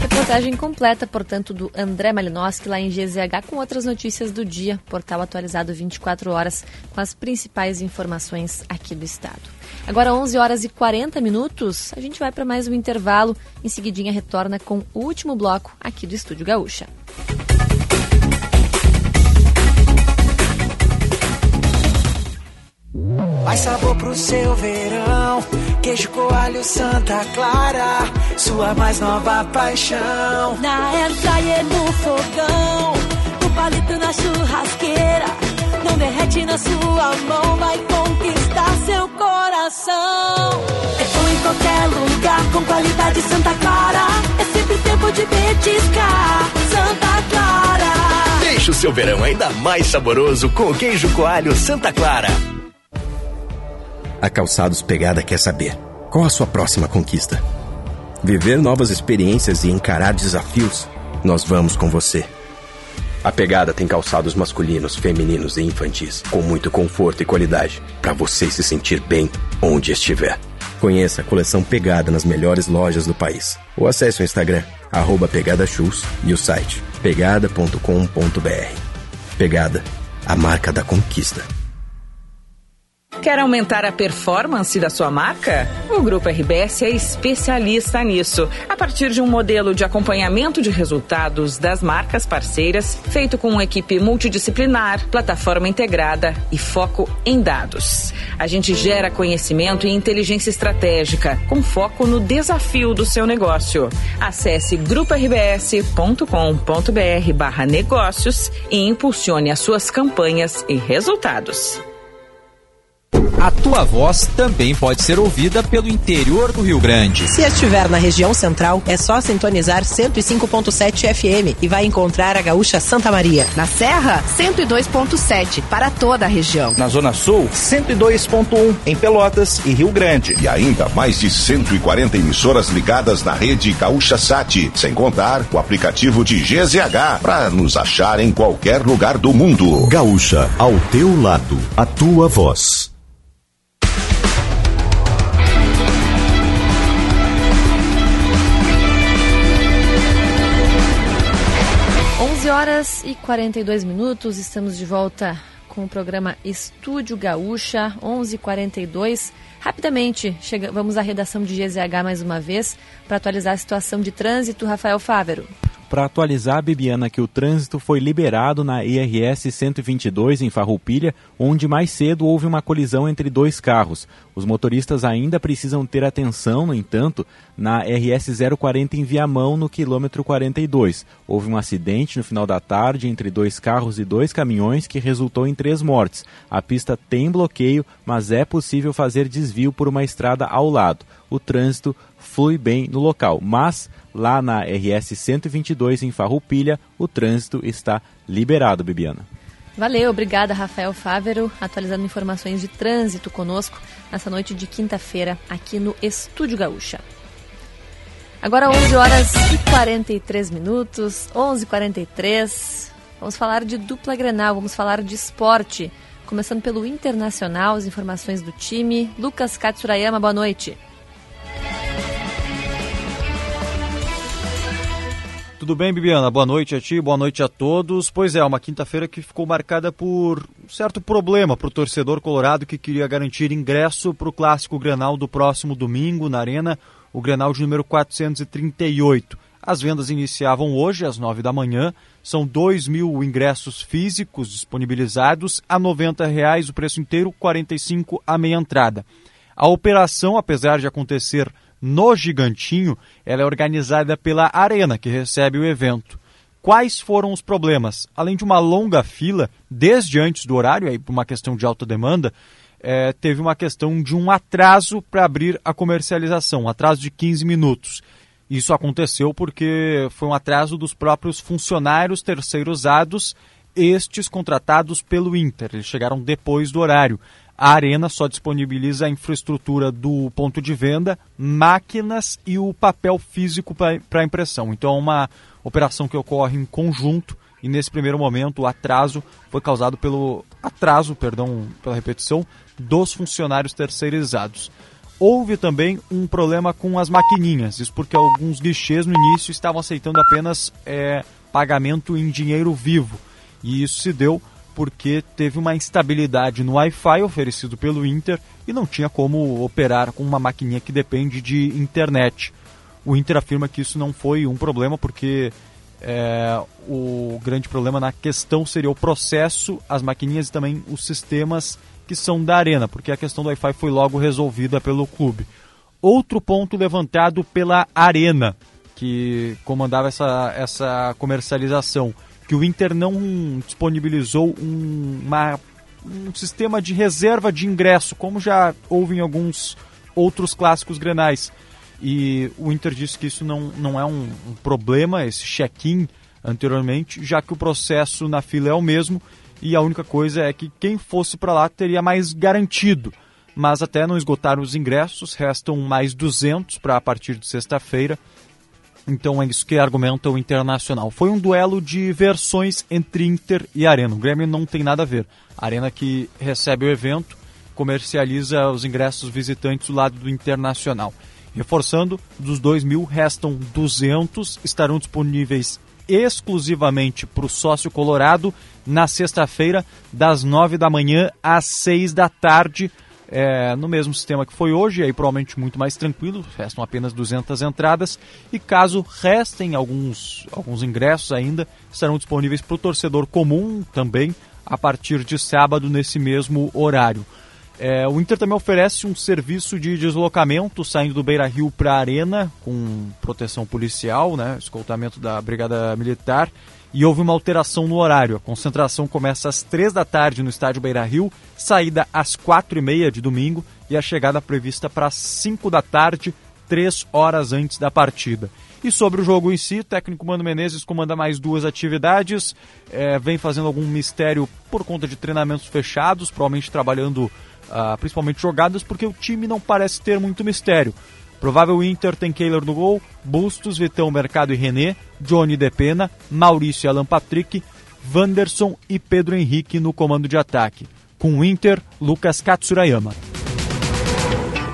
Reportagem completa, portanto, do André Malinowski lá em GZH com outras notícias do dia, portal atualizado 24 horas com as principais informações aqui do estado. Agora 11 horas e 40 minutos, a gente vai para mais um intervalo, em seguidinha retorna com o último bloco aqui do Estúdio Gaúcha. Mais sabor pro seu verão. Queijo coalho Santa Clara. Sua mais nova paixão. Na airfryer no fogão. No palito na churrasqueira. Não derrete na sua mão. Vai conquistar coração. É bom em qualquer lugar. Com qualidade Santa Clara. É sempre tempo de petiscar. Santa Clara. Deixe o seu verão ainda mais saboroso com o queijo coalho Santa Clara. A Calçados Pegada quer saber: qual a sua próxima conquista? Viver novas experiências e encarar desafios? Nós vamos com você. A Pegada tem calçados masculinos, femininos e infantis, com muito conforto e qualidade, para você se sentir bem onde estiver. Conheça a coleção Pegada nas melhores lojas do país. Ou acesse o Instagram, arroba Pegada Shoes e o site pegada.com.br. Pegada, a marca da conquista. Quer aumentar a performance da sua marca? O Grupo RBS é especialista nisso. A partir de um modelo de acompanhamento de resultados das marcas parceiras, feito com uma equipe multidisciplinar, plataforma integrada e foco em dados. A gente gera conhecimento e inteligência estratégica, com foco no desafio do seu negócio. Acesse gruporbs.com.br barra negócios e impulsione as suas campanhas e resultados. A tua voz também pode ser ouvida pelo interior do Rio Grande. Se estiver na região central, é só sintonizar 105.7 FM e vai encontrar a Gaúcha Santa Maria. Na Serra, 102.7 para toda a região. Na Zona Sul, 102.1 em Pelotas e Rio Grande. E ainda mais de 140 emissoras ligadas na rede Gaúcha Sat, sem contar o aplicativo de GZH para nos achar em qualquer lugar do mundo. Gaúcha, ao teu lado, a tua voz. 11 horas e 42 minutos, estamos de volta com o programa Estúdio Gaúcha, 11:42. Rapidamente, chega, vamos à redação de GZH mais uma vez para atualizar a situação de trânsito. Rafael Fávero para atualizar, Bibiana, que o trânsito foi liberado na IRS 122 em Farroupilha, onde mais cedo houve uma colisão entre dois carros. Os motoristas ainda precisam ter atenção, no entanto, na RS 040 em Viamão, no quilômetro 42. Houve um acidente no final da tarde entre dois carros e dois caminhões que resultou em três mortes. A pista tem bloqueio, mas é possível fazer desvio por uma estrada ao lado. O trânsito flui bem no local, mas lá na RS 122 em Farroupilha, o trânsito está liberado, Bibiana. Valeu, obrigada Rafael Fávero, atualizando informações de trânsito conosco nessa noite de quinta-feira aqui no Estúdio Gaúcha. Agora 11 horas e 43 minutos, 11:43. Vamos falar de dupla Grenal, vamos falar de esporte, começando pelo Internacional, as informações do time. Lucas Katsurayama, boa noite. Tudo bem, Bibiana? Boa noite a ti, boa noite a todos. Pois é, uma quinta-feira que ficou marcada por um certo problema para o torcedor colorado que queria garantir ingresso para o clássico Grenal do próximo domingo na Arena, o Grenal de número 438. As vendas iniciavam hoje às nove da manhã. São dois mil ingressos físicos disponibilizados a 90 reais o preço inteiro, R$ 45 a meia entrada. A operação, apesar de acontecer no Gigantinho, ela é organizada pela Arena, que recebe o evento. Quais foram os problemas? Além de uma longa fila, desde antes do horário, aí por uma questão de alta demanda, é, teve uma questão de um atraso para abrir a comercialização, um atraso de 15 minutos. Isso aconteceu porque foi um atraso dos próprios funcionários terceirizados, estes contratados pelo Inter. Eles chegaram depois do horário. A Arena só disponibiliza a infraestrutura do ponto de venda, máquinas e o papel físico para impressão. Então é uma operação que ocorre em conjunto e nesse primeiro momento o atraso foi causado pelo atraso, perdão, pela repetição, dos funcionários terceirizados. Houve também um problema com as maquininhas, isso porque alguns guichês no início estavam aceitando apenas é, pagamento em dinheiro vivo. E isso se deu porque teve uma instabilidade no Wi-Fi oferecido pelo Inter e não tinha como operar com uma maquininha que depende de internet. O Inter afirma que isso não foi um problema porque é, o grande problema na questão seria o processo, as maquininhas e também os sistemas que são da arena, porque a questão do Wi-Fi foi logo resolvida pelo clube. Outro ponto levantado pela Arena, que comandava essa, essa comercialização que o Inter não disponibilizou um, uma, um sistema de reserva de ingresso, como já houve em alguns outros clássicos grenais. E o Inter disse que isso não, não é um, um problema, esse check-in anteriormente, já que o processo na fila é o mesmo e a única coisa é que quem fosse para lá teria mais garantido. Mas até não esgotar os ingressos, restam mais 200 para a partir de sexta-feira então é isso que argumenta o Internacional. Foi um duelo de versões entre Inter e Arena. O Grêmio não tem nada a ver. A Arena que recebe o evento comercializa os ingressos visitantes do lado do Internacional. Reforçando, dos 2 mil restam 200, estarão disponíveis exclusivamente para o sócio colorado na sexta-feira, das 9 da manhã às 6 da tarde é, no mesmo sistema que foi hoje, aí provavelmente muito mais tranquilo, restam apenas 200 entradas e caso restem alguns, alguns ingressos ainda, serão disponíveis para o torcedor comum também a partir de sábado nesse mesmo horário. É, o Inter também oferece um serviço de deslocamento saindo do Beira Rio para a Arena, com proteção policial, né, escoltamento da Brigada Militar. E houve uma alteração no horário. A concentração começa às três da tarde no estádio Beira Rio, saída às quatro e meia de domingo e a chegada prevista para cinco da tarde, três horas antes da partida. E sobre o jogo em si, o técnico Mano Menezes comanda mais duas atividades, é, vem fazendo algum mistério por conta de treinamentos fechados, provavelmente trabalhando uh, principalmente jogadas, porque o time não parece ter muito mistério. Provável Inter tem Kehler no gol, Bustos, Vitão, Mercado e René, Johnny Depena, Maurício e Alan Patrick, Wanderson e Pedro Henrique no comando de ataque. Com o Inter, Lucas Katsurayama.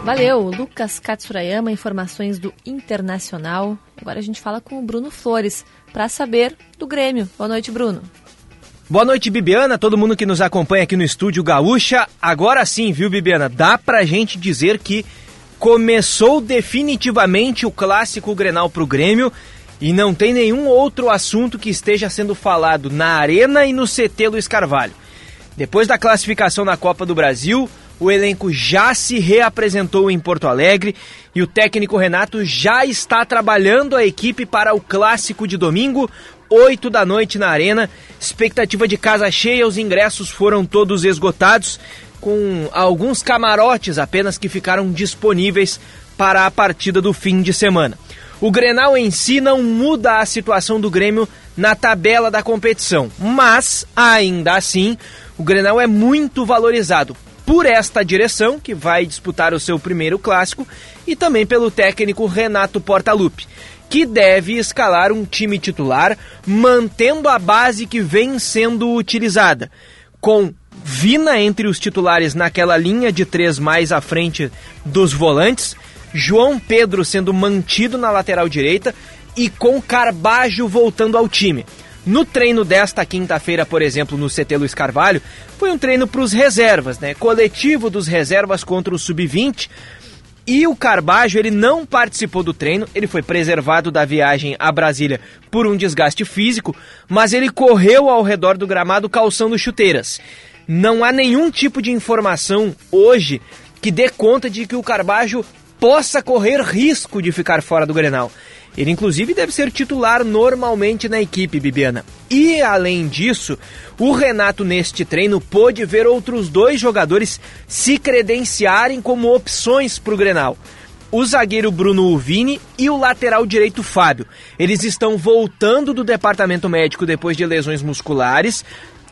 Valeu, Lucas Katsurayama, informações do Internacional. Agora a gente fala com o Bruno Flores para saber do Grêmio. Boa noite, Bruno. Boa noite, Bibiana, todo mundo que nos acompanha aqui no estúdio Gaúcha. Agora sim, viu, Bibiana? Dá pra gente dizer que começou definitivamente o clássico Grenal pro Grêmio e não tem nenhum outro assunto que esteja sendo falado na Arena e no CT Luiz Carvalho. Depois da classificação na Copa do Brasil, o elenco já se reapresentou em Porto Alegre e o técnico Renato já está trabalhando a equipe para o clássico de domingo, 8 da noite na Arena. Expectativa de casa cheia, os ingressos foram todos esgotados, com alguns camarotes apenas que ficaram disponíveis para a partida do fim de semana. O Grenal em si não muda a situação do Grêmio na tabela da competição, mas ainda assim o Grenal é muito valorizado por esta direção, que vai disputar o seu primeiro clássico, e também pelo técnico Renato Portaluppi, que deve escalar um time titular mantendo a base que vem sendo utilizada, com Vina entre os titulares naquela linha de três mais à frente dos volantes, João Pedro sendo mantido na lateral direita e com Carbajo voltando ao time. No treino desta quinta-feira, por exemplo, no CT Luiz Carvalho, foi um treino para os reservas, né? Coletivo dos reservas contra o sub-20. E o Carbajo, ele não participou do treino, ele foi preservado da viagem a Brasília por um desgaste físico, mas ele correu ao redor do gramado calçando chuteiras. Não há nenhum tipo de informação hoje que dê conta de que o Carbajo possa correr risco de ficar fora do Grenal. Ele, inclusive, deve ser titular normalmente na equipe, Bibiana. E, além disso, o Renato, neste treino, pôde ver outros dois jogadores se credenciarem como opções para o Grenal. O zagueiro Bruno Uvini e o lateral direito Fábio. Eles estão voltando do departamento médico depois de lesões musculares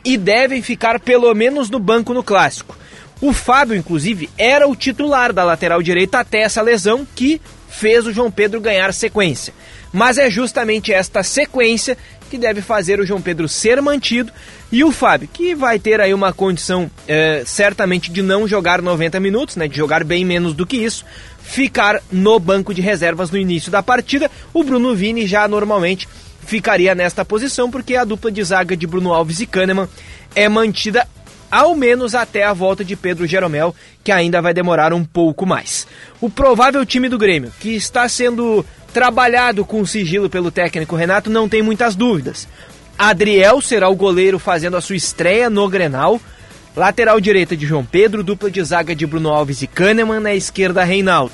e devem ficar pelo menos no banco no clássico. O Fábio, inclusive, era o titular da lateral direita até essa lesão que fez o João Pedro ganhar sequência. Mas é justamente esta sequência que deve fazer o João Pedro ser mantido e o Fábio, que vai ter aí uma condição é, certamente de não jogar 90 minutos, né, de jogar bem menos do que isso, ficar no banco de reservas no início da partida. O Bruno Vini já normalmente ficaria nesta posição, porque a dupla de zaga de Bruno Alves e Kahneman é mantida ao menos até a volta de Pedro Jeromel, que ainda vai demorar um pouco mais. O provável time do Grêmio, que está sendo trabalhado com sigilo pelo técnico Renato, não tem muitas dúvidas. Adriel será o goleiro fazendo a sua estreia no Grenal. Lateral direita de João Pedro, dupla de zaga de Bruno Alves e Kahneman, na esquerda Reinaldo.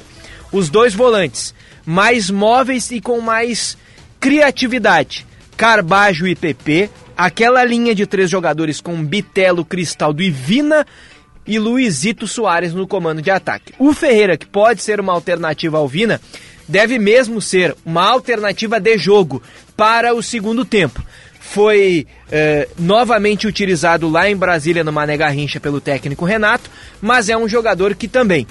Os dois volantes, mais móveis e com mais criatividade. Carbajo e PP, aquela linha de três jogadores com Bitelo, Cristaldo e Vina e Luizito Soares no comando de ataque. O Ferreira, que pode ser uma alternativa ao Vina, deve mesmo ser uma alternativa de jogo para o segundo tempo. Foi eh, novamente utilizado lá em Brasília no Mané Garrincha pelo técnico Renato, mas é um jogador que também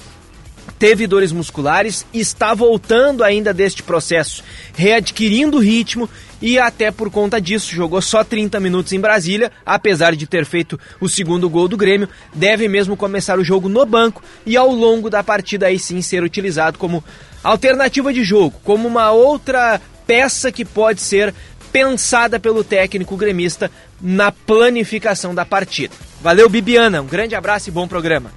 teve dores musculares, está voltando ainda deste processo, readquirindo ritmo e até por conta disso jogou só 30 minutos em Brasília, apesar de ter feito o segundo gol do Grêmio, deve mesmo começar o jogo no banco e ao longo da partida aí sim ser utilizado como alternativa de jogo, como uma outra peça que pode ser pensada pelo técnico gremista na planificação da partida. Valeu, Bibiana, um grande abraço e bom programa.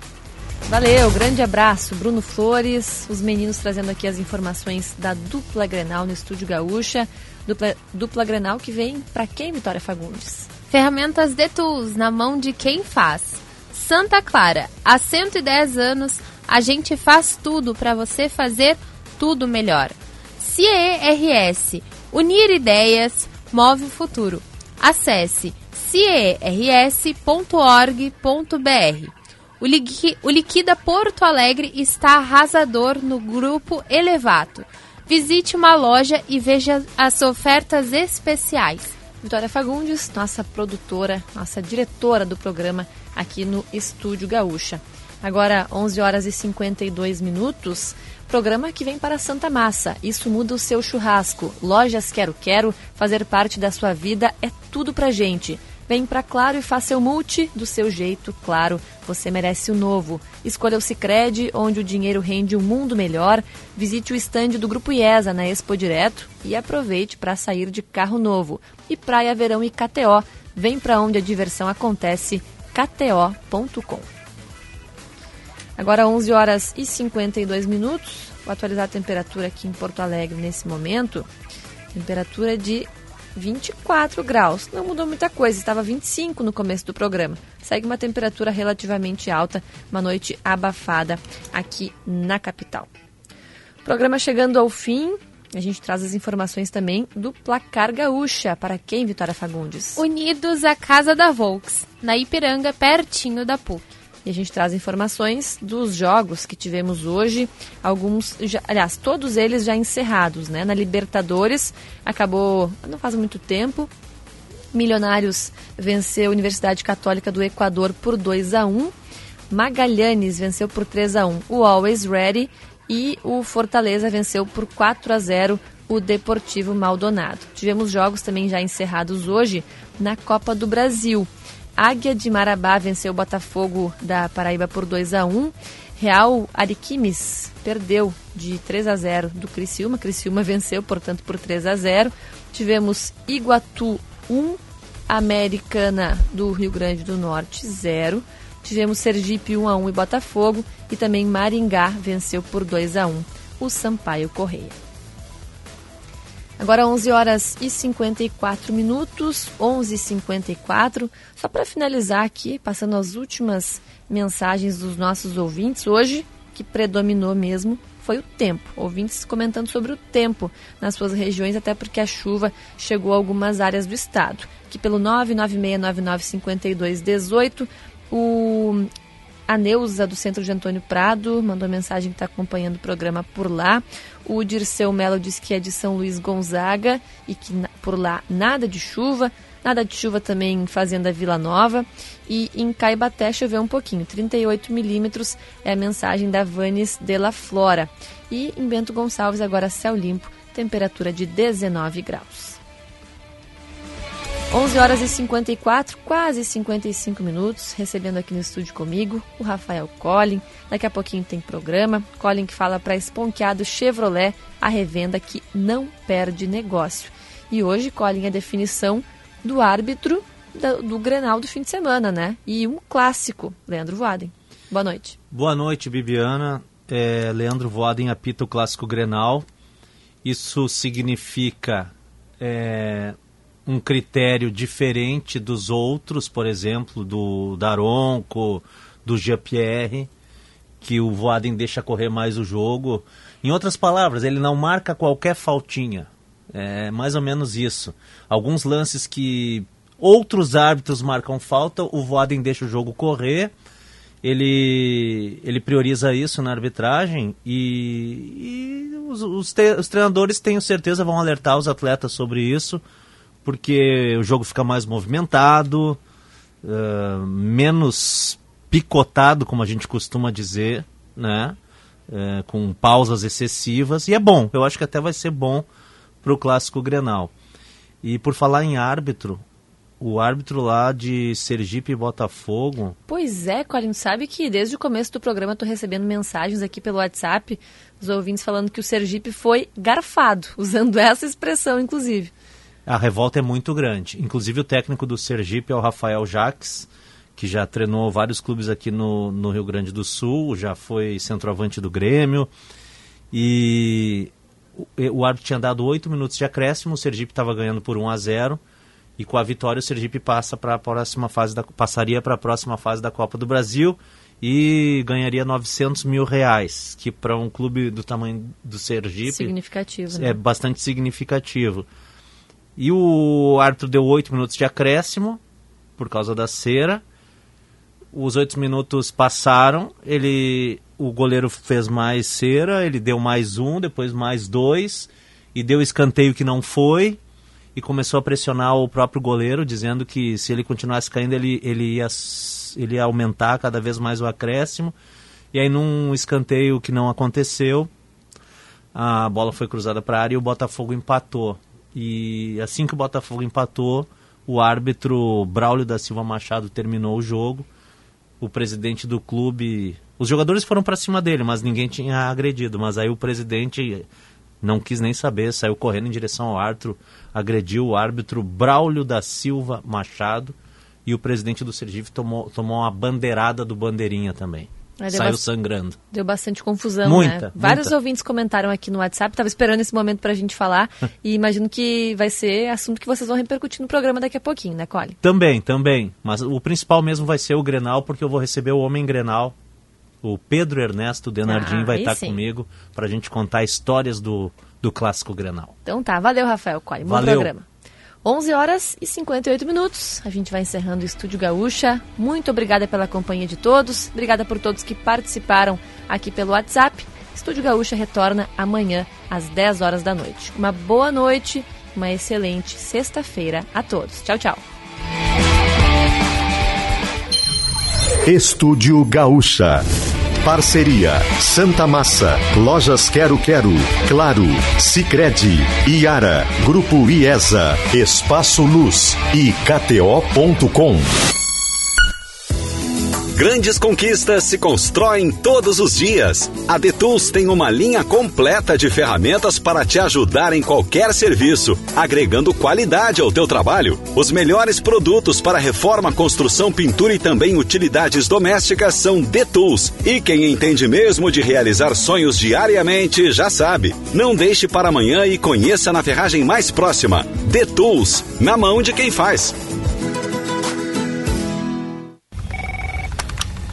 Valeu, grande abraço, Bruno Flores, os meninos trazendo aqui as informações da dupla Grenal no Estúdio Gaúcha. Dupla, dupla Grenal que vem para quem, Vitória Fagundes? Ferramentas de Tools na mão de quem faz. Santa Clara, há 110 anos, a gente faz tudo para você fazer tudo melhor. CIERS, unir ideias, move o futuro. Acesse ciers.org.br. O, o Liquida Porto Alegre está arrasador no grupo Elevato. Visite uma loja e veja as ofertas especiais. Vitória Fagundes, nossa produtora, nossa diretora do programa aqui no Estúdio Gaúcha. Agora, 11 horas e 52 minutos, programa que vem para Santa Massa. Isso muda o seu churrasco. Lojas Quero Quero, fazer parte da sua vida é tudo pra gente. Vem para Claro e faça seu multi do seu jeito, claro. Você merece o novo. Escolha o Cicred, onde o dinheiro rende um mundo melhor. Visite o estande do Grupo IESA na Expo Direto e aproveite para sair de carro novo. E Praia Verão e KTO. Vem para onde a diversão acontece, kto.com. Agora 11 horas e 52 minutos. Vou atualizar a temperatura aqui em Porto Alegre nesse momento. Temperatura de 24 graus. Não mudou muita coisa, estava 25 no começo do programa. Segue uma temperatura relativamente alta, uma noite abafada aqui na capital. Programa chegando ao fim. A gente traz as informações também do Placar Gaúcha. Para quem, Vitória Fagundes? Unidos à Casa da Volks, na Ipiranga, pertinho da PUC. E a gente traz informações dos jogos que tivemos hoje, alguns, já, aliás, todos eles já encerrados, né? Na Libertadores, acabou, não faz muito tempo, Milionários venceu a Universidade Católica do Equador por 2 a 1 Magalhães venceu por 3 a 1 o Always Ready e o Fortaleza venceu por 4 a 0 o Deportivo Maldonado. Tivemos jogos também já encerrados hoje na Copa do Brasil. Águia de Marabá venceu o Botafogo da Paraíba por 2 a 1 Real Ariquimes perdeu de 3 a 0 do Criciúma. Criciúma venceu, portanto, por 3 a 0. Tivemos Iguatu 1, Americana do Rio Grande do Norte 0. Tivemos Sergipe 1 a 1 e Botafogo e também Maringá venceu por 2 a 1 o Sampaio Correia. Agora 11 horas e 54 minutos, 11h54. Só para finalizar aqui, passando as últimas mensagens dos nossos ouvintes, hoje, que predominou mesmo, foi o tempo. Ouvintes comentando sobre o tempo nas suas regiões, até porque a chuva chegou a algumas áreas do estado. Que pelo 996995218, o a Neuza, do Centro de Antônio Prado, mandou mensagem que está acompanhando o programa por lá. O Dirceu Melo diz que é de São Luís Gonzaga e que por lá nada de chuva. Nada de chuva também em Fazenda Vila Nova. E em Caibaté choveu um pouquinho, 38 milímetros é a mensagem da Vanes de la Flora. E em Bento Gonçalves, agora céu limpo, temperatura de 19 graus. 11 horas e 54, quase 55 minutos, recebendo aqui no estúdio comigo o Rafael Collin. Daqui a pouquinho tem programa. Collin que fala para Esponqueado Chevrolet, a revenda que não perde negócio. E hoje, Collin, a definição do árbitro do, do Grenal do fim de semana, né? E um clássico, Leandro Voaden. Boa noite. Boa noite, Bibiana. É, Leandro Voaden apita o clássico Grenal. Isso significa é, um critério diferente dos outros, por exemplo, do Daronco, do Jean-Pierre, que o Voaden deixa correr mais o jogo. Em outras palavras, ele não marca qualquer faltinha. É mais ou menos isso. Alguns lances que outros árbitros marcam falta, o Voaden deixa o jogo correr. Ele, ele prioriza isso na arbitragem e, e os, os, os treinadores, tenho certeza, vão alertar os atletas sobre isso porque o jogo fica mais movimentado, uh, menos picotado, como a gente costuma dizer, né? Uh, com pausas excessivas, e é bom, eu acho que até vai ser bom para o clássico Grenal. E por falar em árbitro, o árbitro lá de Sergipe e Botafogo. Pois é, Colin, sabe que desde o começo do programa estou recebendo mensagens aqui pelo WhatsApp, os ouvintes falando que o Sergipe foi garfado, usando essa expressão, inclusive a revolta é muito grande. Inclusive o técnico do Sergipe é o Rafael Jaques, que já treinou vários clubes aqui no, no Rio Grande do Sul, já foi centroavante do Grêmio. E o, o árbitro tinha dado oito minutos de acréscimo, o Sergipe estava ganhando por 1 a 0 E com a vitória o Sergipe passa para a próxima fase da, passaria para a próxima fase da Copa do Brasil e ganharia 900 mil reais, que para um clube do tamanho do Sergipe Significativo, é né? bastante significativo. E o árbitro deu oito minutos de acréscimo por causa da cera. Os oito minutos passaram, ele, o goleiro fez mais cera, ele deu mais um, depois mais dois e deu escanteio que não foi e começou a pressionar o próprio goleiro, dizendo que se ele continuasse caindo, ele, ele, ia, ele ia aumentar cada vez mais o acréscimo. E aí, num escanteio que não aconteceu, a bola foi cruzada para a área e o Botafogo empatou. E assim que o Botafogo empatou, o árbitro Braulio da Silva Machado terminou o jogo. O presidente do clube. Os jogadores foram para cima dele, mas ninguém tinha agredido. Mas aí o presidente não quis nem saber, saiu correndo em direção ao árbitro, agrediu o árbitro Braulio da Silva Machado. E o presidente do Sergipe tomou, tomou uma bandeirada do Bandeirinha também. Aí deu Saiu bas- sangrando. Deu bastante confusão, Muita, né? Vários muita. ouvintes comentaram aqui no WhatsApp, estava esperando esse momento para a gente falar e imagino que vai ser assunto que vocês vão repercutir no programa daqui a pouquinho, né, Cole? Também, também. Mas o principal mesmo vai ser o Grenal, porque eu vou receber o Homem Grenal. O Pedro Ernesto Denardim Ah, vai estar sim. comigo para a gente contar histórias do, do clássico Grenal. Então tá, valeu, Rafael Cole. Bom Valeu. programa. 11 horas e 58 minutos. A gente vai encerrando o Estúdio Gaúcha. Muito obrigada pela companhia de todos. Obrigada por todos que participaram aqui pelo WhatsApp. Estúdio Gaúcha retorna amanhã às 10 horas da noite. Uma boa noite, uma excelente sexta-feira a todos. Tchau, tchau. Estúdio Gaúcha. Parceria. Santa Massa, Lojas Quero Quero, Claro, Sicredi, Iara, Grupo IESA, Espaço Luz. E KTO.com. Grandes conquistas se constroem todos os dias. A Detools tem uma linha completa de ferramentas para te ajudar em qualquer serviço, agregando qualidade ao teu trabalho. Os melhores produtos para reforma, construção, pintura e também utilidades domésticas são Detools. E quem entende mesmo de realizar sonhos diariamente já sabe. Não deixe para amanhã e conheça na ferragem mais próxima. Detools, na mão de quem faz.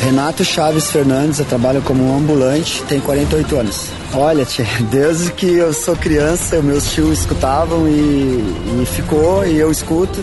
Renato Chaves Fernandes, eu trabalho como ambulante, tenho 48 anos. Olha, tia, desde que eu sou criança, meus tios escutavam e, e ficou, e eu escuto.